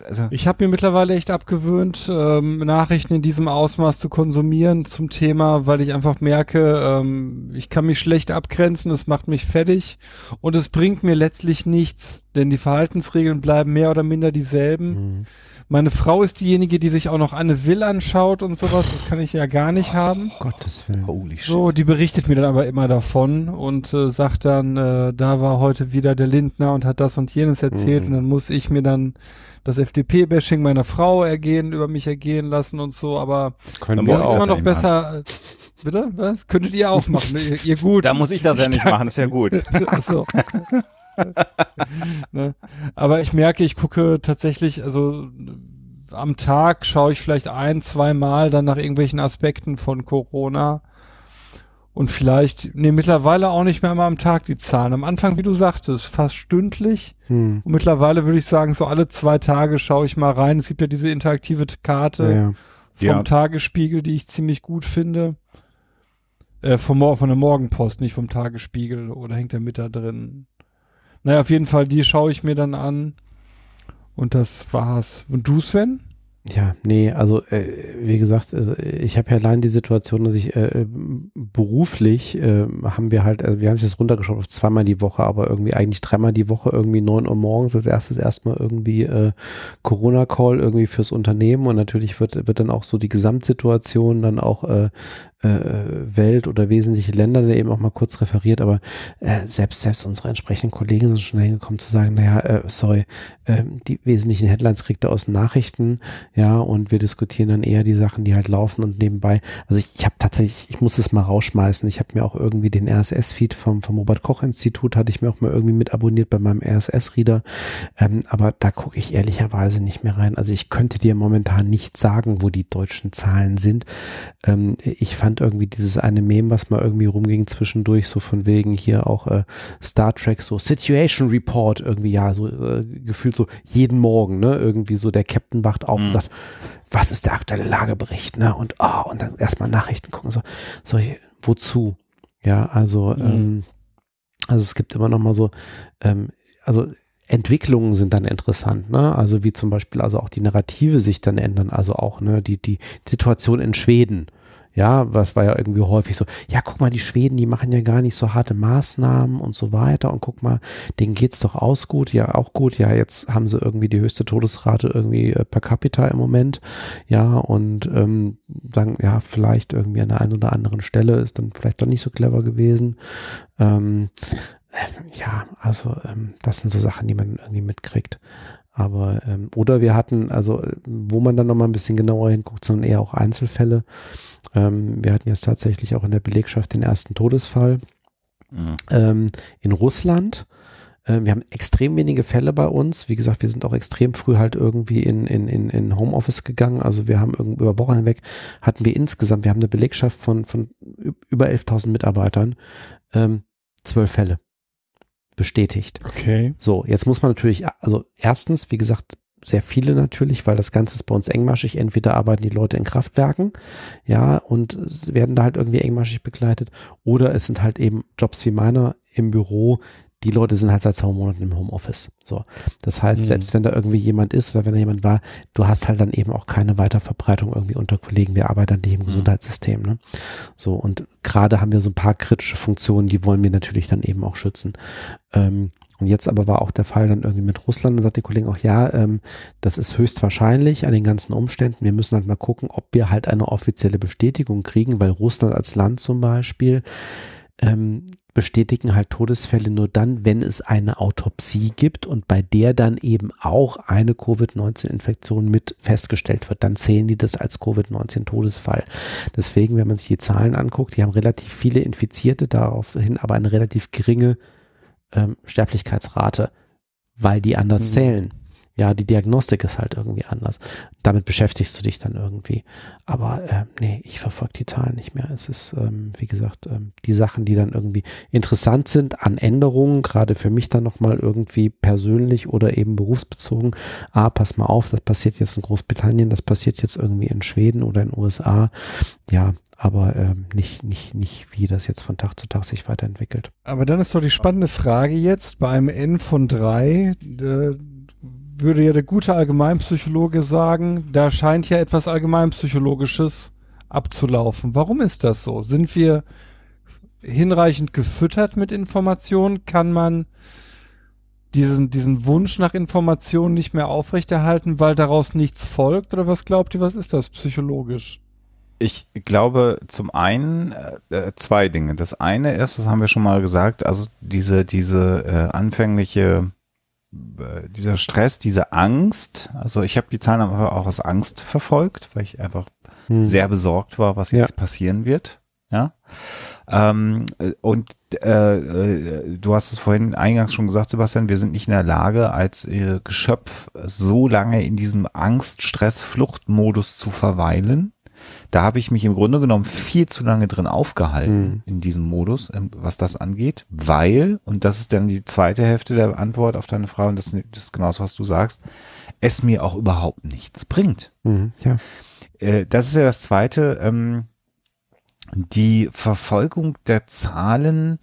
Also. Ich habe mir mittlerweile echt abgewöhnt, ähm, Nachrichten in diesem Ausmaß zu konsumieren zum Thema, weil ich einfach merke, ähm, ich kann mich schlecht abgrenzen, es macht mich fertig und es bringt mir letztlich nichts, denn die Verhaltensregeln bleiben mehr oder minder dieselben. Mhm Meine Frau ist diejenige, die sich auch noch eine Will anschaut und sowas. Das kann ich ja gar nicht oh, haben. Gottes Willen. Holy shit. So, die berichtet mir dann aber immer davon und äh, sagt dann, äh, da war heute wieder der Lindner und hat das und jenes erzählt. Mhm. Und dann muss ich mir dann das FDP-Bashing meiner Frau ergehen, über mich ergehen lassen und so. Aber Können wir auch immer noch besser. Bitte? Was? Könntet ihr auch machen, ihr, ihr gut. Da muss ich das ja nicht machen, ist ja gut. Achso. ne? Aber ich merke, ich gucke tatsächlich, also am Tag schaue ich vielleicht ein, zwei Mal dann nach irgendwelchen Aspekten von Corona. Und vielleicht, nee, mittlerweile auch nicht mehr mal am Tag die Zahlen. Am Anfang, wie du sagtest, fast stündlich. Hm. Und mittlerweile würde ich sagen, so alle zwei Tage schaue ich mal rein. Es gibt ja diese interaktive Karte ja. vom ja. Tagesspiegel, die ich ziemlich gut finde. Äh, vom, von der Morgenpost, nicht vom Tagesspiegel. Oder hängt der mit da drin? Naja, auf jeden Fall, die schaue ich mir dann an. Und das war's. Und du, Sven? Ja, nee, also äh, wie gesagt, also, ich habe ja allein die Situation, dass ich äh, beruflich äh, haben wir halt, also wir haben es jetzt runtergeschaut auf zweimal die Woche, aber irgendwie eigentlich dreimal die Woche irgendwie neun Uhr morgens als erstes erstmal irgendwie äh, Corona-Call irgendwie fürs Unternehmen und natürlich wird, wird dann auch so die Gesamtsituation dann auch äh, äh, Welt oder wesentliche Länder da eben auch mal kurz referiert, aber äh, selbst selbst unsere entsprechenden Kollegen sind schon hingekommen zu sagen, naja, äh, sorry, äh, die wesentlichen Headlines kriegt er aus Nachrichten, ja, und wir diskutieren dann eher die Sachen, die halt laufen und nebenbei, also ich, ich habe tatsächlich, ich muss es mal rausschmeißen, ich habe mir auch irgendwie den RSS-Feed vom, vom Robert-Koch-Institut, hatte ich mir auch mal irgendwie mit abonniert bei meinem RSS-Reader, ähm, aber da gucke ich ehrlicherweise nicht mehr rein. Also ich könnte dir momentan nicht sagen, wo die deutschen Zahlen sind. Ähm, ich fand fand irgendwie dieses eine Meme, was mal irgendwie rumging zwischendurch, so von wegen hier auch äh, Star Trek, so Situation Report irgendwie, ja, so äh, gefühlt so jeden Morgen, ne, irgendwie so der Captain wacht auf mhm. und sagt, was ist der aktuelle Lagebericht, ne, und oh, und dann erstmal Nachrichten gucken, so, so, wozu? Ja, also, mhm. ähm, also es gibt immer noch mal so, ähm, also Entwicklungen sind dann interessant, ne? Also wie zum Beispiel also auch die Narrative sich dann ändern, also auch ne die die Situation in Schweden, ja, was war ja irgendwie häufig so, ja, guck mal, die Schweden, die machen ja gar nicht so harte Maßnahmen und so weiter und guck mal, denen geht's doch aus gut, ja, auch gut, ja, jetzt haben sie irgendwie die höchste Todesrate irgendwie äh, per capita im Moment, ja, und ähm, sagen, ja, vielleicht irgendwie an der einen oder anderen Stelle ist dann vielleicht doch nicht so clever gewesen. Ähm, äh, ja, also ähm, das sind so Sachen, die man irgendwie mitkriegt. Aber, ähm, oder wir hatten, also, wo man dann nochmal ein bisschen genauer hinguckt, sondern eher auch Einzelfälle. Ähm, wir hatten jetzt tatsächlich auch in der Belegschaft den ersten Todesfall mhm. ähm, in Russland. Ähm, wir haben extrem wenige Fälle bei uns. Wie gesagt, wir sind auch extrem früh halt irgendwie in, in, in, in Homeoffice gegangen. Also wir haben über Wochen hinweg hatten wir insgesamt, wir haben eine Belegschaft von, von über 11.000 Mitarbeitern, ähm, zwölf Fälle bestätigt. Okay. So, jetzt muss man natürlich, also erstens, wie gesagt, sehr viele natürlich, weil das Ganze ist bei uns engmaschig. Entweder arbeiten die Leute in Kraftwerken, ja, und werden da halt irgendwie engmaschig begleitet, oder es sind halt eben Jobs wie meiner im Büro, die Leute sind halt seit zwei Monaten im Homeoffice. So. Das heißt, mhm. selbst wenn da irgendwie jemand ist oder wenn da jemand war, du hast halt dann eben auch keine Weiterverbreitung irgendwie unter Kollegen. Wir arbeiten nicht im mhm. Gesundheitssystem, ne? So. Und gerade haben wir so ein paar kritische Funktionen, die wollen wir natürlich dann eben auch schützen. Ähm, und jetzt aber war auch der Fall dann irgendwie mit Russland, da sagt die Kollegin auch, ja, ähm, das ist höchstwahrscheinlich an den ganzen Umständen. Wir müssen halt mal gucken, ob wir halt eine offizielle Bestätigung kriegen, weil Russland als Land zum Beispiel ähm, bestätigen halt Todesfälle nur dann, wenn es eine Autopsie gibt und bei der dann eben auch eine Covid-19-Infektion mit festgestellt wird. Dann zählen die das als Covid-19-Todesfall. Deswegen, wenn man sich die Zahlen anguckt, die haben relativ viele Infizierte, daraufhin aber eine relativ geringe ähm, Sterblichkeitsrate, weil die anders mhm. zählen ja, die Diagnostik ist halt irgendwie anders. Damit beschäftigst du dich dann irgendwie. Aber äh, nee, ich verfolge die Zahlen nicht mehr. Es ist, ähm, wie gesagt, ähm, die Sachen, die dann irgendwie interessant sind an Änderungen, gerade für mich dann nochmal irgendwie persönlich oder eben berufsbezogen. Ah, pass mal auf, das passiert jetzt in Großbritannien, das passiert jetzt irgendwie in Schweden oder in den USA. Ja, aber ähm, nicht, nicht, nicht, wie das jetzt von Tag zu Tag sich weiterentwickelt. Aber dann ist doch die spannende Frage jetzt bei einem N von drei, äh, würde ja der gute Allgemeinpsychologe sagen, da scheint ja etwas Allgemeinpsychologisches abzulaufen. Warum ist das so? Sind wir hinreichend gefüttert mit Informationen? Kann man diesen, diesen Wunsch nach Informationen nicht mehr aufrechterhalten, weil daraus nichts folgt? Oder was glaubt ihr, was ist das psychologisch? Ich glaube zum einen äh, äh zwei Dinge. Das eine ist, das haben wir schon mal gesagt, also diese, diese äh, anfängliche, dieser Stress, diese Angst. Also ich habe die Zahlen einfach auch aus Angst verfolgt, weil ich einfach hm. sehr besorgt war, was jetzt ja. passieren wird. Ja. Ähm, und äh, äh, du hast es vorhin eingangs schon gesagt, Sebastian, wir sind nicht in der Lage, als äh, Geschöpf so lange in diesem Angst, Stress, Fluchtmodus zu verweilen. Da habe ich mich im Grunde genommen viel zu lange drin aufgehalten mhm. in diesem Modus, ähm, was das angeht, weil, und das ist dann die zweite Hälfte der Antwort auf deine Frage, und das, das ist genau das, was du sagst, es mir auch überhaupt nichts bringt. Mhm, ja. Äh, das ist ja das zweite, ähm, die Verfolgung der Zahlen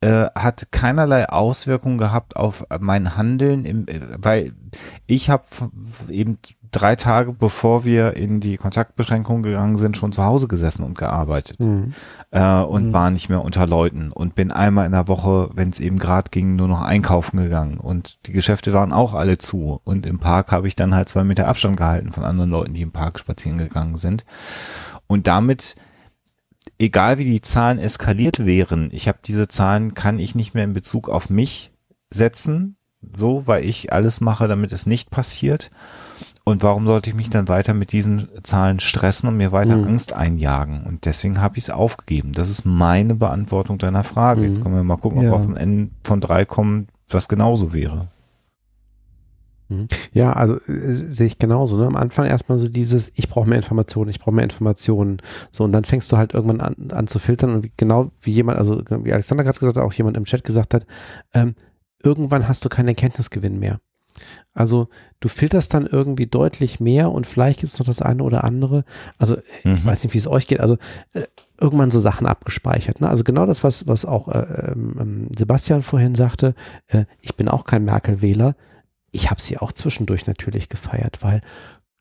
äh, hat keinerlei Auswirkungen gehabt auf mein Handeln, im, äh, weil ich habe eben drei Tage bevor wir in die Kontaktbeschränkung gegangen sind, schon zu Hause gesessen und gearbeitet mhm. äh, und mhm. war nicht mehr unter Leuten und bin einmal in der Woche, wenn es eben gerade ging, nur noch einkaufen gegangen und die Geschäfte waren auch alle zu und im Park habe ich dann halt zwei Meter Abstand gehalten von anderen Leuten, die im Park spazieren gegangen sind und damit egal wie die Zahlen eskaliert wären, ich habe diese Zahlen, kann ich nicht mehr in Bezug auf mich setzen, so, weil ich alles mache, damit es nicht passiert. Und warum sollte ich mich dann weiter mit diesen Zahlen stressen und mir weiter mhm. Angst einjagen? Und deswegen habe ich es aufgegeben. Das ist meine Beantwortung deiner Frage. Mhm. Jetzt können wir mal gucken, ob ja. wir auf ein N von drei kommen, was genauso wäre. Mhm. Ja, also äh, sehe ich genauso. Ne? Am Anfang erstmal so dieses, ich brauche mehr Informationen, ich brauche mehr Informationen. So, und dann fängst du halt irgendwann an, an zu filtern und wie, genau wie jemand, also wie Alexander gerade gesagt hat, auch jemand im Chat gesagt hat, ähm, irgendwann hast du keinen Erkenntnisgewinn mehr. Also du filterst dann irgendwie deutlich mehr und vielleicht gibt es noch das eine oder andere. Also mhm. ich weiß nicht, wie es euch geht. Also äh, irgendwann so Sachen abgespeichert. Ne? Also genau das, was, was auch äh, ähm, Sebastian vorhin sagte. Äh, ich bin auch kein Merkel-Wähler ich habe sie auch zwischendurch natürlich gefeiert, weil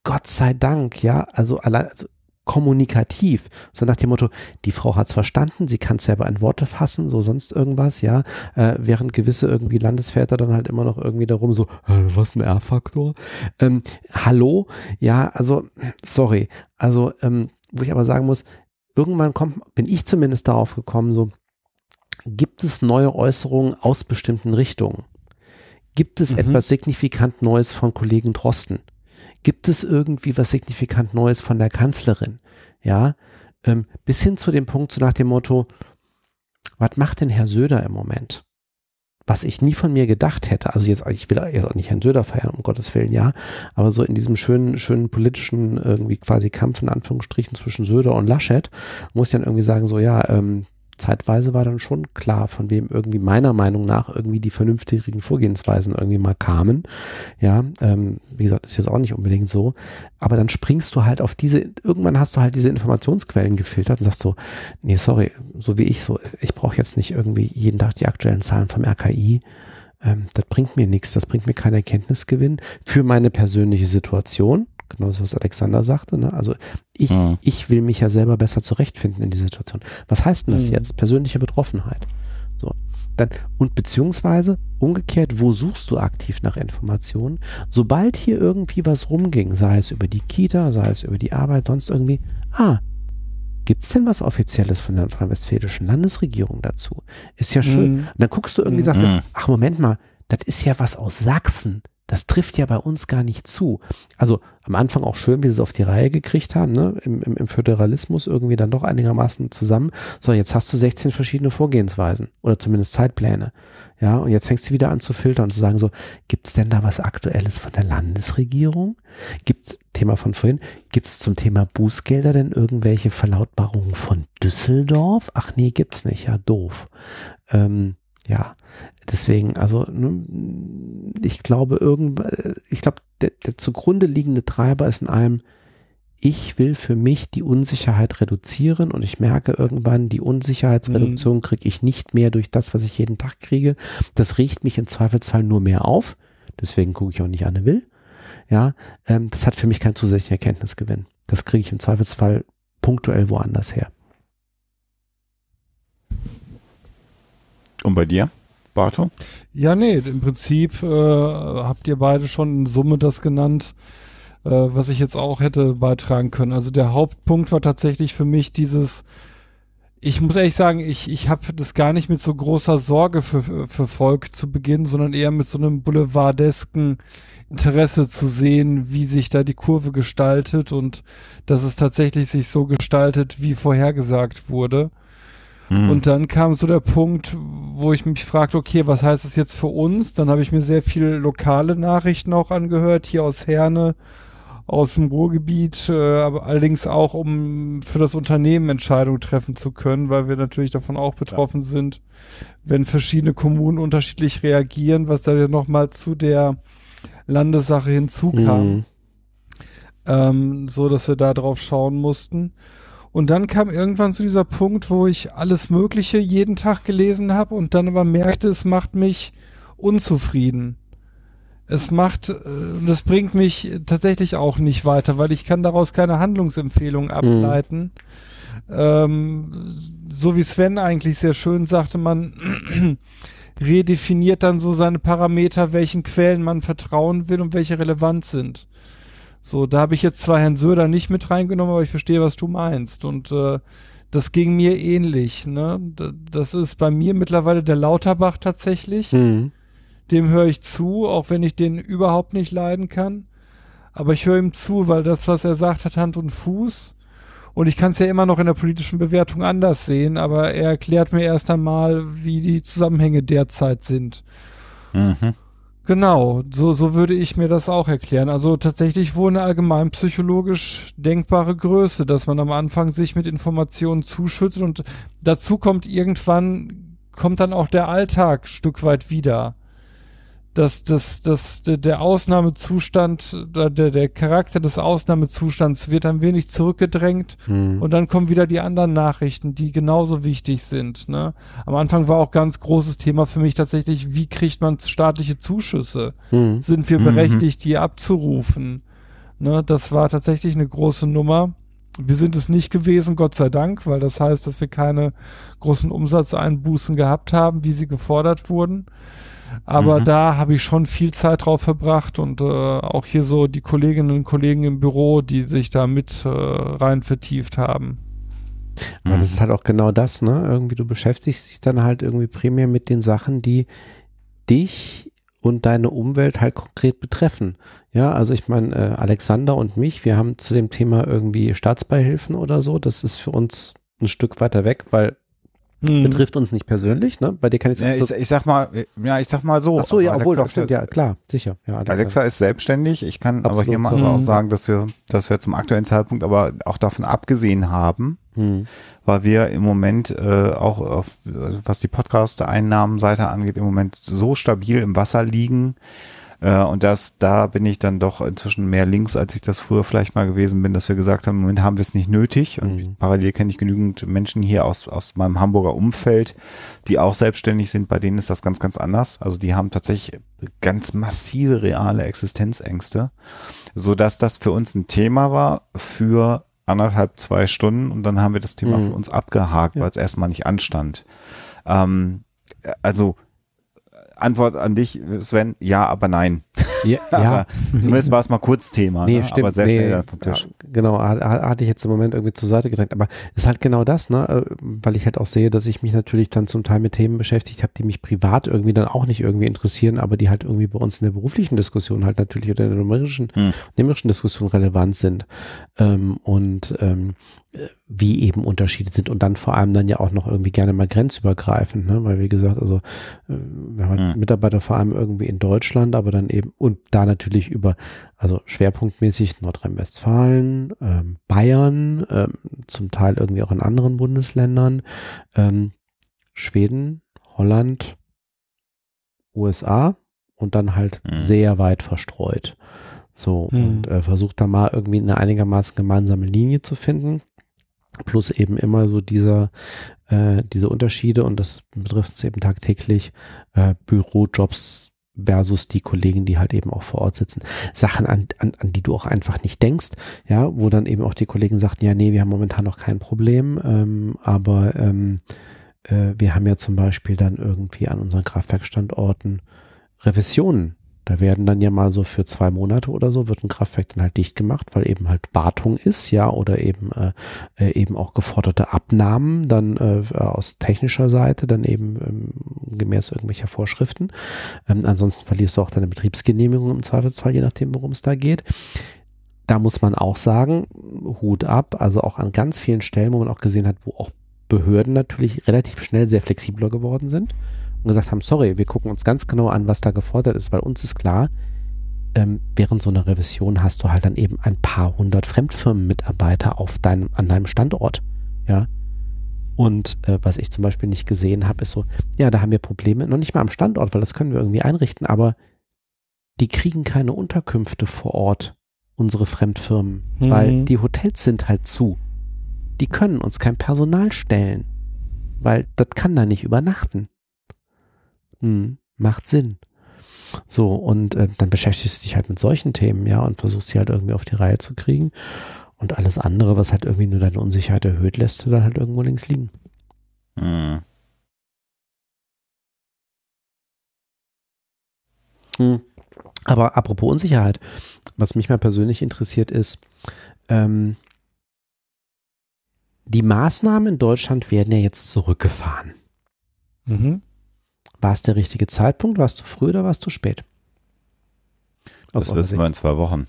Gott sei Dank, ja, also allein also kommunikativ, so nach dem Motto, die Frau hat's verstanden, sie kann es selber in Worte fassen, so sonst irgendwas, ja, äh, während gewisse irgendwie Landesväter dann halt immer noch irgendwie darum so, äh, was ein R-Faktor? Ähm, hallo, ja, also sorry, also ähm, wo ich aber sagen muss, irgendwann kommt, bin ich zumindest darauf gekommen, so gibt es neue Äußerungen aus bestimmten Richtungen? Gibt es mhm. etwas signifikant Neues von Kollegen Drosten? Gibt es irgendwie was signifikant Neues von der Kanzlerin? Ja, ähm, bis hin zu dem Punkt, so nach dem Motto, was macht denn Herr Söder im Moment? Was ich nie von mir gedacht hätte, also jetzt, ich will jetzt auch nicht Herrn Söder feiern, um Gottes Willen, ja, aber so in diesem schönen, schönen politischen, irgendwie quasi Kampf in Anführungsstrichen zwischen Söder und Laschet, muss ich dann irgendwie sagen, so, ja, ähm, zeitweise war dann schon klar, von wem irgendwie meiner Meinung nach irgendwie die vernünftigen Vorgehensweisen irgendwie mal kamen. Ja, ähm, wie gesagt, ist jetzt auch nicht unbedingt so. Aber dann springst du halt auf diese, irgendwann hast du halt diese Informationsquellen gefiltert und sagst so, nee, sorry, so wie ich so, ich brauche jetzt nicht irgendwie jeden Tag die aktuellen Zahlen vom RKI. Ähm, das bringt mir nichts, das bringt mir keinen Erkenntnisgewinn für meine persönliche Situation genau das, was Alexander sagte. Ne? Also ich, mhm. ich will mich ja selber besser zurechtfinden in die Situation. Was heißt denn das mhm. jetzt? Persönliche Betroffenheit. So. Dann, und beziehungsweise umgekehrt, wo suchst du aktiv nach Informationen? Sobald hier irgendwie was rumging, sei es über die Kita, sei es über die Arbeit, sonst irgendwie, ah, gibt es denn was Offizielles von der nordrhein-westfälischen Landesregierung dazu? Ist ja schön. Mhm. Und dann guckst du irgendwie, sagst, mhm. ach Moment mal, das ist ja was aus Sachsen das trifft ja bei uns gar nicht zu. Also am Anfang auch schön, wie sie es auf die Reihe gekriegt haben, ne? Im, im, im Föderalismus irgendwie dann doch einigermaßen zusammen. So, jetzt hast du 16 verschiedene Vorgehensweisen oder zumindest Zeitpläne. Ja, und jetzt fängst du wieder an zu filtern und zu sagen so, gibt es denn da was Aktuelles von der Landesregierung? Gibt, Thema von vorhin, gibt es zum Thema Bußgelder denn irgendwelche Verlautbarungen von Düsseldorf? Ach nee, gibt's nicht, ja, doof. Ähm, ja, deswegen, also ne, ich glaube, irgend, ich glaube, der, der zugrunde liegende Treiber ist in einem, ich will für mich die Unsicherheit reduzieren und ich merke irgendwann, die Unsicherheitsreduktion mhm. kriege ich nicht mehr durch das, was ich jeden Tag kriege. Das riecht mich im Zweifelsfall nur mehr auf. Deswegen gucke ich auch nicht Anne Will. Ja, ähm, das hat für mich keinen zusätzlichen Erkenntnisgewinn. Das kriege ich im Zweifelsfall punktuell woanders her. Und bei dir? Barto? Ja, nee, im Prinzip äh, habt ihr beide schon in Summe das genannt, äh, was ich jetzt auch hätte beitragen können. Also der Hauptpunkt war tatsächlich für mich dieses, ich muss ehrlich sagen, ich, ich habe das gar nicht mit so großer Sorge für, für Volk zu Beginn, sondern eher mit so einem boulevardesken Interesse zu sehen, wie sich da die Kurve gestaltet und dass es tatsächlich sich so gestaltet, wie vorhergesagt wurde. Mhm. Und dann kam so der Punkt, wo ich mich fragte, okay, was heißt das jetzt für uns? Dann habe ich mir sehr viel lokale Nachrichten auch angehört, hier aus Herne, aus dem Ruhrgebiet, äh, aber allerdings auch, um für das Unternehmen Entscheidungen treffen zu können, weil wir natürlich davon auch betroffen ja. sind, wenn verschiedene Kommunen unterschiedlich reagieren, was da ja nochmal zu der Landessache hinzukam. Mhm. Ähm, so dass wir da drauf schauen mussten. Und dann kam irgendwann zu dieser Punkt, wo ich alles Mögliche jeden Tag gelesen habe und dann aber merkte, es macht mich unzufrieden. Es macht, äh, das bringt mich tatsächlich auch nicht weiter, weil ich kann daraus keine Handlungsempfehlung mhm. ableiten. Mhm. Ähm, so wie Sven eigentlich sehr schön sagte, man redefiniert dann so seine Parameter, welchen Quellen man vertrauen will und welche relevant sind. So, da habe ich jetzt zwar Herrn Söder nicht mit reingenommen, aber ich verstehe, was du meinst. Und äh, das ging mir ähnlich. Ne? Das ist bei mir mittlerweile der Lauterbach tatsächlich. Mhm. Dem höre ich zu, auch wenn ich den überhaupt nicht leiden kann. Aber ich höre ihm zu, weil das, was er sagt, hat Hand und Fuß. Und ich kann es ja immer noch in der politischen Bewertung anders sehen, aber er erklärt mir erst einmal, wie die Zusammenhänge derzeit sind. Mhm. Genau, so, so würde ich mir das auch erklären. Also tatsächlich wohl eine allgemein psychologisch denkbare Größe, dass man am Anfang sich mit Informationen zuschüttet und dazu kommt irgendwann, kommt dann auch der Alltag Stück weit wieder dass, dass, dass der Ausnahmezustand, der, der Charakter des Ausnahmezustands wird ein wenig zurückgedrängt hm. und dann kommen wieder die anderen Nachrichten, die genauso wichtig sind. Ne? Am Anfang war auch ganz großes Thema für mich tatsächlich, wie kriegt man staatliche Zuschüsse? Hm. Sind wir mhm. berechtigt, die abzurufen? Ne? Das war tatsächlich eine große Nummer. Wir sind es nicht gewesen, Gott sei Dank, weil das heißt, dass wir keine großen Umsatzeinbußen gehabt haben, wie sie gefordert wurden. Aber mhm. da habe ich schon viel Zeit drauf verbracht und äh, auch hier so die Kolleginnen und Kollegen im Büro, die sich da mit äh, rein vertieft haben. Aber mhm. das ist halt auch genau das, ne? Irgendwie du beschäftigst dich dann halt irgendwie primär mit den Sachen, die dich und deine Umwelt halt konkret betreffen. Ja, also ich meine, äh, Alexander und mich, wir haben zu dem Thema irgendwie Staatsbeihilfen oder so, das ist für uns ein Stück weiter weg, weil hm. Betrifft uns nicht persönlich, ne? Bei dir kann ich, ja, ich, ich sag mal, ja, ich sag mal so. Ach so, ja, obwohl, doch, stimmt, ja, klar, sicher. Ja, Alexa. Alexa ist selbstständig. Ich kann Absolut. aber hier mal so. auch sagen, dass wir, dass wir zum aktuellen Zeitpunkt aber auch davon abgesehen haben, hm. weil wir im Moment äh, auch, auf, was die Podcast-Einnahmenseite angeht, im Moment so stabil im Wasser liegen, äh, und das, da bin ich dann doch inzwischen mehr links, als ich das früher vielleicht mal gewesen bin, dass wir gesagt haben, im Moment haben wir es nicht nötig. Und mhm. parallel kenne ich genügend Menschen hier aus, aus meinem Hamburger Umfeld, die auch selbstständig sind. Bei denen ist das ganz, ganz anders. Also die haben tatsächlich ganz massive reale Existenzängste, so dass das für uns ein Thema war für anderthalb, zwei Stunden und dann haben wir das Thema mhm. für uns abgehakt, ja. weil es erstmal nicht anstand. Ähm, also Antwort an dich, Sven, ja, aber nein. Ja, ja. zumindest war es mal kurz Thema, nee, ne? stimmt, aber sehr nee, schnell vom Tisch. Ja, genau, hatte ich jetzt im Moment irgendwie zur Seite gedrängt. Aber es ist halt genau das, ne? Äh, weil ich halt auch sehe, dass ich mich natürlich dann zum Teil mit Themen beschäftigt habe, die mich privat irgendwie dann auch nicht irgendwie interessieren, aber die halt irgendwie bei uns in der beruflichen Diskussion halt natürlich oder in der numerischen, hm. numerischen Diskussion relevant sind. Ähm, und ähm, wie eben Unterschiede sind und dann vor allem dann ja auch noch irgendwie gerne mal grenzübergreifend, ne? weil wie gesagt, also äh, wir haben halt Mitarbeiter vor allem irgendwie in Deutschland, aber dann eben und da natürlich über, also schwerpunktmäßig Nordrhein-Westfalen, ähm, Bayern, ähm, zum Teil irgendwie auch in anderen Bundesländern, ähm, Schweden, Holland, USA und dann halt mhm. sehr weit verstreut. So, mhm. und äh, versucht da mal irgendwie eine einigermaßen gemeinsame Linie zu finden. Plus eben immer so dieser, äh, diese Unterschiede und das betrifft es eben tagtäglich, äh, Bürojobs versus die Kollegen, die halt eben auch vor Ort sitzen. Sachen, an, an, an die du auch einfach nicht denkst, ja, wo dann eben auch die Kollegen sagten, ja, nee, wir haben momentan noch kein Problem, ähm, aber ähm, äh, wir haben ja zum Beispiel dann irgendwie an unseren Kraftwerkstandorten Revisionen da werden dann ja mal so für zwei Monate oder so wird ein Kraftwerk dann halt dicht gemacht, weil eben halt Wartung ist, ja, oder eben äh, äh eben auch geforderte Abnahmen dann äh, aus technischer Seite, dann eben ähm, gemäß irgendwelcher Vorschriften. Ähm, ansonsten verlierst du auch deine Betriebsgenehmigung im Zweifelsfall, je nachdem, worum es da geht. Da muss man auch sagen, Hut ab, also auch an ganz vielen Stellen, wo man auch gesehen hat, wo auch Behörden natürlich relativ schnell sehr flexibler geworden sind und gesagt haben, sorry, wir gucken uns ganz genau an, was da gefordert ist, weil uns ist klar, ähm, während so einer Revision hast du halt dann eben ein paar hundert Fremdfirmenmitarbeiter auf deinem, an deinem Standort. Ja. Und äh, was ich zum Beispiel nicht gesehen habe, ist so, ja, da haben wir Probleme, noch nicht mal am Standort, weil das können wir irgendwie einrichten, aber die kriegen keine Unterkünfte vor Ort, unsere Fremdfirmen, mhm. weil die Hotels sind halt zu. Die können uns kein Personal stellen, weil das kann da nicht übernachten. Hm, macht Sinn. So, und äh, dann beschäftigst du dich halt mit solchen Themen, ja, und versuchst sie halt irgendwie auf die Reihe zu kriegen. Und alles andere, was halt irgendwie nur deine Unsicherheit erhöht, lässt du dann halt irgendwo links liegen. Hm. Hm. Aber apropos Unsicherheit, was mich mal persönlich interessiert ist, ähm, die Maßnahmen in Deutschland werden ja jetzt zurückgefahren. Mhm. War es der richtige Zeitpunkt? War es zu früh oder war es zu spät? Aus das wissen wir in zwei Wochen.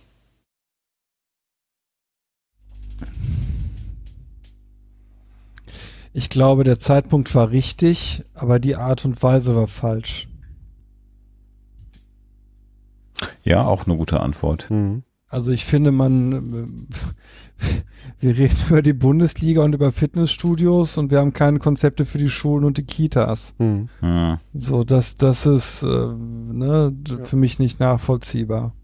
Ich glaube, der Zeitpunkt war richtig, aber die Art und Weise war falsch. Ja, auch eine gute Antwort. Mhm. Also ich finde, man, wir reden über die Bundesliga und über Fitnessstudios und wir haben keine Konzepte für die Schulen und die Kitas. Mhm. Mhm. So, das, das ist äh, ne, ja. für mich nicht nachvollziehbar.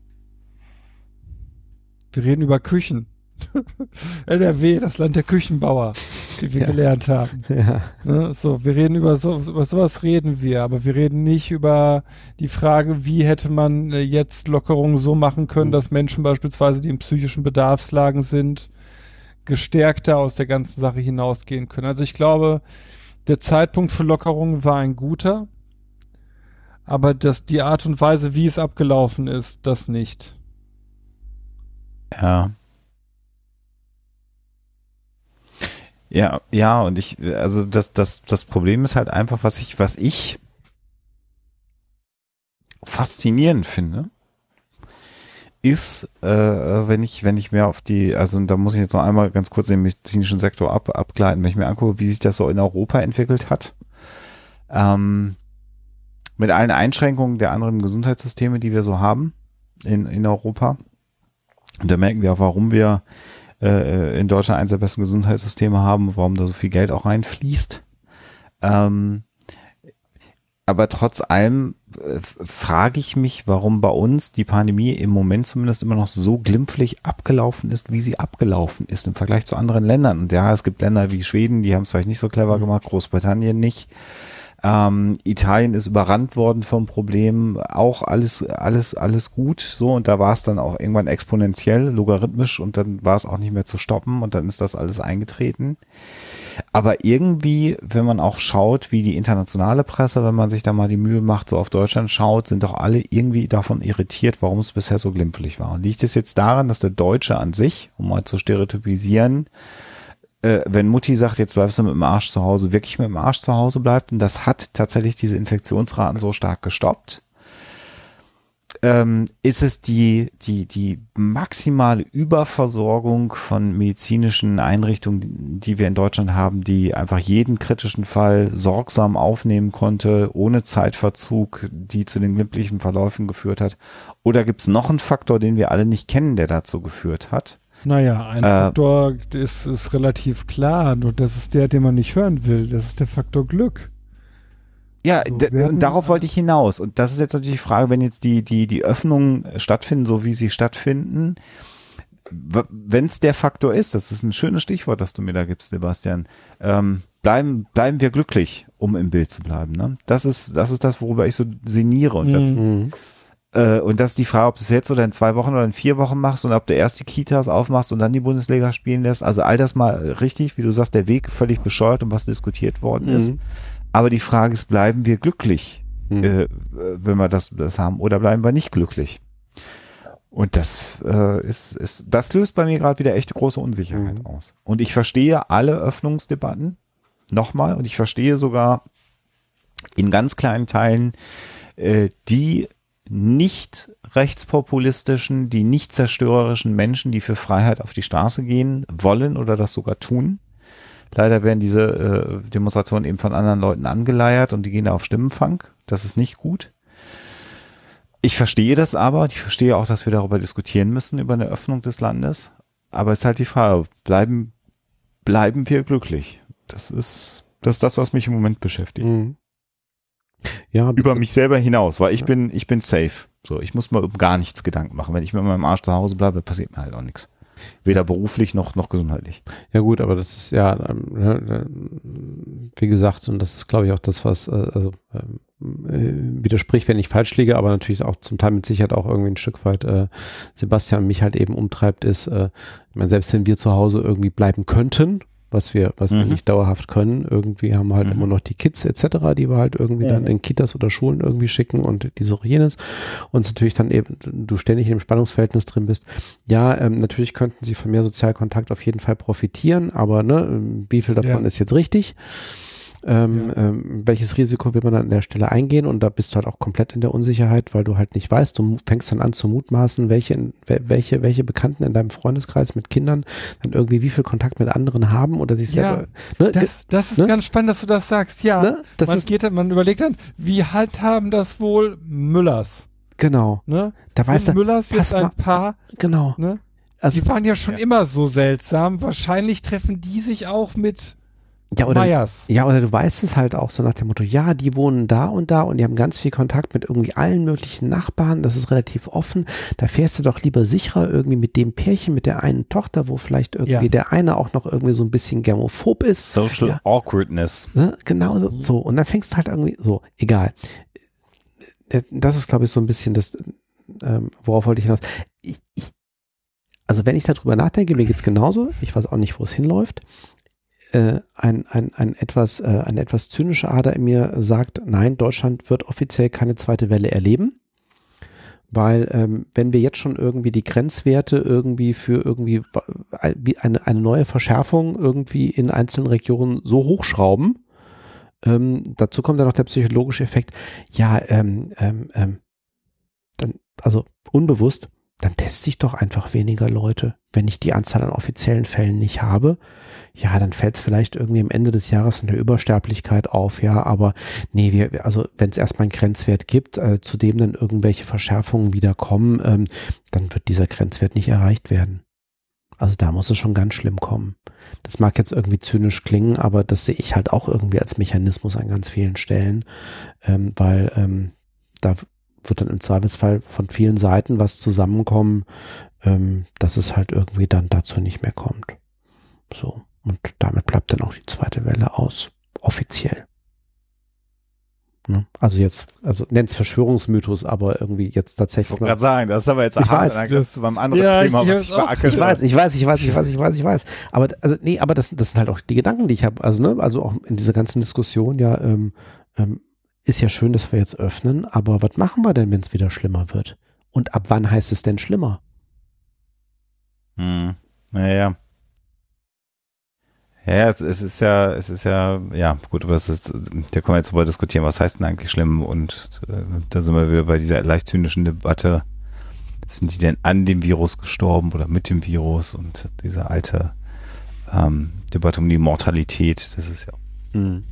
Wir reden über Küchen. NRW, das Land der Küchenbauer, die wir ja. gelernt haben. Ja. Ne? So, wir reden über so, über sowas reden wir, aber wir reden nicht über die Frage, wie hätte man äh, jetzt Lockerungen so machen können, mhm. dass Menschen beispielsweise, die in psychischen Bedarfslagen sind, gestärkter aus der ganzen Sache hinausgehen können. Also ich glaube, der Zeitpunkt für Lockerungen war ein guter, aber das, die Art und Weise, wie es abgelaufen ist, das nicht. Ja, Ja, ja, und ich, also das, das, das Problem ist halt einfach, was ich, was ich faszinierend finde, ist, äh, wenn ich, wenn ich mehr auf die, also da muss ich jetzt noch einmal ganz kurz den medizinischen Sektor ab, abgleiten, wenn ich mir angucke, wie sich das so in Europa entwickelt hat. Ähm, mit allen Einschränkungen der anderen Gesundheitssysteme, die wir so haben in, in Europa. Und da merken wir auch, warum wir äh, in Deutschland eines der besten Gesundheitssysteme haben, warum da so viel Geld auch reinfließt. Ähm, aber trotz allem äh, frage ich mich, warum bei uns die Pandemie im Moment zumindest immer noch so glimpflich abgelaufen ist, wie sie abgelaufen ist im Vergleich zu anderen Ländern. Und ja, es gibt Länder wie Schweden, die haben es vielleicht nicht so clever gemacht, Großbritannien nicht. Ähm, Italien ist überrannt worden vom Problem, auch alles, alles, alles gut. So, und da war es dann auch irgendwann exponentiell, logarithmisch und dann war es auch nicht mehr zu stoppen und dann ist das alles eingetreten. Aber irgendwie, wenn man auch schaut, wie die internationale Presse, wenn man sich da mal die Mühe macht, so auf Deutschland schaut, sind doch alle irgendwie davon irritiert, warum es bisher so glimpflich war. Und liegt es jetzt daran, dass der Deutsche an sich, um mal zu stereotypisieren, äh, wenn Mutti sagt, jetzt bleibst du mit dem Arsch zu Hause, wirklich mit dem Arsch zu Hause bleibt. Und das hat tatsächlich diese Infektionsraten so stark gestoppt. Ähm, ist es die, die, die maximale Überversorgung von medizinischen Einrichtungen, die wir in Deutschland haben, die einfach jeden kritischen Fall sorgsam aufnehmen konnte, ohne Zeitverzug, die zu den glimpflichen Verläufen geführt hat? Oder gibt es noch einen Faktor, den wir alle nicht kennen, der dazu geführt hat? Naja, ein äh, Faktor ist, ist relativ klar, nur das ist der, den man nicht hören will. Das ist der Faktor Glück. Ja, so, und darauf wollte ich hinaus. Und das ist jetzt natürlich die Frage, wenn jetzt die, die, die Öffnungen stattfinden, so wie sie stattfinden, wenn es der Faktor ist, das ist ein schönes Stichwort, das du mir da gibst, Sebastian, ähm, bleiben, bleiben wir glücklich, um im Bild zu bleiben. Ne? Das ist, das ist das, worüber ich so sinniere. Und das, mhm. Äh, und das ist die Frage, ob du es jetzt oder in zwei Wochen oder in vier Wochen machst und ob du erst die Kitas aufmachst und dann die Bundesliga spielen lässt. Also all das mal richtig, wie du sagst, der Weg völlig bescheuert und was diskutiert worden mhm. ist. Aber die Frage ist, bleiben wir glücklich, mhm. äh, wenn wir das, das haben, oder bleiben wir nicht glücklich? Und das äh, ist, ist, das löst bei mir gerade wieder echt große Unsicherheit mhm. aus. Und ich verstehe alle Öffnungsdebatten nochmal und ich verstehe sogar in ganz kleinen Teilen äh, die nicht rechtspopulistischen, die nicht zerstörerischen Menschen, die für Freiheit auf die Straße gehen wollen oder das sogar tun. Leider werden diese äh, Demonstrationen eben von anderen Leuten angeleiert und die gehen da auf Stimmenfang. Das ist nicht gut. Ich verstehe das aber. Ich verstehe auch, dass wir darüber diskutieren müssen, über eine Öffnung des Landes. Aber es ist halt die Frage, bleiben, bleiben wir glücklich? Das ist, das ist das, was mich im Moment beschäftigt. Mhm. Ja, über mich selber hinaus, weil ich ja. bin, ich bin safe. So, ich muss mir um gar nichts Gedanken machen. Wenn ich mit meinem Arsch zu Hause bleibe, passiert mir halt auch nichts. Weder beruflich noch, noch gesundheitlich. Ja gut, aber das ist ja, ähm, ne, ne, wie gesagt, und das ist glaube ich auch das, was, äh, also ähm, äh, widerspricht, wenn ich falsch liege, aber natürlich auch zum Teil mit Sicherheit auch irgendwie ein Stück weit äh, Sebastian mich halt eben umtreibt, ist, äh, ich meine, selbst wenn wir zu Hause irgendwie bleiben könnten, was wir, was mhm. wir nicht dauerhaft können. Irgendwie haben wir halt mhm. immer noch die Kids etc., die wir halt irgendwie ja. dann in Kitas oder Schulen irgendwie schicken und diese auch jenes. Und natürlich dann eben, du ständig in einem Spannungsverhältnis drin bist. Ja, ähm, natürlich könnten sie von mehr Sozialkontakt auf jeden Fall profitieren, aber ne, wie viel davon ja. ist jetzt richtig? Ähm, ja. ähm, welches Risiko will man an der Stelle eingehen und da bist du halt auch komplett in der Unsicherheit, weil du halt nicht weißt, du fängst dann an zu mutmaßen, welche, welche, welche Bekannten in deinem Freundeskreis mit Kindern dann irgendwie wie viel Kontakt mit anderen haben oder sich selber. Ja, ne? das, das ist ne? ganz spannend, dass du das sagst, ja. Ne? Das man, ist, geht, man überlegt dann, wie halt haben das wohl Müllers? Genau. Ne? Da weiß er, Müllers jetzt ein paar. Genau. Ne? Also, die waren ja schon ja. immer so seltsam. Wahrscheinlich treffen die sich auch mit ja, oder, Meyers. ja, oder du weißt es halt auch so nach dem Motto, ja, die wohnen da und da und die haben ganz viel Kontakt mit irgendwie allen möglichen Nachbarn, das ist relativ offen. Da fährst du doch lieber sicherer irgendwie mit dem Pärchen, mit der einen Tochter, wo vielleicht irgendwie ja. der eine auch noch irgendwie so ein bisschen germophob ist. Social ja. Awkwardness. Ne? Genau so, mhm. so. Und dann fängst du halt irgendwie so, egal. Äh, das ist, glaube ich, so ein bisschen das, ähm, worauf wollte ich hinaus? Ich, ich, also wenn ich darüber nachdenke, mir geht's genauso. Ich weiß auch nicht, wo es hinläuft äh, ein, ein, ein etwas, äh, eine etwas zynische Ader in mir sagt, nein, Deutschland wird offiziell keine zweite Welle erleben. Weil ähm, wenn wir jetzt schon irgendwie die Grenzwerte irgendwie für irgendwie eine, eine neue Verschärfung irgendwie in einzelnen Regionen so hochschrauben, ähm, dazu kommt dann noch der psychologische Effekt, ja, ähm, ähm, ähm, dann, also unbewusst, dann teste ich doch einfach weniger Leute. Wenn ich die Anzahl an offiziellen Fällen nicht habe, ja, dann fällt es vielleicht irgendwie am Ende des Jahres in der Übersterblichkeit auf, ja, aber nee, wir, also wenn es erstmal einen Grenzwert gibt, äh, zu dem dann irgendwelche Verschärfungen wieder kommen, ähm, dann wird dieser Grenzwert nicht erreicht werden. Also da muss es schon ganz schlimm kommen. Das mag jetzt irgendwie zynisch klingen, aber das sehe ich halt auch irgendwie als Mechanismus an ganz vielen Stellen, ähm, weil ähm, da wird dann im Zweifelsfall von vielen Seiten was zusammenkommen, ähm, dass es halt irgendwie dann dazu nicht mehr kommt. So. Und damit bleibt dann auch die zweite Welle aus. Offiziell. Ne? Also jetzt, also nennt es Verschwörungsmythos, aber irgendwie jetzt tatsächlich. Ich wollte gerade sagen, das ist aber jetzt ich weiß, dann du beim anderen ja, Thema, was ich beackert Ich weiß, ich weiß, ich weiß, ich weiß, ich weiß, ich weiß. Aber also nee, aber das, das sind halt auch die Gedanken, die ich habe. Also ne, also auch in dieser ganzen Diskussion ja ähm, ähm, ist ja schön, dass wir jetzt öffnen, aber was machen wir denn, wenn es wieder schlimmer wird? Und ab wann heißt es denn schlimmer? Hm, naja. Ja, es, es, ist ja, es ist ja, ja, gut, aber das ist, da können wir jetzt drüber diskutieren, was heißt denn eigentlich schlimm? Und äh, da sind wir wieder bei dieser leicht zynischen Debatte. Sind die denn an dem Virus gestorben oder mit dem Virus? Und diese alte ähm, Debatte um die Mortalität, das ist ja, mhm.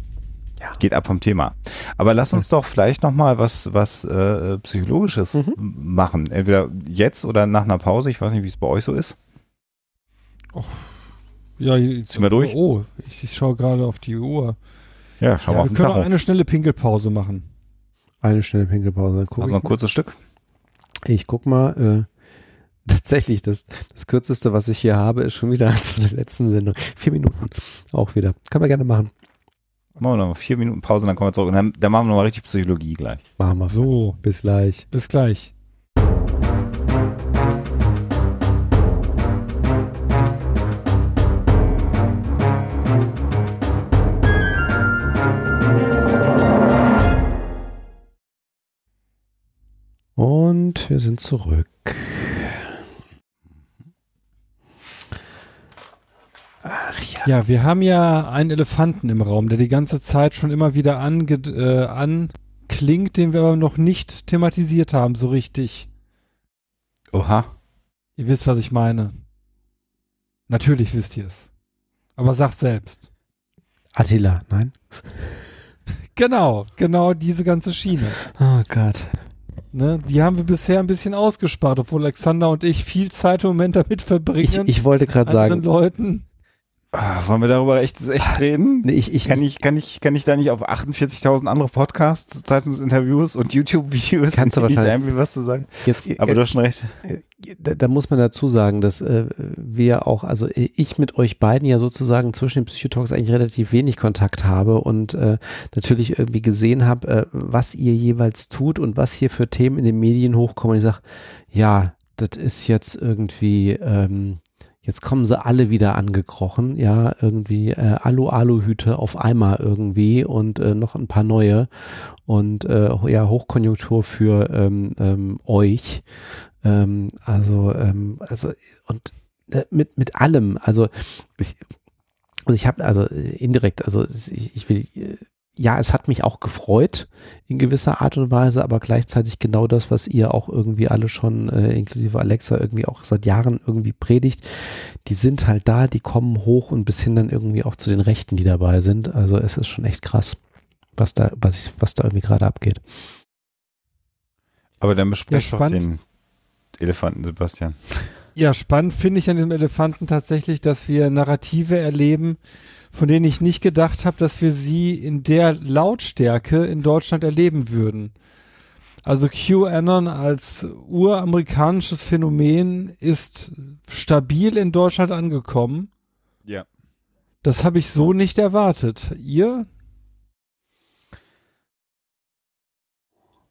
Ja, geht ab vom Thema. Aber lass uns doch vielleicht nochmal was, was äh, Psychologisches mhm. machen. Entweder jetzt oder nach einer Pause. Ich weiß nicht, wie es bei euch so ist. Oh. Ja, jetzt sind wir durch. Oh, ich, ich schaue gerade auf die Uhr. Ja, schauen ja, wir auf den Wir können auch eine schnelle Pinkelpause machen. Eine schnelle Pinkelpause. Guck also ein kurzes Stück. Ich guck mal. Äh, tatsächlich, das, das kürzeste, was ich hier habe, ist schon wieder eins von der letzten Sendung. Vier Minuten. Auch wieder. Können wir gerne machen. Machen wir noch vier Minuten Pause, dann kommen wir zurück. Und dann, dann machen wir nochmal richtig Psychologie gleich. Machen wir. So. Bis gleich. Bis gleich. Und wir sind zurück. Ach ja. Ja, wir haben ja einen Elefanten im Raum, der die ganze Zeit schon immer wieder ange äh, anklingt, den wir aber noch nicht thematisiert haben, so richtig. Oha. Ihr wisst, was ich meine. Natürlich wisst ihr es. Aber sagt selbst. Attila, nein? genau, genau diese ganze Schiene. Oh Gott. Ne, die haben wir bisher ein bisschen ausgespart, obwohl Alexander und ich viel Zeit im Moment damit verbringen. Ich, ich wollte gerade sagen. Leuten Ah, wollen wir darüber echt, echt reden? Nee, ich, ich, kann ich, kann ich, kann ich da nicht auf 48.000 andere Podcasts, Zeitungsinterviews und YouTube-Videos kannst du wahrscheinlich irgendwie was zu sagen? Jetzt, Aber äh, du hast schon recht. Da, da, muss man dazu sagen, dass äh, wir auch, also ich mit euch beiden ja sozusagen zwischen den Psychotalks eigentlich relativ wenig Kontakt habe und äh, natürlich irgendwie gesehen habe, äh, was ihr jeweils tut und was hier für Themen in den Medien hochkommen. Und ich sage, ja, das ist jetzt irgendwie ähm, Jetzt kommen sie alle wieder angekrochen, ja, irgendwie äh, Alu-Alu-Hüte auf einmal irgendwie und äh, noch ein paar neue und äh, ja, Hochkonjunktur für ähm, ähm, euch. Ähm, also, ähm, also und äh, mit, mit allem, also ich, also ich habe also indirekt, also ich, ich will äh, ja, es hat mich auch gefreut in gewisser Art und Weise, aber gleichzeitig genau das, was ihr auch irgendwie alle schon, äh, inklusive Alexa, irgendwie auch seit Jahren irgendwie predigt. Die sind halt da, die kommen hoch und bis hin dann irgendwie auch zu den Rechten, die dabei sind. Also es ist schon echt krass, was da, was, ich, was da irgendwie gerade abgeht. Aber dann besprecht ja, doch den Elefanten, Sebastian. Ja, spannend finde ich an dem Elefanten tatsächlich, dass wir Narrative erleben, von denen ich nicht gedacht habe, dass wir sie in der Lautstärke in Deutschland erleben würden. Also QAnon als uramerikanisches Phänomen ist stabil in Deutschland angekommen. Ja. Das habe ich so nicht erwartet. Ihr?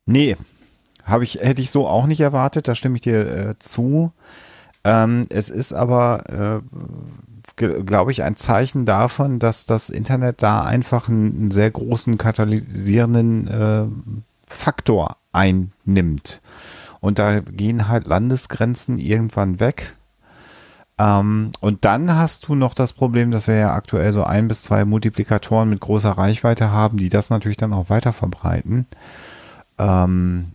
Nee, habe ich hätte ich so auch nicht erwartet. Da stimme ich dir äh, zu. Ähm, es ist aber äh, glaube ich, ein Zeichen davon, dass das Internet da einfach einen, sehr großen katalysierenden äh, Faktor einnimmt. Und da gehen halt Landesgrenzen irgendwann weg. Ähm, und dann hast du noch das Problem, dass wir ja aktuell so ein bis zwei Multiplikatoren mit großer Reichweite haben, die das natürlich dann auch weiter verbreiten. Ähm,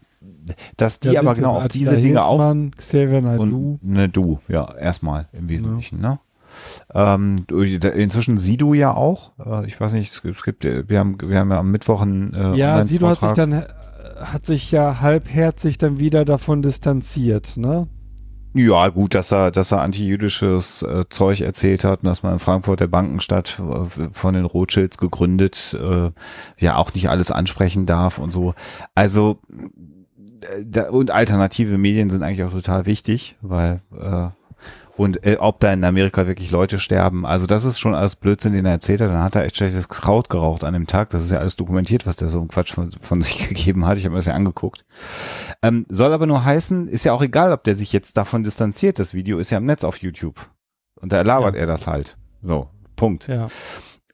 dass die aber genau auf diese Dinge auch Xavier und ne du ja erstmal im Wesentlichen ja. ne ähm, inzwischen Sido ja auch. Äh, ich weiß nicht, es gibt, wir haben, wir haben ja am Mittwoch einen äh, Ja, Sido hat sich dann, äh, hat sich ja halbherzig dann wieder davon distanziert, ne? Ja, gut, dass er, dass er antijüdisches äh, Zeug erzählt hat und dass man in Frankfurt der Bankenstadt äh, von den Rothschilds gegründet, äh, ja auch nicht alles ansprechen darf und so. Also äh, da, und alternative Medien sind eigentlich auch total wichtig, weil äh, und äh, ob da in Amerika wirklich Leute sterben. Also das ist schon alles Blödsinn, den er erzählt hat. Dann hat er echt schlechtes Kraut geraucht an dem Tag. Das ist ja alles dokumentiert, was der so ein Quatsch von, von sich gegeben hat. Ich habe mir das ja angeguckt. Ähm, soll aber nur heißen, ist ja auch egal, ob der sich jetzt davon distanziert. Das Video ist ja im Netz auf YouTube. Und da labert ja. er das halt. So, Punkt. Ja.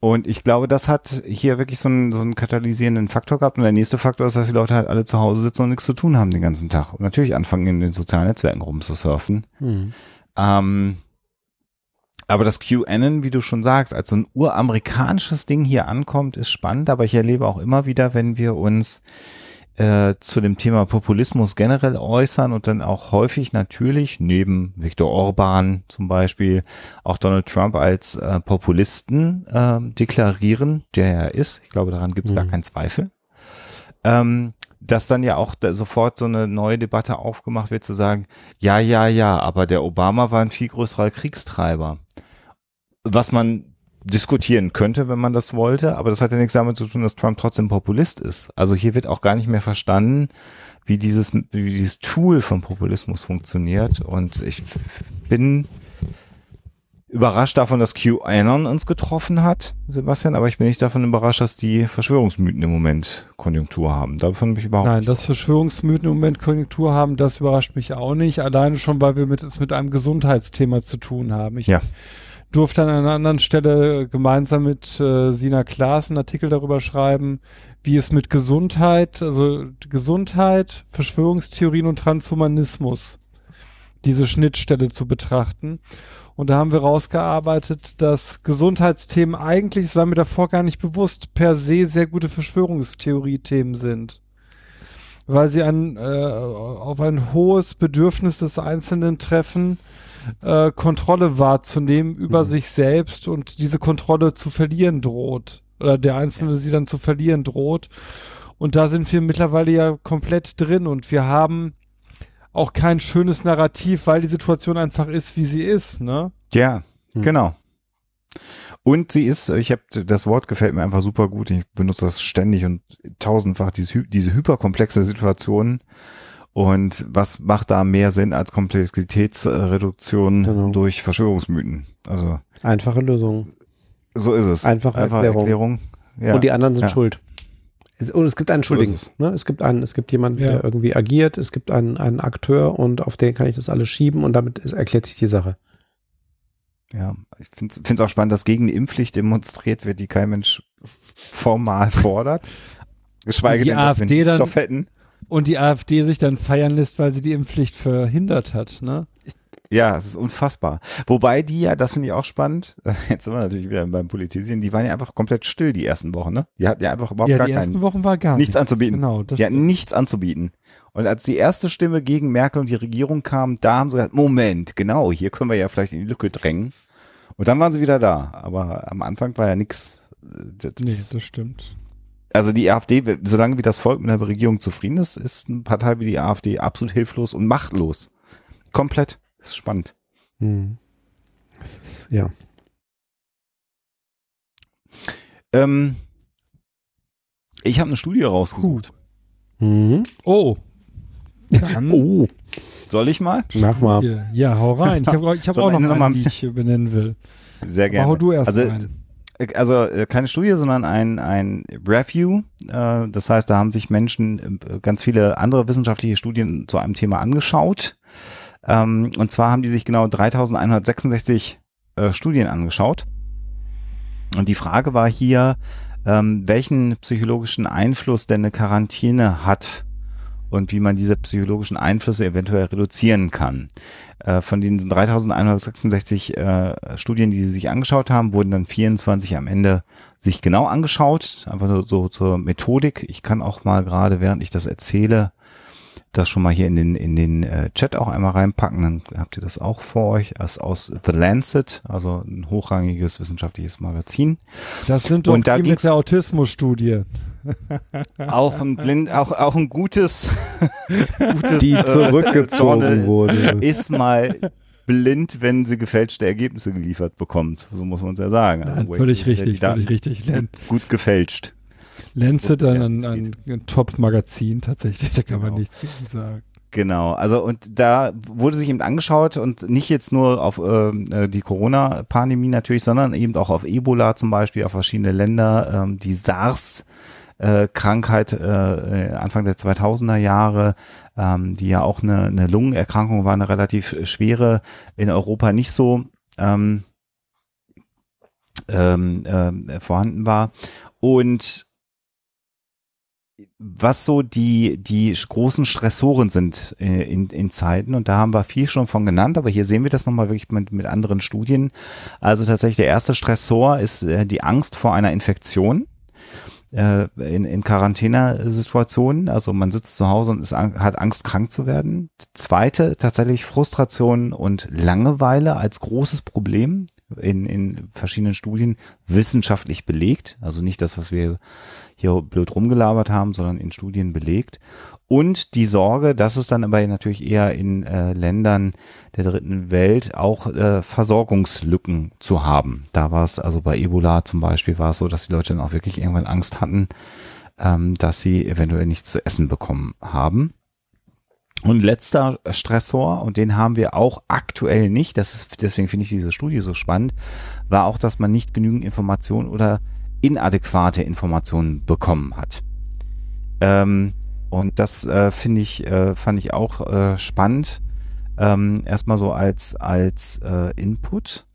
Und ich glaube, das hat hier wirklich so einen, so einen katalysierenden Faktor gehabt. Und der nächste Faktor ist, dass die Leute halt alle zu Hause sitzen und nichts zu tun haben den ganzen Tag. Und natürlich anfangen, in den sozialen Netzwerken rumzusurfen. Mhm. Ähm, aber das QAnon, wie du schon sagst, als so ein uramerikanisches Ding hier ankommt, ist spannend. Aber ich erlebe auch immer wieder, wenn wir uns äh, zu dem Thema Populismus generell äußern und dann auch häufig natürlich neben Viktor Orban zum Beispiel auch Donald Trump als äh, Populisten äh, deklarieren, der er ist. Ich glaube, daran gibt es mhm. gar keinen Zweifel. Ähm, dass dann ja auch da sofort so eine neue Debatte aufgemacht wird, zu sagen, ja, ja, ja, aber der Obama war ein viel größerer Kriegstreiber. Was man diskutieren könnte, wenn man das wollte, aber das hat ja nichts damit zu tun, dass Trump trotzdem Populist ist. Also hier wird auch gar nicht mehr verstanden, wie dieses, wie dieses Tool von Populismus funktioniert. Und ich bin überrascht davon, dass QAnon uns getroffen hat, Sebastian, aber ich bin nicht davon überrascht, dass die Verschwörungsmythen im Moment Konjunktur haben. Davon bin ich überhaupt Nein, nicht. dass Verschwörungsmythen im Moment Konjunktur haben, das überrascht mich auch nicht. Alleine schon, weil wir mit, es mit einem Gesundheitsthema zu tun haben. Ich ja. durfte an einer anderen Stelle gemeinsam mit äh, Sina Klaas einen Artikel darüber schreiben, wie es mit Gesundheit, also Gesundheit, Verschwörungstheorien und Transhumanismus diese Schnittstelle zu betrachten. Und da haben wir rausgearbeitet, dass Gesundheitsthemen eigentlich, das war mir davor gar nicht bewusst, per se sehr gute Verschwörungstheorie-Themen sind. Weil sie ein, äh, auf ein hohes Bedürfnis des Einzelnen treffen, äh, Kontrolle wahrzunehmen über mhm. sich selbst und diese Kontrolle zu verlieren droht. Oder der Einzelne sie dann zu verlieren droht. Und da sind wir mittlerweile ja komplett drin und wir haben auch kein schönes Narrativ, weil die Situation einfach ist, wie sie ist, ne? Ja, hm. genau. Und sie ist, ich habe das Wort gefällt mir einfach super gut. Ich benutze das ständig und tausendfach diese, diese hyperkomplexe Situation. Und was macht da mehr Sinn als Komplexitätsreduktion genau. durch Verschwörungsmythen? Also einfache Lösung. So ist es. Einfache, Einfache Erklärung. Erklärung. Ja. Und die anderen sind ja. schuld. Es, und es gibt einen Schuldigen. So ne? Es gibt einen, es gibt jemanden, ja. der irgendwie agiert, es gibt einen, einen Akteur und auf den kann ich das alles schieben und damit ist, erklärt sich die Sache. Ja, ich finde es auch spannend, dass gegen eine Impfpflicht demonstriert wird, die kein Mensch formal fordert. Geschweige denn, dass wir Stoff hätten. Und die AfD sich dann feiern lässt, weil sie die Impfpflicht verhindert hat, ne? Ja, es ist unfassbar. Wobei die ja, das finde ich auch spannend, jetzt sind wir natürlich wieder beim Politisieren, die waren ja einfach komplett still die ersten Wochen, ne? Die hatten ja einfach überhaupt ja, gar die ersten keinen, Wochen war gar nichts, nichts anzubieten. Genau, das die hatten nichts anzubieten. Und als die erste Stimme gegen Merkel und die Regierung kam, da haben sie gesagt, Moment, genau, hier können wir ja vielleicht in die Lücke drängen. Und dann waren sie wieder da. Aber am Anfang war ja nichts. Das, nee, das stimmt. Also die AfD, solange wie das Volk mit der Regierung zufrieden ist, ist eine Partei wie die AfD absolut hilflos und machtlos. Komplett. Das ist spannend. Hm. Ist, ja. Ähm, ich habe eine Studie rausgesucht. Mhm. Oh. Dann oh. Soll ich mal? Mach mal. Ja, hau rein. Ich habe ich hab auch noch, noch mal, die ich benennen will. Sehr gerne. hau du erst also, rein. Also äh, keine Studie, sondern ein, ein Review. Äh, das heißt, da haben sich Menschen äh, ganz viele andere wissenschaftliche Studien zu einem Thema angeschaut ähm, und zwar haben die sich genau 3166 äh, Studien angeschaut. Und die Frage war hier, ähm, welchen psychologischen Einfluss denn eine Quarantäne hat und wie man diese psychologischen Einflüsse eventuell reduzieren kann. Äh, von den 3166 äh, Studien, die sie sich angeschaut haben, wurden dann 24 am Ende sich genau angeschaut, einfach nur so zur Methodik. Ich kann auch mal gerade, während ich das erzähle, das schon mal hier in den, in den äh, Chat auch einmal reinpacken, dann habt ihr das auch vor euch. Das aus The Lancet, also ein hochrangiges wissenschaftliches Magazin. Das sind doch Und da die mit der Autismusstudie. auch ein blind, auch, auch ein gutes, gutes die äh, zurückgezogen äh, wurde. Ist mal blind, wenn sie gefälschte Ergebnisse geliefert bekommt. So muss man es ja sagen. Nein, also, völlig richtig, völlig richtig. Gut gefälscht. Lancet ein, ein, ein, Top-Magazin tatsächlich, da kann genau. man nichts gegen sagen. Genau, also und da wurde sich eben angeschaut und nicht jetzt nur auf ähm, äh, die Corona-Pandemie natürlich, sondern eben auch auf Ebola zum Beispiel, auf verschiedene Länder, ähm, die SARS. Äh, Krankheit äh, Anfang der 2000er Jahre, ähm, die ja auch eine, eine Lungenerkrankung war, eine relativ schwere, in Europa nicht so ähm, ähm, äh, vorhanden war. Und was so die, die großen Stressoren sind äh, in, in Zeiten. Und da haben wir viel schon von genannt, aber hier sehen wir das nochmal wirklich mit, mit anderen Studien. Also tatsächlich der erste Stressor ist äh, die Angst vor einer Infektion äh, in, in Quarantänesituationen. Also man sitzt zu Hause und ist, hat Angst, krank zu werden. Zweite tatsächlich Frustration und Langeweile als großes Problem in, in verschiedenen Studien wissenschaftlich belegt. Also nicht das, was wir hier blöd rumgelabert haben, sondern in Studien belegt. Und die Sorge, dass es dann aber natürlich eher in äh, Ländern der dritten Welt auch äh, Versorgungslücken zu haben. Da war es also bei Ebola zum Beispiel war es so, dass die Leute dann auch wirklich irgendwann Angst hatten, ähm, dass sie eventuell nichts zu essen bekommen haben. Und letzter Stressor, und den haben wir auch aktuell nicht, das ist, deswegen finde ich diese Studie so spannend, war auch, dass man nicht genügend Informationen oder inadäquate Informationen bekommen hat. Ähm, und das äh, finde ich, äh, fand ich auch äh, spannend. Ähm, erstmal so als, als äh, Input.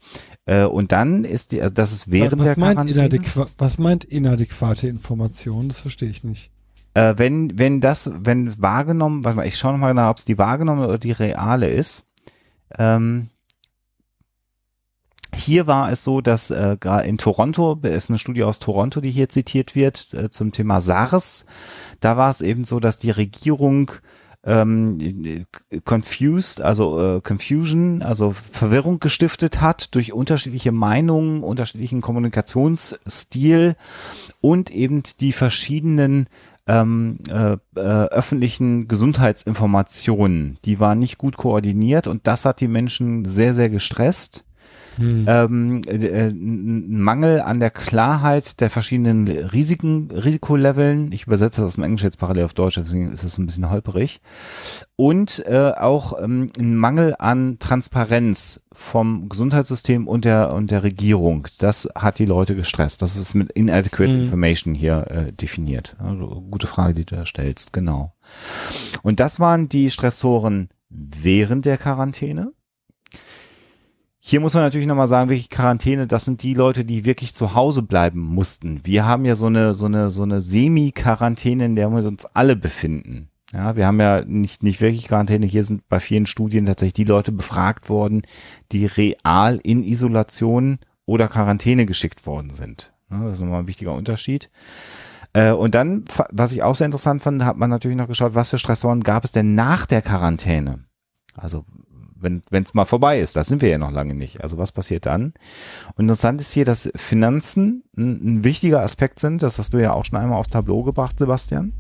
Äh, und dann ist die, also das ist während was der meint Quarantäne. was meint inadäquate Information? Das verstehe ich nicht. Äh, wenn, wenn das, wenn wahrgenommen, warte mal, ich schaue nochmal nach, ob es die wahrgenommene oder die reale ist. Ähm, hier war es so, dass äh, in Toronto, ist eine Studie aus Toronto, die hier zitiert wird, äh, zum Thema SARS. Da war es eben so, dass die Regierung ähm, confused, also äh, Confusion, also Verwirrung gestiftet hat durch unterschiedliche Meinungen, unterschiedlichen Kommunikationsstil und eben die verschiedenen ähm, äh, äh, öffentlichen Gesundheitsinformationen. Die waren nicht gut koordiniert und das hat die Menschen sehr, sehr gestresst hm. ähm, äh, äh Mangel an der Klarheit der verschiedenen Risiken, Risikoleveln. Ich übersetze das aus dem Englisch jetzt parallel auf Deutsch, deswegen ist es ein bisschen holperig. Und äh, auch ähm, ein Mangel an Transparenz vom Gesundheitssystem und der und der Regierung. Das hat die Leute gestresst. Das ist mit inadequate hm. information hier äh, definiert. Also gute Frage, die du da stellst, genau. Und das waren die Stressoren während der Quarantäne. Hier muss man natürlich nochmal sagen, wirklich Quarantäne, das sind die Leute, die wirklich zu Hause bleiben mussten. Wir haben ja so eine, so eine, so eine Semi-Quarantäne, in der wir uns alle befinden. Ja, wir haben ja nicht, nicht wirklich Quarantäne. Hier sind bei vielen Studien tatsächlich die Leute befragt worden, die real in Isolation oder Quarantäne geschickt worden sind. Ja, das ist nochmal ein wichtiger Unterschied. Äh, und dann, was ich auch sehr interessant fand, hat man natürlich noch geschaut, was für Stressoren gab es denn nach der Quarantäne? Also wenn es mal vorbei ist. Das sind wir ja noch lange nicht. Also was passiert dann? Und interessant ist hier, dass Finanzen ein, ein wichtiger Aspekt sind. Das hast du ja auch schon einmal aufs Tableau gebracht, Sebastian.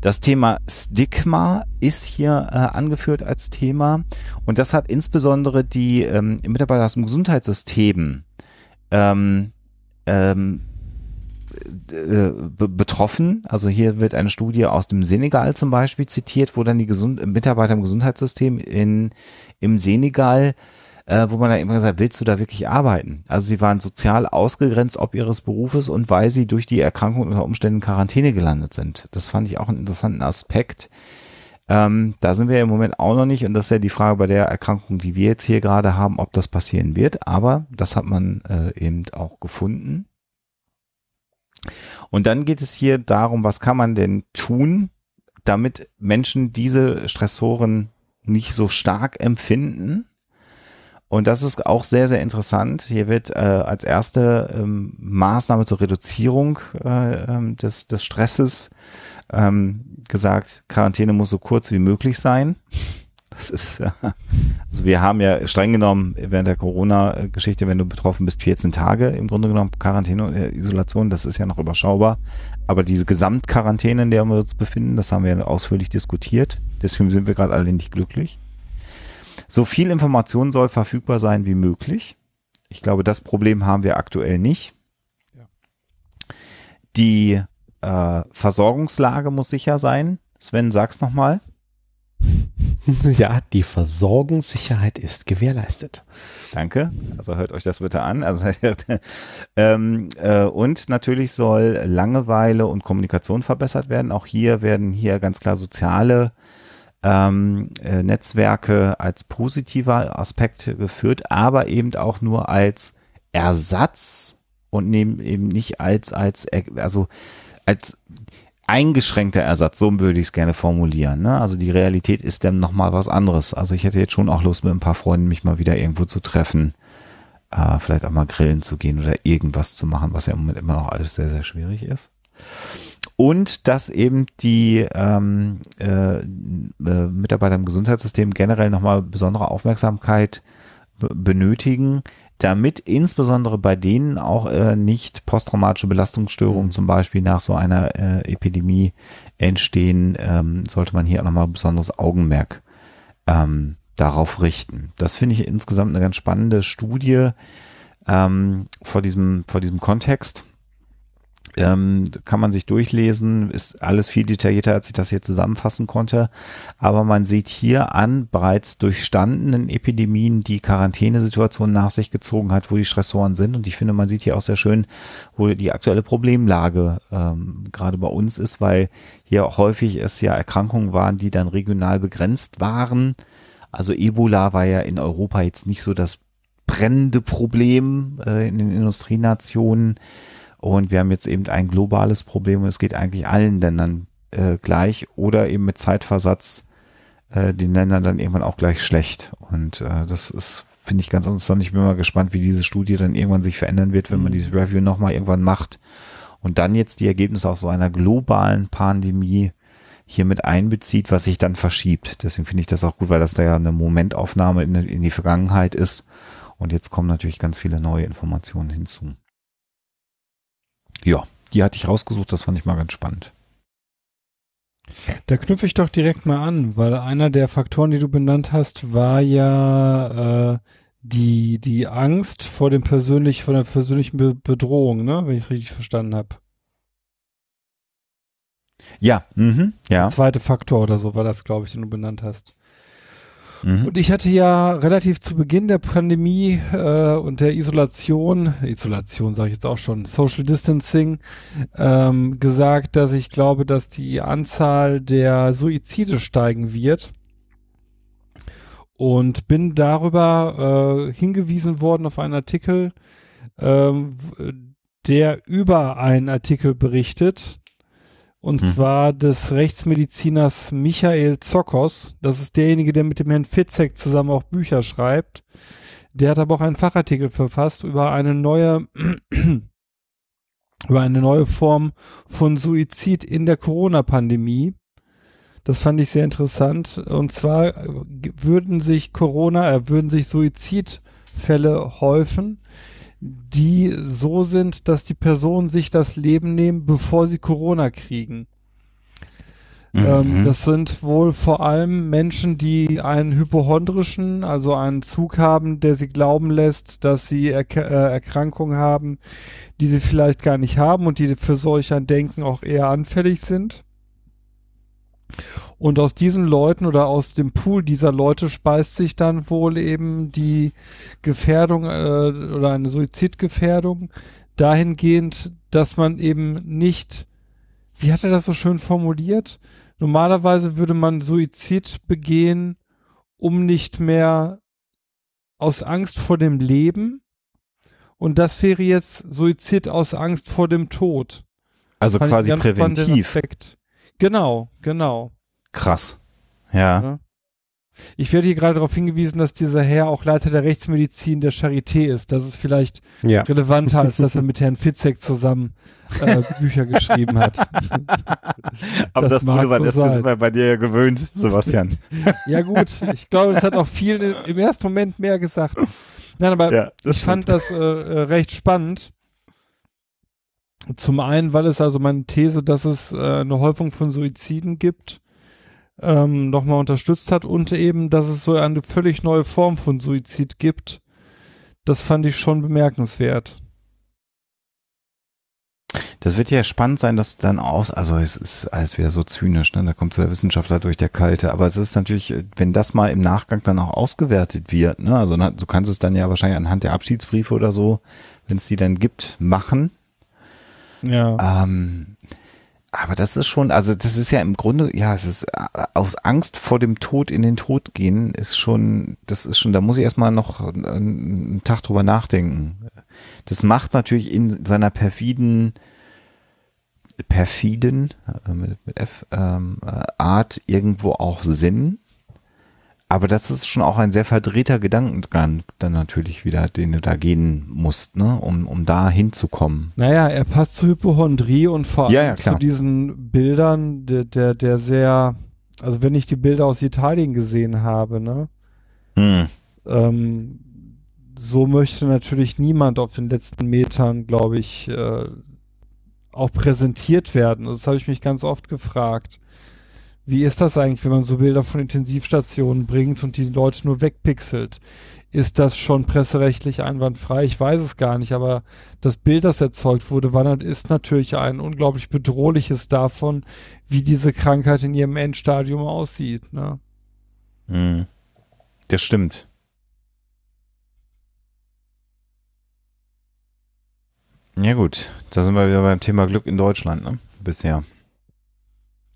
Das Thema Stigma ist hier äh, angeführt als Thema und das hat insbesondere die ähm, Mitarbeiter aus dem Gesundheitssystem ähm, ähm, äh, betroffen. Also hier wird eine Studie aus dem Senegal zum Beispiel zitiert, wo dann die Gesund Mitarbeiter im Gesundheitssystem in, im Senegal äh, wo man da immer gesagt, willst du da wirklich arbeiten? Also sie waren sozial ausgegrenzt ob ihres Berufes und weil sie durch die Erkrankung unter Umständen in Quarantäne gelandet sind. Das fand ich auch einen interessanten Aspekt. Ähm, da sind wir im Moment auch noch nicht und das ist ja die Frage bei der Erkrankung, die wir jetzt hier gerade haben, ob das passieren wird. Aber das hat man äh, eben auch gefunden. Und dann geht es hier darum, was kann man denn tun, damit Menschen diese Stressoren nicht so stark empfinden. Und das ist auch sehr, sehr interessant. Hier wird äh, als erste ähm, Maßnahme zur Reduzierung äh, ähm, des, des Stresses ähm, gesagt, Quarantäne muss so kurz wie möglich sein. Das ist, also wir haben ja streng genommen während der Corona-Geschichte, wenn du betroffen bist, 14 Tage im Grunde genommen Quarantäne und äh, Isolation, das ist ja noch überschaubar. Aber diese Gesamtquarantäne, in der wir uns befinden, das haben wir ausführlich diskutiert. Deswegen sind wir gerade alle nicht glücklich. So viel Information soll verfügbar sein wie möglich. Ich glaube, das Problem haben wir aktuell nicht. Die äh, Versorgungslage muss sicher sein. Sven, sag's nochmal. Ja, die Versorgungssicherheit ist gewährleistet. Danke. Also hört euch das bitte an. Also, ähm, äh, und natürlich soll Langeweile und Kommunikation verbessert werden. Auch hier werden hier ganz klar soziale ähm, äh, Netzwerke als positiver Aspekt geführt, aber eben auch nur als Ersatz und eben nicht als, als, also als eingeschränkter Ersatz, so würde ich es gerne formulieren. Ne? Also die Realität ist dann nochmal was anderes. Also ich hätte jetzt schon auch Lust, mit ein paar Freunden mich mal wieder irgendwo zu treffen, äh, vielleicht auch mal grillen zu gehen oder irgendwas zu machen, was ja im Moment immer noch alles sehr, sehr schwierig ist. Und dass eben die ähm, äh, äh, Mitarbeiter im Gesundheitssystem generell nochmal besondere Aufmerksamkeit benötigen, damit insbesondere bei denen auch äh, nicht posttraumatische Belastungsstörungen mhm. zum Beispiel nach so einer äh, Epidemie entstehen, ähm, sollte man hier auch nochmal besonderes Augenmerk ähm, darauf richten. Das finde ich insgesamt eine ganz spannende Studie ähm, vor, diesem, vor diesem Kontext. Ähm, kann man sich durchlesen, ist alles viel detaillierter, als ich das hier zusammenfassen konnte. Aber man sieht hier an bereits durchstandenen Epidemien, die Quarantänesituation nach sich gezogen hat, wo die Stressoren sind. Und ich finde, man sieht hier auch sehr schön, wo die aktuelle Problemlage ähm, gerade bei uns ist, weil hier häufig es ja Erkrankungen waren, die dann regional begrenzt waren. Also Ebola war ja in Europa jetzt nicht so das brennende Problem äh, in den Industrienationen. Und wir haben jetzt eben ein globales Problem und es geht eigentlich allen Ländern äh, gleich oder eben mit Zeitversatz äh, den Ländern dann irgendwann auch gleich schlecht. Und äh, das ist, finde ich, ganz interessant. Ich bin mal gespannt, wie diese Studie dann irgendwann sich verändern wird, wenn man mhm. dieses Review nochmal irgendwann macht und dann jetzt die Ergebnisse auch so einer globalen Pandemie hier mit einbezieht, was sich dann verschiebt. Deswegen finde ich das auch gut, weil das da ja eine Momentaufnahme in, in die Vergangenheit ist. Und jetzt kommen natürlich ganz viele neue Informationen hinzu. Ja, die hatte ich rausgesucht, das fand ich mal ganz spannend. Da knüpfe ich doch direkt mal an, weil einer der Faktoren, die du benannt hast, war ja äh, die, die Angst vor dem persönlich, vor der persönlichen Be Bedrohung, ne? wenn ich es richtig verstanden habe. Ja, mhm, ja. Der zweite Faktor oder so war das, glaube ich, den du benannt hast. Mhm. Und ich hatte ja relativ zu Beginn der Pandemie äh, und der Isolation, Isolation sage ich jetzt auch schon, Social Distancing, ähm, gesagt, dass ich glaube, dass die Anzahl der Suizide steigen wird. Und bin darüber äh, hingewiesen worden auf einen Artikel, ähm, der über einen Artikel berichtet, und hm. zwar des Rechtsmediziners Michael Zokos. Das ist derjenige, der mit dem Herrn Fitzek zusammen auch Bücher schreibt. Der hat aber auch einen Fachartikel verfasst über eine neue, über eine neue Form von Suizid in der Corona-Pandemie. Das fand ich sehr interessant. Und zwar würden sich Corona, äh, würden sich Suizidfälle häufen, die so sind, dass die Personen sich das Leben nehmen, bevor sie Corona kriegen. Mhm. Ähm, das sind wohl vor allem Menschen, die einen hypochondrischen, also einen Zug haben, der sie glauben lässt, dass sie er äh, Erkrankungen haben, die sie vielleicht gar nicht haben und die für solch ein Denken auch eher anfällig sind. Und aus diesen Leuten oder aus dem Pool dieser Leute speist sich dann wohl eben die Gefährdung äh, oder eine Suizidgefährdung dahingehend, dass man eben nicht, wie hat er das so schön formuliert? Normalerweise würde man Suizid begehen, um nicht mehr aus Angst vor dem Leben. Und das wäre jetzt Suizid aus Angst vor dem Tod. Also Fand quasi präventiv. Genau, genau. Krass. Ja. Ich werde hier gerade darauf hingewiesen, dass dieser Herr auch Leiter der Rechtsmedizin der Charité ist. Das ist vielleicht ja. relevanter, als dass er mit Herrn Fitzek zusammen äh, Bücher geschrieben hat. Aber das, das Gute war, so das ist bei, bei dir ja gewöhnt, Sebastian. ja gut, ich glaube, das hat auch viel im ersten Moment mehr gesagt. Nein, aber ja, ich fand das äh, äh, recht spannend. Zum einen, weil es also meine These, dass es äh, eine Häufung von Suiziden gibt, ähm, nochmal unterstützt hat und eben, dass es so eine völlig neue Form von Suizid gibt. Das fand ich schon bemerkenswert. Das wird ja spannend sein, dass dann aus, also es ist alles wieder so zynisch, ne? da kommt so der Wissenschaftler durch der Kalte, aber es ist natürlich, wenn das mal im Nachgang dann auch ausgewertet wird, ne? also du kannst es dann ja wahrscheinlich anhand der Abschiedsbriefe oder so, wenn es die dann gibt, machen. Ja. Ähm, aber das ist schon, also das ist ja im Grunde, ja, es ist äh, aus Angst vor dem Tod in den Tod gehen, ist schon, das ist schon, da muss ich erstmal noch einen Tag drüber nachdenken. Das macht natürlich in seiner perfiden, perfiden, äh, mit, mit F, ähm, äh, Art irgendwo auch Sinn. Aber das ist schon auch ein sehr verdrehter Gedankengang dann natürlich wieder, den du da gehen musst, ne, um, um da hinzukommen. Naja, er passt zu Hypochondrie und vor allem ja, ja, zu diesen Bildern, der, der, der sehr, also wenn ich die Bilder aus Italien gesehen habe, ne, hm. ähm, so möchte natürlich niemand auf den letzten Metern, glaube ich, äh, auch präsentiert werden. Das habe ich mich ganz oft gefragt wie ist das eigentlich, wenn man so Bilder von Intensivstationen bringt und die Leute nur wegpixelt? Ist das schon presserechtlich einwandfrei? Ich weiß es gar nicht, aber das Bild, das erzeugt wurde, war, ist natürlich ein unglaublich bedrohliches davon, wie diese Krankheit in ihrem Endstadium aussieht. Ne? Hm. Das stimmt. Ja gut, da sind wir wieder beim Thema Glück in Deutschland, ne? Bisher.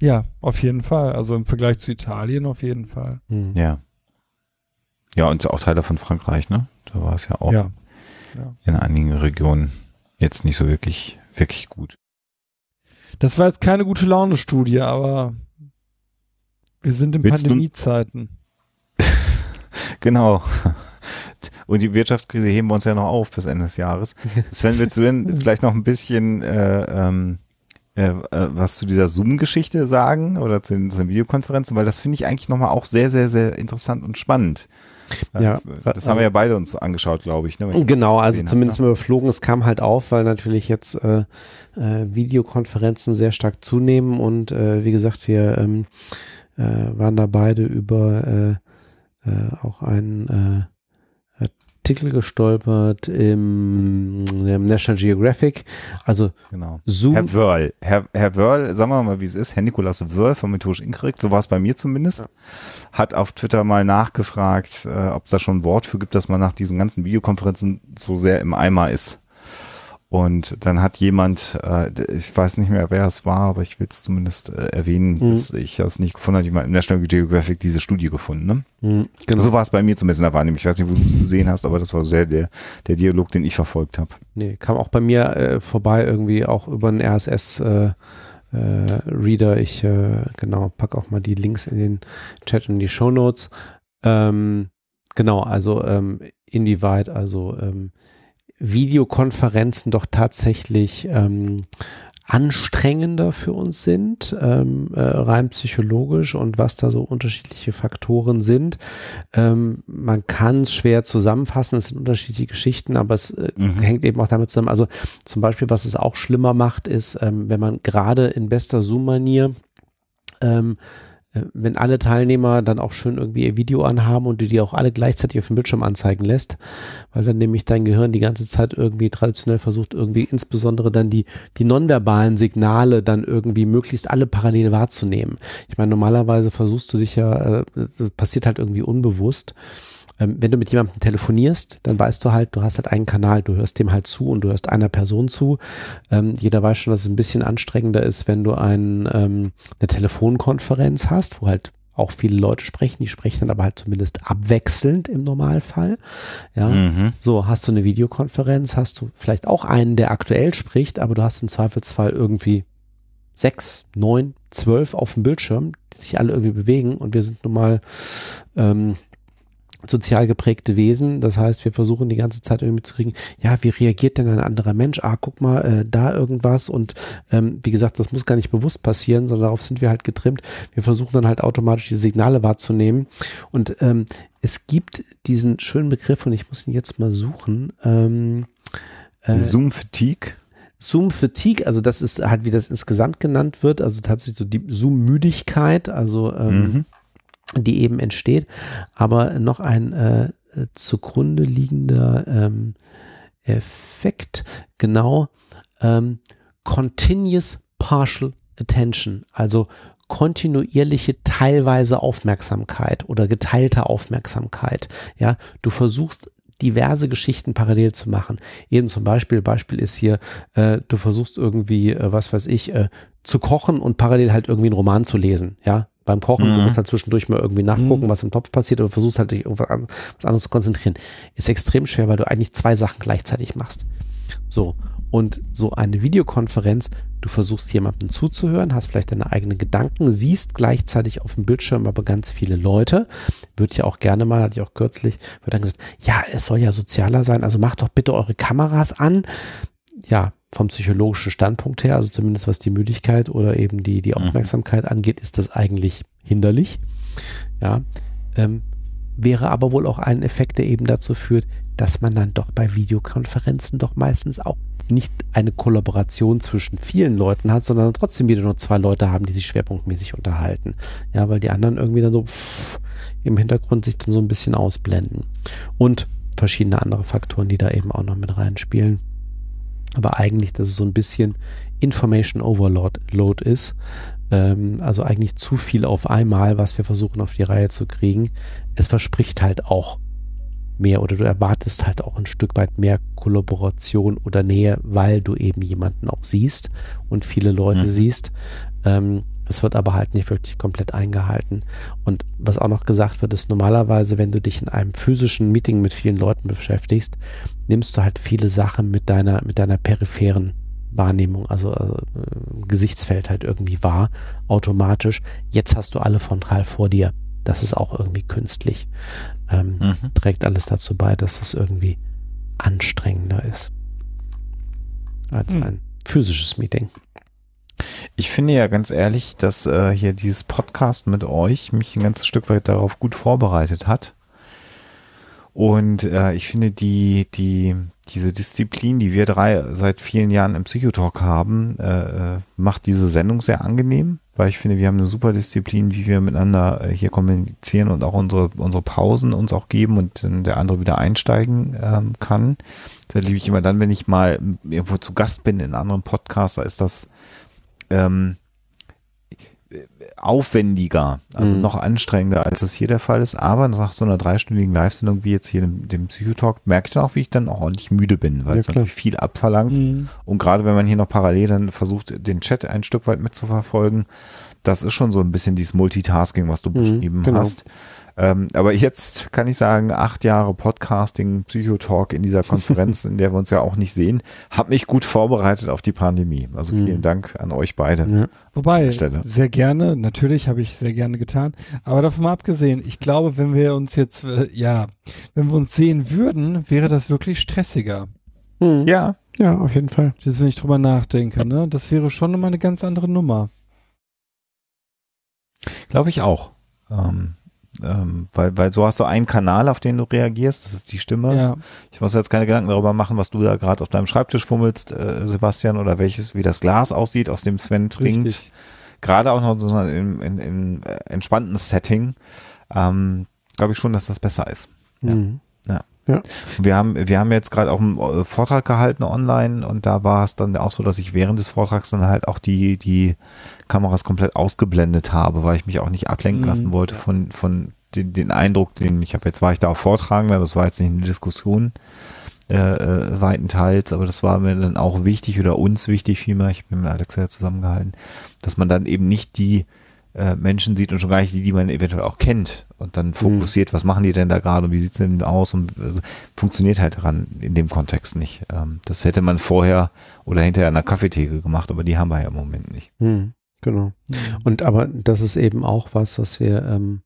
Ja, auf jeden Fall. Also im Vergleich zu Italien auf jeden Fall. Mhm. Ja. Ja, und auch Teile von Frankreich, ne? Da war es ja auch ja. Ja. in einigen Regionen jetzt nicht so wirklich, wirklich gut. Das war jetzt keine gute Laune-Studie, aber wir sind in Pandemiezeiten. genau. Und die Wirtschaftskrise heben wir uns ja noch auf bis Ende des Jahres. Sven, willst du denn vielleicht noch ein bisschen äh, ähm, äh, äh, was zu dieser Zoom-Geschichte sagen oder zu den, zu den Videokonferenzen? Weil das finde ich eigentlich nochmal auch sehr, sehr, sehr interessant und spannend. Ja, das haben wir ja beide uns angeschaut, glaube ich. Ne, genau, also zumindest mal überflogen. Es kam halt auf, weil natürlich jetzt äh, äh, Videokonferenzen sehr stark zunehmen und äh, wie gesagt, wir ähm, äh, waren da beide über äh, äh, auch einen Artikel gestolpert im, im, National Geographic. Also genau. Zoom. Herr Wörl, Herr, Herr Wörl, sagen wir mal, wie es ist, Herr Nikolaus Wörl vom Methodisch Inkorrekt, so war es bei mir zumindest, ja. hat auf Twitter mal nachgefragt, äh, ob es da schon ein Wort für gibt, dass man nach diesen ganzen Videokonferenzen so sehr im Eimer ist. Und dann hat jemand, äh, ich weiß nicht mehr, wer es war, aber ich will es zumindest äh, erwähnen, mhm. dass ich das nicht gefunden habe, jemand im National Geographic diese Studie gefunden. Ne? Mhm, genau. So war es bei mir zumindest in der Wahrnehmung. Ich weiß nicht, wo du es gesehen hast, aber das war so der, der, der Dialog, den ich verfolgt habe. Nee, kam auch bei mir äh, vorbei, irgendwie auch über einen RSS äh, äh, Reader. Ich äh, genau, pack auch mal die Links in den Chat und die Show Notes. Ähm, genau, also ähm, inwieweit, also ähm, Videokonferenzen doch tatsächlich ähm, anstrengender für uns sind, ähm, äh, rein psychologisch und was da so unterschiedliche Faktoren sind. Ähm, man kann es schwer zusammenfassen, es sind unterschiedliche Geschichten, aber es äh, mhm. hängt eben auch damit zusammen. Also zum Beispiel, was es auch schlimmer macht, ist, ähm, wenn man gerade in bester Zoom-Manier ähm, äh, wenn alle Teilnehmer dann auch schön irgendwie ihr Video anhaben und du die auch alle gleichzeitig auf dem Bildschirm anzeigen lässt, weil dann nämlich dein Gehirn die ganze Zeit irgendwie traditionell versucht, irgendwie insbesondere dann die, die nonverbalen Signale dann irgendwie möglichst alle parallel wahrzunehmen. Ich meine, normalerweise versuchst du dich ja, äh, passiert halt irgendwie unbewusst ähm, wenn du mit jemandem telefonierst, dann weißt du halt, du hast halt einen Kanal, du hörst dem halt zu und du hörst einer Person zu. Ähm, jeder weiß schon, dass es ein bisschen anstrengender ist, wenn du ein, ähm, eine Telefonkonferenz hast, wo halt auch viele Leute sprechen, die sprechen dann aber halt zumindest abwechselnd im Normalfall. Ja, mhm. so hast du eine Videokonferenz, hast du vielleicht auch einen, der aktuell spricht, aber du hast im Zweifelsfall irgendwie sechs, neun, zwölf auf dem Bildschirm, die sich alle irgendwie bewegen und wir sind nun mal ähm, sozial geprägte Wesen. Das heißt, wir versuchen die ganze Zeit irgendwie mitzukriegen, ja, wie reagiert denn ein anderer Mensch? Ah, guck mal, äh, da irgendwas. Und ähm, wie gesagt, das muss gar nicht bewusst passieren, sondern darauf sind wir halt getrimmt. Wir versuchen dann halt automatisch die Signale wahrzunehmen. Und ähm, es gibt diesen schönen Begriff, und ich muss ihn jetzt mal suchen. Ähm, äh, Zoom-Fatigue. Zoom-Fatigue, also das ist halt, wie das insgesamt genannt wird, also tatsächlich so die Zoom-Müdigkeit, also ähm, mhm die eben entsteht, aber noch ein äh, zugrunde liegender ähm, Effekt, genau ähm, Continuous Partial Attention, also kontinuierliche teilweise Aufmerksamkeit oder geteilte Aufmerksamkeit. Ja, du versuchst diverse Geschichten parallel zu machen. Eben zum Beispiel, Beispiel ist hier, äh, du versuchst irgendwie, äh, was weiß ich, äh, zu kochen und parallel halt irgendwie einen Roman zu lesen. Ja, beim Kochen. Mhm. Du musst halt zwischendurch mal irgendwie nachgucken, mhm. was im Topf passiert oder versuchst halt dich irgendwas an, was anderes zu konzentrieren. Ist extrem schwer, weil du eigentlich zwei Sachen gleichzeitig machst. So. Und so eine Videokonferenz, du versuchst jemandem zuzuhören, hast vielleicht deine eigenen Gedanken, siehst gleichzeitig auf dem Bildschirm aber ganz viele Leute. Wird ja auch gerne mal, hatte ich auch kürzlich, wird dann gesagt, ja, es soll ja sozialer sein, also macht doch bitte eure Kameras an. Ja, vom psychologischen Standpunkt her, also zumindest was die Müdigkeit oder eben die, die mhm. Aufmerksamkeit mhm. angeht, ist das eigentlich hinderlich. Ja, ähm, wäre aber wohl auch ein Effekt, der eben dazu führt, dass man dann doch bei Videokonferenzen doch meistens auch nicht eine Kollaboration zwischen vielen Leuten hat, sondern trotzdem wieder nur zwei Leute haben, die sich schwerpunktmäßig unterhalten. Ja, weil die anderen irgendwie dann so pff, im Hintergrund sich dann so ein bisschen ausblenden. Und verschiedene andere Faktoren, die da eben auch noch mit reinspielen. Aber eigentlich, dass es so ein bisschen Information Overload Load ist. Ähm, also eigentlich zu viel auf einmal, was wir versuchen auf die Reihe zu kriegen. Es verspricht halt auch mehr oder du erwartest halt auch ein Stück weit mehr Kollaboration oder Nähe, weil du eben jemanden auch siehst und viele Leute mhm. siehst. Ähm, es wird aber halt nicht wirklich komplett eingehalten. Und was auch noch gesagt wird, ist normalerweise, wenn du dich in einem physischen Meeting mit vielen Leuten beschäftigst, nimmst du halt viele Sachen mit deiner, mit deiner peripheren Wahrnehmung, also äh, Gesichtsfeld halt irgendwie wahr, automatisch. Jetzt hast du alle frontal vor dir. Das ist auch irgendwie künstlich. Ähm, mhm. Trägt alles dazu bei, dass es irgendwie anstrengender ist als mhm. ein physisches Meeting. Ich finde ja ganz ehrlich, dass äh, hier dieses Podcast mit euch mich ein ganzes Stück weit darauf gut vorbereitet hat. Und äh, ich finde die, die, diese Disziplin, die wir drei seit vielen Jahren im Psychotalk haben, äh, äh, macht diese Sendung sehr angenehm, weil ich finde, wir haben eine super Disziplin, wie wir miteinander äh, hier kommunizieren und auch unsere, unsere Pausen uns auch geben und dann der andere wieder einsteigen ähm, kann. Da liebe ich immer dann, wenn ich mal irgendwo zu Gast bin in anderen Podcasts, da ist das ähm, aufwendiger, also mhm. noch anstrengender, als es hier der Fall ist. Aber nach so einer dreistündigen Live-Sendung wie jetzt hier dem, dem Psychotalk merke ich dann auch, wie ich dann auch ordentlich müde bin, weil ja, es natürlich viel abverlangt. Mhm. Und gerade wenn man hier noch parallel dann versucht, den Chat ein Stück weit mitzuverfolgen, das ist schon so ein bisschen dieses Multitasking, was du mhm, beschrieben genau. hast. Ähm, aber jetzt kann ich sagen, acht Jahre Podcasting, Psychotalk in dieser Konferenz, in der wir uns ja auch nicht sehen, hat mich gut vorbereitet auf die Pandemie. Also vielen mhm. Dank an euch beide. Ja. Wobei, sehr gerne, natürlich habe ich sehr gerne getan. Aber davon mal abgesehen, ich glaube, wenn wir uns jetzt, äh, ja, wenn wir uns sehen würden, wäre das wirklich stressiger. Mhm. Ja. Ja, auf jeden Fall. Das, wenn ich drüber nachdenke, ne? Das wäre schon immer eine ganz andere Nummer. Glaube ich auch. Ähm, ähm, weil, weil so hast du einen Kanal, auf den du reagierst, das ist die Stimme. Ja. Ich muss jetzt keine Gedanken darüber machen, was du da gerade auf deinem Schreibtisch fummelst, äh, Sebastian, oder welches, wie das Glas aussieht, aus dem Sven trinkt. Richtig. Gerade auch noch so in, in, in äh, entspannten Setting, ähm, glaube ich schon, dass das besser ist. Ja. Mhm. Ja. Wir haben, wir haben jetzt gerade auch einen äh, Vortrag gehalten online und da war es dann auch so, dass ich während des Vortrags dann halt auch die, die Kameras komplett ausgeblendet habe, weil ich mich auch nicht ablenken mhm. lassen wollte von, von den, den Eindruck, den ich habe. Jetzt war ich da auch Vortragender, das war jetzt nicht eine Diskussion äh, äh, weitenteils, aber das war mir dann auch wichtig oder uns wichtig vielmehr, ich bin mit Alexa zusammengehalten, dass man dann eben nicht die äh, Menschen sieht und schon gar nicht die, die man eventuell auch kennt und dann fokussiert, mhm. was machen die denn da gerade und wie sieht's denn aus und also, funktioniert halt daran in dem Kontext nicht. Ähm, das hätte man vorher oder hinterher an der Kaffeetheke gemacht, aber die haben wir ja im Moment nicht. Mhm, genau. Mhm. Und aber das ist eben auch was, was wir ähm,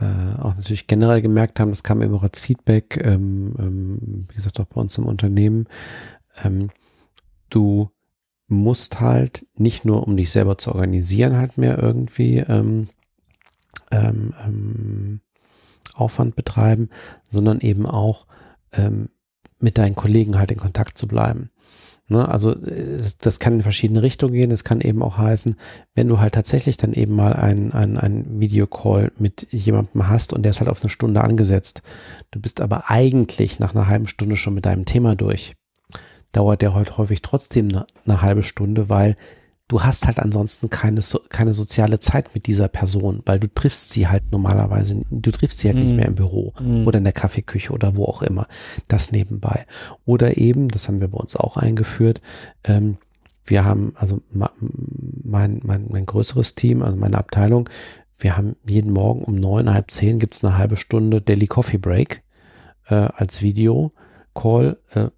äh, auch natürlich generell gemerkt haben, das kam eben auch als Feedback, ähm, ähm, wie gesagt, auch bei uns im Unternehmen. Ähm, du musst halt nicht nur, um dich selber zu organisieren, halt mehr irgendwie ähm, ähm, ähm, Aufwand betreiben, sondern eben auch ähm, mit deinen Kollegen halt in Kontakt zu bleiben. Ne, also äh, das kann in verschiedene Richtungen gehen. Es kann eben auch heißen, wenn du halt tatsächlich dann eben mal ein, ein, ein Videocall mit jemandem hast und der ist halt auf eine Stunde angesetzt. Du bist aber eigentlich nach einer halben Stunde schon mit deinem Thema durch dauert der heute häufig trotzdem eine, eine halbe Stunde, weil du hast halt ansonsten keine, keine soziale Zeit mit dieser Person, weil du triffst sie halt normalerweise, du triffst sie halt mm. nicht mhm. mehr im Büro mm. oder in der Kaffeeküche oder wo auch immer. Das nebenbei. Oder eben, das haben wir bei uns auch eingeführt, ähm, wir haben, also mein, mein, mein größeres Team, also meine Abteilung, wir haben jeden Morgen um neun, halb zehn gibt es eine halbe Stunde Daily Coffee Break äh, als Video Call. Äh,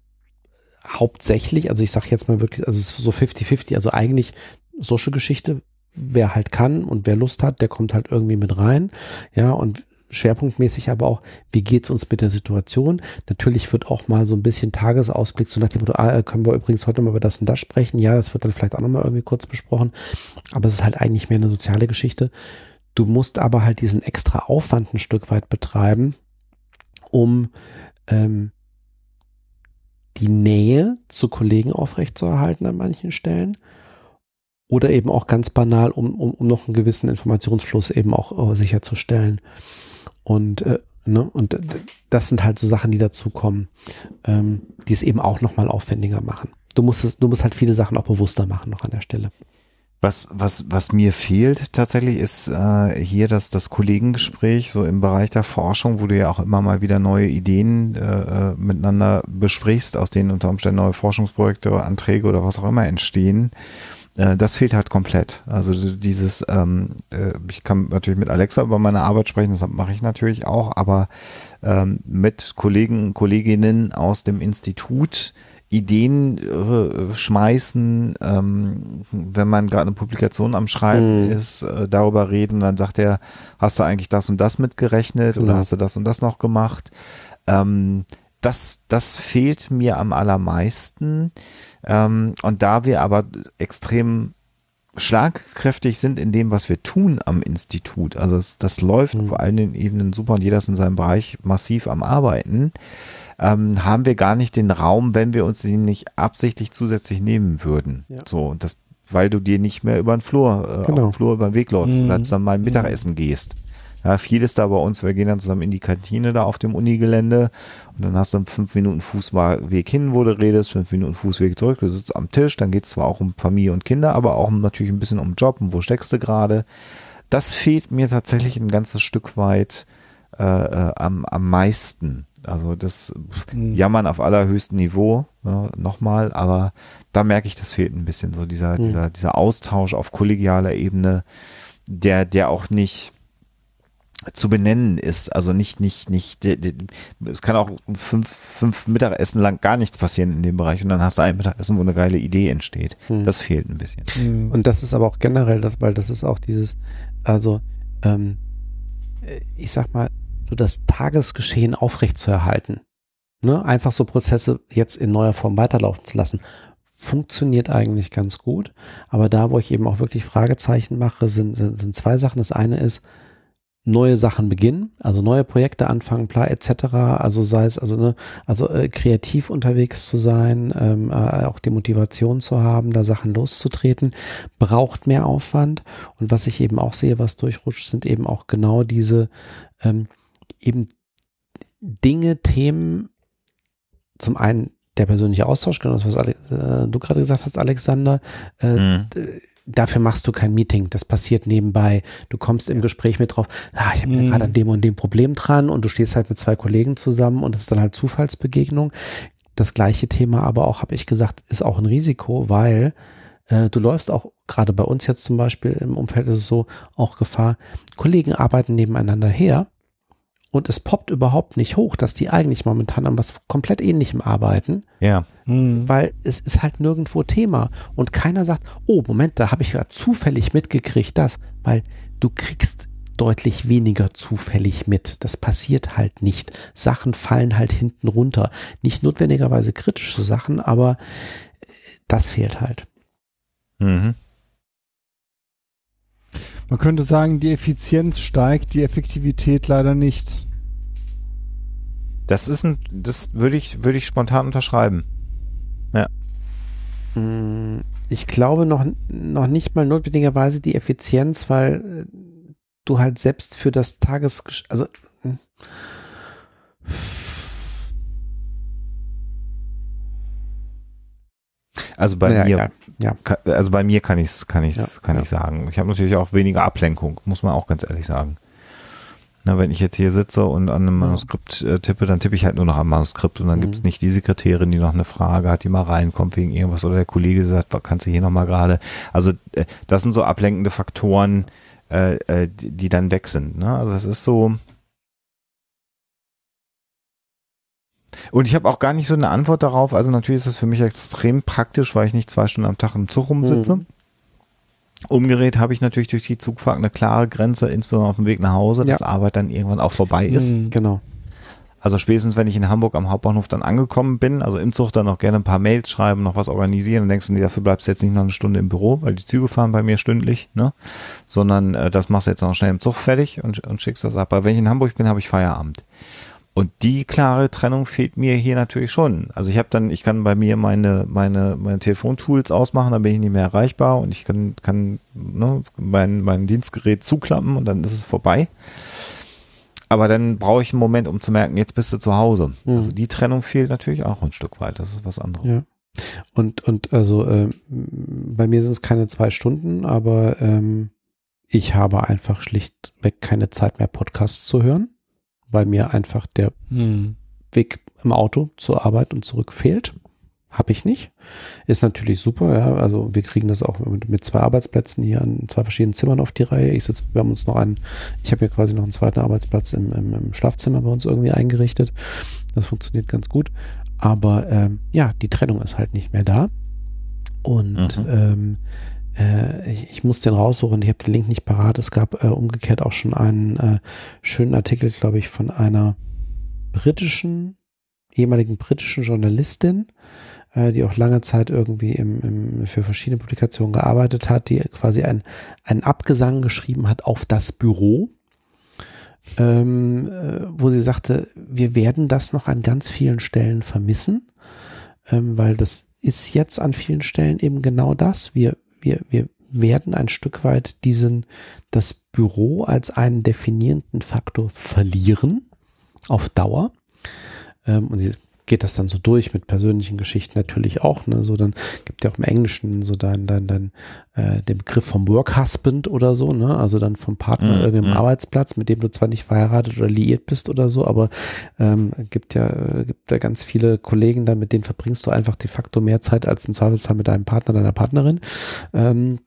hauptsächlich, also ich sage jetzt mal wirklich, also es ist so 50-50, also eigentlich solche Geschichte, wer halt kann und wer Lust hat, der kommt halt irgendwie mit rein, ja, und schwerpunktmäßig aber auch, wie geht's uns mit der Situation? Natürlich wird auch mal so ein bisschen Tagesausblick, so nach dem Motto, ah, können wir übrigens heute mal über das und das sprechen, ja, das wird dann vielleicht auch nochmal irgendwie kurz besprochen, aber es ist halt eigentlich mehr eine soziale Geschichte. Du musst aber halt diesen extra Aufwand ein Stück weit betreiben, um ähm, die Nähe zu Kollegen aufrechtzuerhalten an manchen Stellen oder eben auch ganz banal, um, um, um noch einen gewissen Informationsfluss eben auch äh, sicherzustellen. Und, äh, ne, und das sind halt so Sachen, die dazukommen, ähm, die es eben auch nochmal aufwendiger machen. Du musst, es, du musst halt viele Sachen auch bewusster machen noch an der Stelle. Was, was, was mir fehlt tatsächlich ist äh, hier das, das Kollegengespräch so im Bereich der Forschung, wo du ja auch immer mal wieder neue Ideen äh, äh miteinander besprichst, aus denen unter Umständen neue Forschungsprojekte oder Anträge oder was auch immer entstehen. Äh, das fehlt halt komplett. Also dieses, ähm, äh, ich kann natürlich mit Alexa über meine Arbeit sprechen, das mache ich natürlich auch, aber ähm, mit Kollegen, Kolleginnen aus dem Institut Ideen äh, schmeißen, ähm, wenn man gerade eine Publikation am Schreiben mhm. ist, äh, darüber reden, dann sagt er, hast du eigentlich das und das mitgerechnet genau. oder hast du das und das noch gemacht? Ähm, das, das fehlt mir am allermeisten. Ähm, und da wir aber extrem schlagkräftig sind in dem, was wir tun am Institut, also das, das läuft mhm. auf allen Ebenen super und jeder ist in seinem Bereich massiv am Arbeiten, ähm, haben wir gar nicht den Raum, wenn wir uns den nicht absichtlich zusätzlich nehmen würden. Ja. So, und das, weil du dir nicht mehr über den Flur, äh, genau. auf den Flur über den Weg läufst mhm. oder zusammen mal Mittagessen mhm. gehst. Ja, viel ist da bei uns, wir gehen dann zusammen in die Kantine da auf dem Unigelände und dann hast du einen fünf Minuten Fußweg hin, wo du redest, fünf Minuten Fußweg zurück, du sitzt am Tisch, dann geht es zwar auch um Familie und Kinder, aber auch natürlich ein bisschen um Job und wo steckst du gerade. Das fehlt mir tatsächlich ein ganzes Stück weit äh, äh, am, am meisten. Also das mhm. Jammern auf allerhöchstem Niveau, ja, nochmal, aber da merke ich, das fehlt ein bisschen so dieser, mhm. dieser, dieser Austausch auf kollegialer Ebene, der, der auch nicht zu benennen ist. Also nicht, nicht, nicht, es kann auch fünf, fünf Mittagessen lang gar nichts passieren in dem Bereich und dann hast du ein Mittagessen, wo eine geile Idee entsteht. Hm. Das fehlt ein bisschen. Hm. Und das ist aber auch generell das, weil das ist auch dieses, also, ähm, ich sag mal, so das Tagesgeschehen aufrechtzuerhalten. Ne? Einfach so Prozesse jetzt in neuer Form weiterlaufen zu lassen funktioniert eigentlich ganz gut. Aber da, wo ich eben auch wirklich Fragezeichen mache, sind, sind, sind zwei Sachen. Das eine ist, neue Sachen beginnen, also neue Projekte anfangen, bla etc. Also sei es also ne, also äh, kreativ unterwegs zu sein, ähm, äh, auch die Motivation zu haben, da Sachen loszutreten, braucht mehr Aufwand. Und was ich eben auch sehe, was durchrutscht, sind eben auch genau diese ähm, eben Dinge, Themen. Zum einen der persönliche Austausch, genau das, was Ale äh, du gerade gesagt hast, Alexander. Äh, mhm dafür machst du kein Meeting. Das passiert nebenbei. Du kommst im Gespräch mit drauf, ah, ich habe mhm. gerade an dem und dem Problem dran und du stehst halt mit zwei Kollegen zusammen und das ist dann halt Zufallsbegegnung. Das gleiche Thema aber auch, habe ich gesagt, ist auch ein Risiko, weil äh, du läufst auch gerade bei uns jetzt zum Beispiel im Umfeld ist es so auch Gefahr. Kollegen arbeiten nebeneinander her und es poppt überhaupt nicht hoch, dass die eigentlich momentan an was komplett ähnlichem arbeiten. Ja. Mhm. Weil es ist halt nirgendwo Thema und keiner sagt, oh Moment, da habe ich ja zufällig mitgekriegt das, weil du kriegst deutlich weniger zufällig mit. Das passiert halt nicht. Sachen fallen halt hinten runter. Nicht notwendigerweise kritische Sachen, aber äh, das fehlt halt. Mhm. Man könnte sagen, die Effizienz steigt, die Effektivität leider nicht. Das ist ein, das würde ich, würde ich spontan unterschreiben. Ja. Mm, ich glaube noch, noch nicht mal notwendigerweise die Effizienz, weil äh, du halt selbst für das Tages, also Also bei ja, mir, ja. also bei mir kann ich es, kann ich ja, kann ich sagen. Ich habe natürlich auch weniger Ablenkung, muss man auch ganz ehrlich sagen. Na, wenn ich jetzt hier sitze und an einem Manuskript äh, tippe, dann tippe ich halt nur noch am Manuskript und dann mhm. gibt es nicht die Sekretärin, die noch eine Frage hat, die mal reinkommt wegen irgendwas oder der Kollege sagt, kannst du hier nochmal gerade. Also äh, das sind so ablenkende Faktoren, äh, äh, die, die, dann weg sind. Ne? Also es ist so, Und ich habe auch gar nicht so eine Antwort darauf. Also natürlich ist es für mich extrem praktisch, weil ich nicht zwei Stunden am Tag im Zug rumsitze. Mhm. Umgerät habe ich natürlich durch die Zugfahrt eine klare Grenze, insbesondere auf dem Weg nach Hause, dass Arbeit dann irgendwann auch vorbei ist. Mhm, genau. Also spätestens, wenn ich in Hamburg am Hauptbahnhof dann angekommen bin, also im Zug dann noch gerne ein paar Mails schreiben, noch was organisieren, dann denkst du, nee, dafür bleibst du jetzt nicht noch eine Stunde im Büro, weil die Züge fahren bei mir stündlich, ne? Sondern äh, das machst du jetzt noch schnell im Zug fertig und, und schickst das ab. Aber wenn ich in Hamburg bin, habe ich Feierabend. Und die klare Trennung fehlt mir hier natürlich schon. Also ich habe dann, ich kann bei mir meine, meine, meine Telefontools ausmachen, dann bin ich nicht mehr erreichbar und ich kann, kann ne, mein, mein Dienstgerät zuklappen und dann ist es vorbei. Aber dann brauche ich einen Moment, um zu merken, jetzt bist du zu Hause. Mhm. Also die Trennung fehlt natürlich auch ein Stück weit. Das ist was anderes. Ja. Und, und also äh, bei mir sind es keine zwei Stunden, aber ähm, ich habe einfach schlichtweg keine Zeit mehr, Podcasts zu hören weil mir einfach der hm. Weg im Auto zur Arbeit und zurück fehlt. Habe ich nicht. Ist natürlich super, ja. Also wir kriegen das auch mit, mit, zwei Arbeitsplätzen hier an zwei verschiedenen Zimmern auf die Reihe. Ich sitze, wir haben uns noch einen, ich habe hier quasi noch einen zweiten Arbeitsplatz im, im, im, Schlafzimmer bei uns irgendwie eingerichtet. Das funktioniert ganz gut. Aber ähm, ja, die Trennung ist halt nicht mehr da. Und mhm. ähm, äh, ich, ich, muss den raussuchen, ich habe den Link nicht parat. Es gab äh, umgekehrt auch schon einen äh, schönen Artikel, glaube ich, von einer britischen, ehemaligen britischen Journalistin, äh, die auch lange Zeit irgendwie im, im, für verschiedene Publikationen gearbeitet hat, die quasi ein, einen Abgesang geschrieben hat auf das Büro. Ähm, äh, wo sie sagte, wir werden das noch an ganz vielen Stellen vermissen, ähm, weil das ist jetzt an vielen Stellen eben genau das. Wir wir, wir werden ein Stück weit diesen, das Büro als einen definierenden Faktor verlieren auf Dauer. Ähm, und geht das dann so durch mit persönlichen Geschichten natürlich auch. Ne? So dann gibt ja auch im Englischen so dann dann dann äh, den Begriff vom Work Husband oder so, ne? Also dann vom Partner mm, irgendwie im mm. Arbeitsplatz, mit dem du zwar nicht verheiratet oder liiert bist oder so, aber ähm, gibt ja gibt da ganz viele Kollegen da, mit denen verbringst du einfach de facto mehr Zeit als im Zweifelsfall mit deinem Partner, deiner Partnerin. Ähm,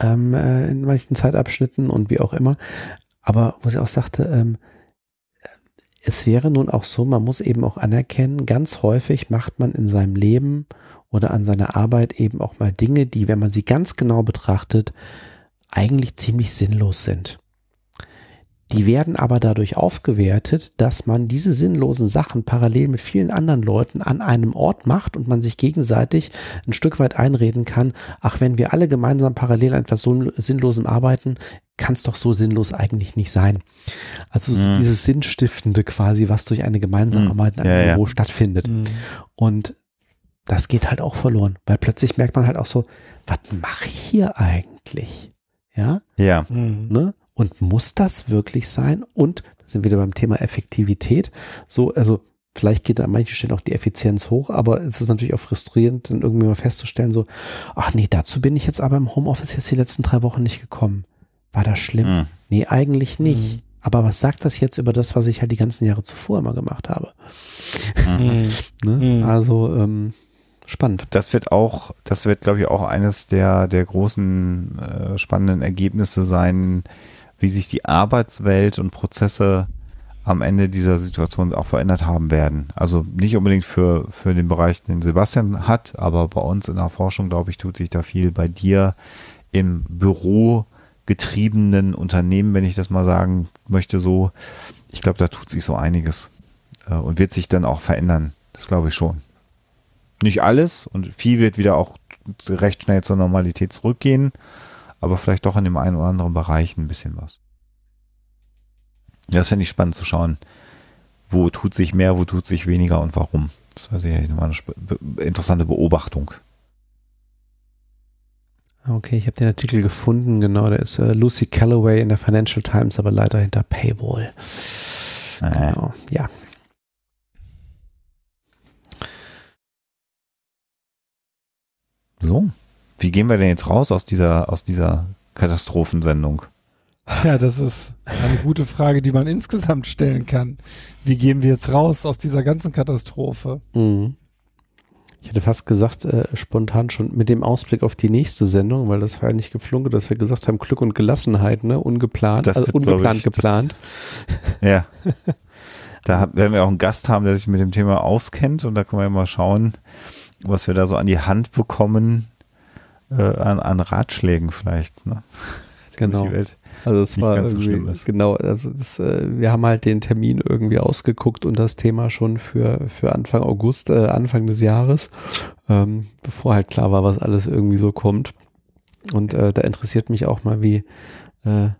ähm, äh, in manchen Zeitabschnitten und wie auch immer. Aber wo sie auch sagte, ähm, es wäre nun auch so, man muss eben auch anerkennen, ganz häufig macht man in seinem Leben oder an seiner Arbeit eben auch mal Dinge, die, wenn man sie ganz genau betrachtet, eigentlich ziemlich sinnlos sind. Die werden aber dadurch aufgewertet, dass man diese sinnlosen Sachen parallel mit vielen anderen Leuten an einem Ort macht und man sich gegenseitig ein Stück weit einreden kann, ach, wenn wir alle gemeinsam parallel an etwas so Sinnlosem arbeiten, kann es doch so sinnlos eigentlich nicht sein. Also mhm. dieses Sinnstiftende quasi, was durch eine gemeinsame Arbeit in einem ja, Büro ja. stattfindet. Mhm. Und das geht halt auch verloren, weil plötzlich merkt man halt auch so, was mache ich hier eigentlich? Ja. Ja. Mhm. Ne? Und muss das wirklich sein? Und da sind wir wieder beim Thema Effektivität. So, also vielleicht geht an manchen Stellen auch die Effizienz hoch, aber es ist natürlich auch frustrierend, dann irgendwie mal festzustellen, so, ach nee, dazu bin ich jetzt aber im Homeoffice jetzt die letzten drei Wochen nicht gekommen. War das schlimm? Mhm. Nee, eigentlich nicht. Mhm. Aber was sagt das jetzt über das, was ich halt die ganzen Jahre zuvor immer gemacht habe? Mhm. ne? Mhm. Also ähm, spannend. Das wird auch, das wird, glaube ich, auch eines der, der großen äh, spannenden Ergebnisse sein, wie sich die Arbeitswelt und Prozesse am Ende dieser Situation auch verändert haben werden. Also nicht unbedingt für, für den Bereich, den Sebastian hat, aber bei uns in der Forschung, glaube ich, tut sich da viel bei dir im Büro getriebenen Unternehmen, wenn ich das mal sagen möchte, so, ich glaube, da tut sich so einiges äh, und wird sich dann auch verändern. Das glaube ich schon. Nicht alles und viel wird wieder auch recht schnell zur Normalität zurückgehen, aber vielleicht doch in dem einen oder anderen Bereich ein bisschen was. Ja, das finde ich spannend zu schauen, wo tut sich mehr, wo tut sich weniger und warum. Das war sicherlich eine interessante Beobachtung. Okay, ich habe den Artikel gefunden, genau, der ist äh, Lucy Calloway in der Financial Times, aber leider hinter Paywall. Äh. Genau, ja. So, wie gehen wir denn jetzt raus aus dieser, aus dieser Katastrophensendung? Ja, das ist eine gute Frage, die man insgesamt stellen kann. Wie gehen wir jetzt raus aus dieser ganzen Katastrophe? Mhm. Ich hätte fast gesagt, äh, spontan schon mit dem Ausblick auf die nächste Sendung, weil das war ja nicht geflogen, dass wir gesagt haben, Glück und Gelassenheit, ne? Ungeplant, das also wird, ungeplant, ich, geplant. Das, ja. da werden wir auch einen Gast haben, der sich mit dem Thema auskennt und da können wir ja mal schauen, was wir da so an die Hand bekommen, äh, an, an Ratschlägen vielleicht, ne? Genau. Also es war irgendwie, so genau, also das, äh, wir haben halt den Termin irgendwie ausgeguckt und das Thema schon für, für Anfang August, äh, Anfang des Jahres, ähm, bevor halt klar war, was alles irgendwie so kommt. Und äh, da interessiert mich auch mal, wie äh,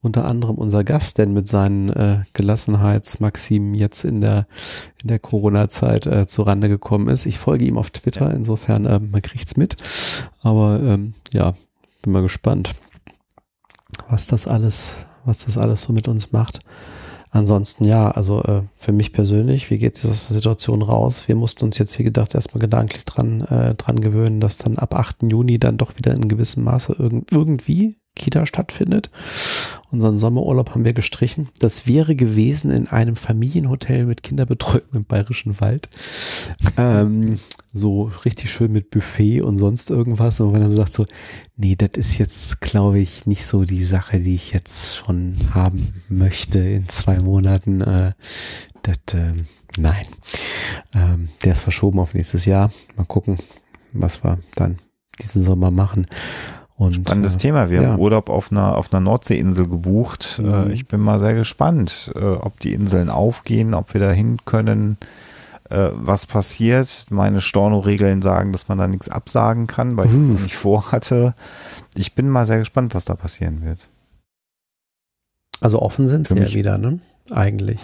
unter anderem unser Gast denn mit seinen äh, Gelassenheitsmaximen jetzt in der, in der Corona-Zeit äh, zurande gekommen ist. Ich folge ihm auf Twitter, insofern äh, man kriegt's mit. Aber ähm, ja, bin mal gespannt, was das alles, was das alles so mit uns macht. Ansonsten ja, also äh, für mich persönlich, wie geht es aus der Situation raus? Wir mussten uns jetzt, wie gedacht, erstmal gedanklich dran, äh, dran gewöhnen, dass dann ab 8. Juni dann doch wieder in gewissem Maße irg irgendwie Kita stattfindet. Unseren Sommerurlaub haben wir gestrichen. Das wäre gewesen in einem Familienhotel mit Kinderbetreuung im Bayerischen Wald. Ähm, so richtig schön mit Buffet und sonst irgendwas. Und wenn er sagt so, nee, das ist jetzt, glaube ich, nicht so die Sache, die ich jetzt schon haben möchte in zwei Monaten. Äh, das, äh, nein. Ähm, der ist verschoben auf nächstes Jahr. Mal gucken, was wir dann diesen Sommer machen. Und, Spannendes äh, Thema. Wir ja. haben Urlaub auf einer, auf einer Nordseeinsel gebucht. Äh, mhm. ich bin mal sehr gespannt, äh, ob die Inseln aufgehen, ob wir da hin können, äh, was passiert. Meine Storno-Regeln sagen, dass man da nichts absagen kann, weil mhm. ich nicht vorhatte. Ich bin mal sehr gespannt, was da passieren wird. Also offen sind sie ja wieder, ne? Eigentlich.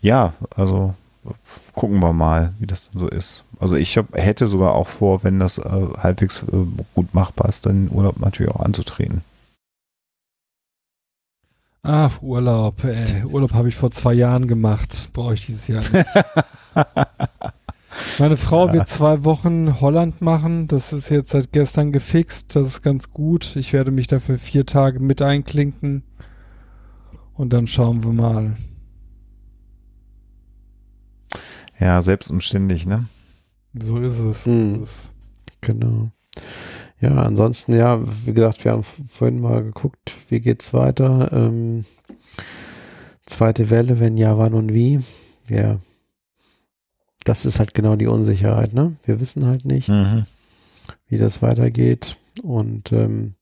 Ja, also gucken wir mal, wie das so ist. Also ich hab, hätte sogar auch vor, wenn das äh, halbwegs äh, gut machbar ist, dann Urlaub natürlich auch anzutreten. Ach, Urlaub, ey. Urlaub habe ich vor zwei Jahren gemacht. Brauche ich dieses Jahr nicht. Meine Frau ja. wird zwei Wochen Holland machen. Das ist jetzt seit gestern gefixt. Das ist ganz gut. Ich werde mich dafür vier Tage mit einklinken. Und dann schauen wir mal. Ja, selbstumständig, ne? So ist es. Mhm. Genau. Ja, ansonsten, ja, wie gesagt, wir haben vorhin mal geguckt, wie geht's weiter. Ähm, zweite Welle, wenn ja, wann und wie. Ja, das ist halt genau die Unsicherheit, ne? Wir wissen halt nicht, mhm. wie das weitergeht und ähm,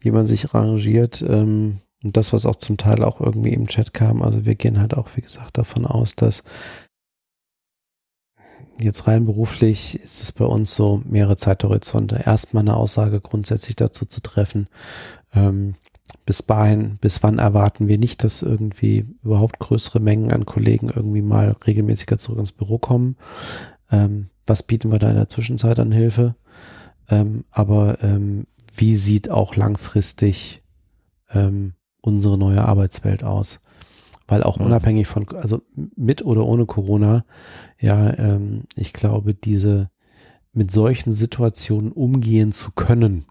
wie man sich arrangiert. Ähm, und das, was auch zum Teil auch irgendwie im Chat kam, also wir gehen halt auch, wie gesagt, davon aus, dass jetzt rein beruflich ist es bei uns so mehrere Zeithorizonte. Erstmal eine Aussage grundsätzlich dazu zu treffen. Ähm, bis dahin, bis wann erwarten wir nicht, dass irgendwie überhaupt größere Mengen an Kollegen irgendwie mal regelmäßiger zurück ins Büro kommen? Ähm, was bieten wir da in der Zwischenzeit an Hilfe? Ähm, aber ähm, wie sieht auch langfristig ähm, unsere neue Arbeitswelt aus? Weil auch mhm. unabhängig von, also mit oder ohne Corona, ja, ähm, ich glaube, diese mit solchen Situationen umgehen zu können,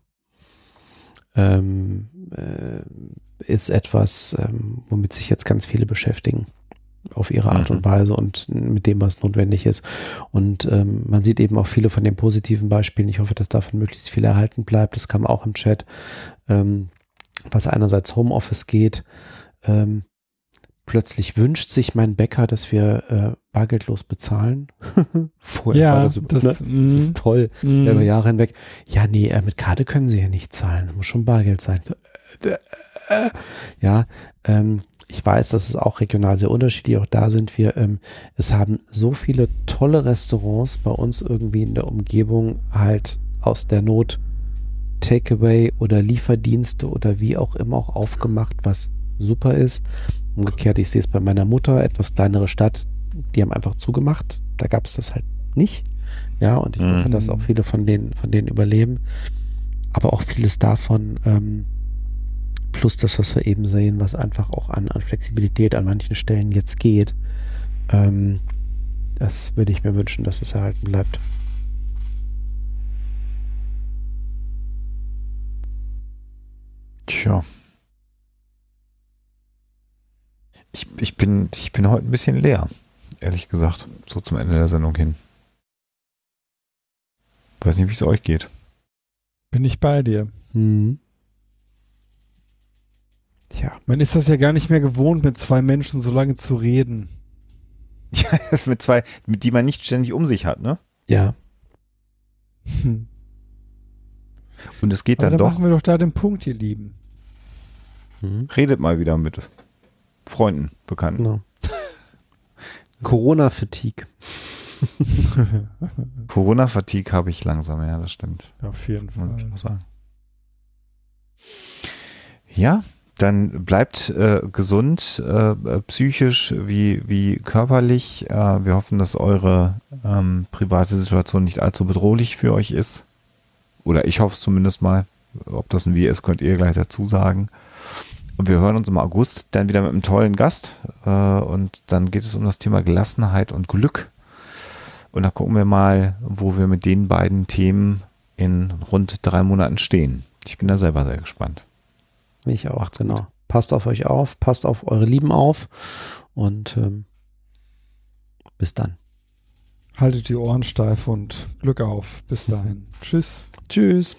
ähm, äh, ist etwas, ähm, womit sich jetzt ganz viele beschäftigen auf ihre Art mhm. und Weise und mit dem, was notwendig ist. Und ähm, man sieht eben auch viele von den positiven Beispielen. Ich hoffe, dass davon möglichst viel erhalten bleibt. Das kam auch im Chat, ähm, was einerseits Homeoffice geht, ähm, plötzlich wünscht sich mein Bäcker, dass wir äh, bargeldlos bezahlen. Vorher ja, war das, das, ne? das ist mhm. toll. Mm. Über Jahre hinweg. Ja, nee, äh, mit Karte können sie ja nicht zahlen. Das muss schon Bargeld sein. Äh, äh, ja, ähm, ich weiß, dass es auch regional sehr unterschiedlich. Auch da sind wir. Ähm, es haben so viele tolle Restaurants bei uns irgendwie in der Umgebung halt aus der Not Takeaway oder Lieferdienste oder wie auch immer auch aufgemacht, was super ist. Umgekehrt, ich sehe es bei meiner Mutter, etwas kleinere Stadt, die haben einfach zugemacht. Da gab es das halt nicht. Ja, und ich mhm. hoffe, dass auch viele von denen, von denen überleben. Aber auch vieles davon, ähm, plus das, was wir eben sehen, was einfach auch an, an Flexibilität an manchen Stellen jetzt geht, ähm, das würde ich mir wünschen, dass es erhalten bleibt. Tja, Ich, ich, bin, ich bin heute ein bisschen leer, ehrlich gesagt, so zum Ende der Sendung hin. Weiß nicht, wie es euch geht. Bin ich bei dir. Mhm. Tja, man ist das ja gar nicht mehr gewohnt, mit zwei Menschen so lange zu reden. Ja, mit zwei, mit die man nicht ständig um sich hat, ne? Ja. Hm. Und es geht Aber dann, dann doch. machen wir doch da den Punkt, ihr Lieben. Mhm. Redet mal wieder mit Freunden, Bekannten. Genau. Corona-Fatigue. Corona-Fatigue habe ich langsam, ja, das stimmt. Auf jeden Fall. Ja, dann bleibt äh, gesund, äh, psychisch wie, wie körperlich. Äh, wir hoffen, dass eure ähm, private Situation nicht allzu bedrohlich für euch ist. Oder ich hoffe es zumindest mal. Ob das ein Wie ist, könnt ihr gleich dazu sagen. Und wir hören uns im August dann wieder mit einem tollen Gast. Äh, und dann geht es um das Thema Gelassenheit und Glück. Und da gucken wir mal, wo wir mit den beiden Themen in rund drei Monaten stehen. Ich bin da selber sehr gespannt. Ich auch, Macht's genau. Gut. Passt auf euch auf, passt auf eure Lieben auf und ähm, bis dann. Haltet die Ohren steif und Glück auf. Bis dahin. Tschüss. Tschüss.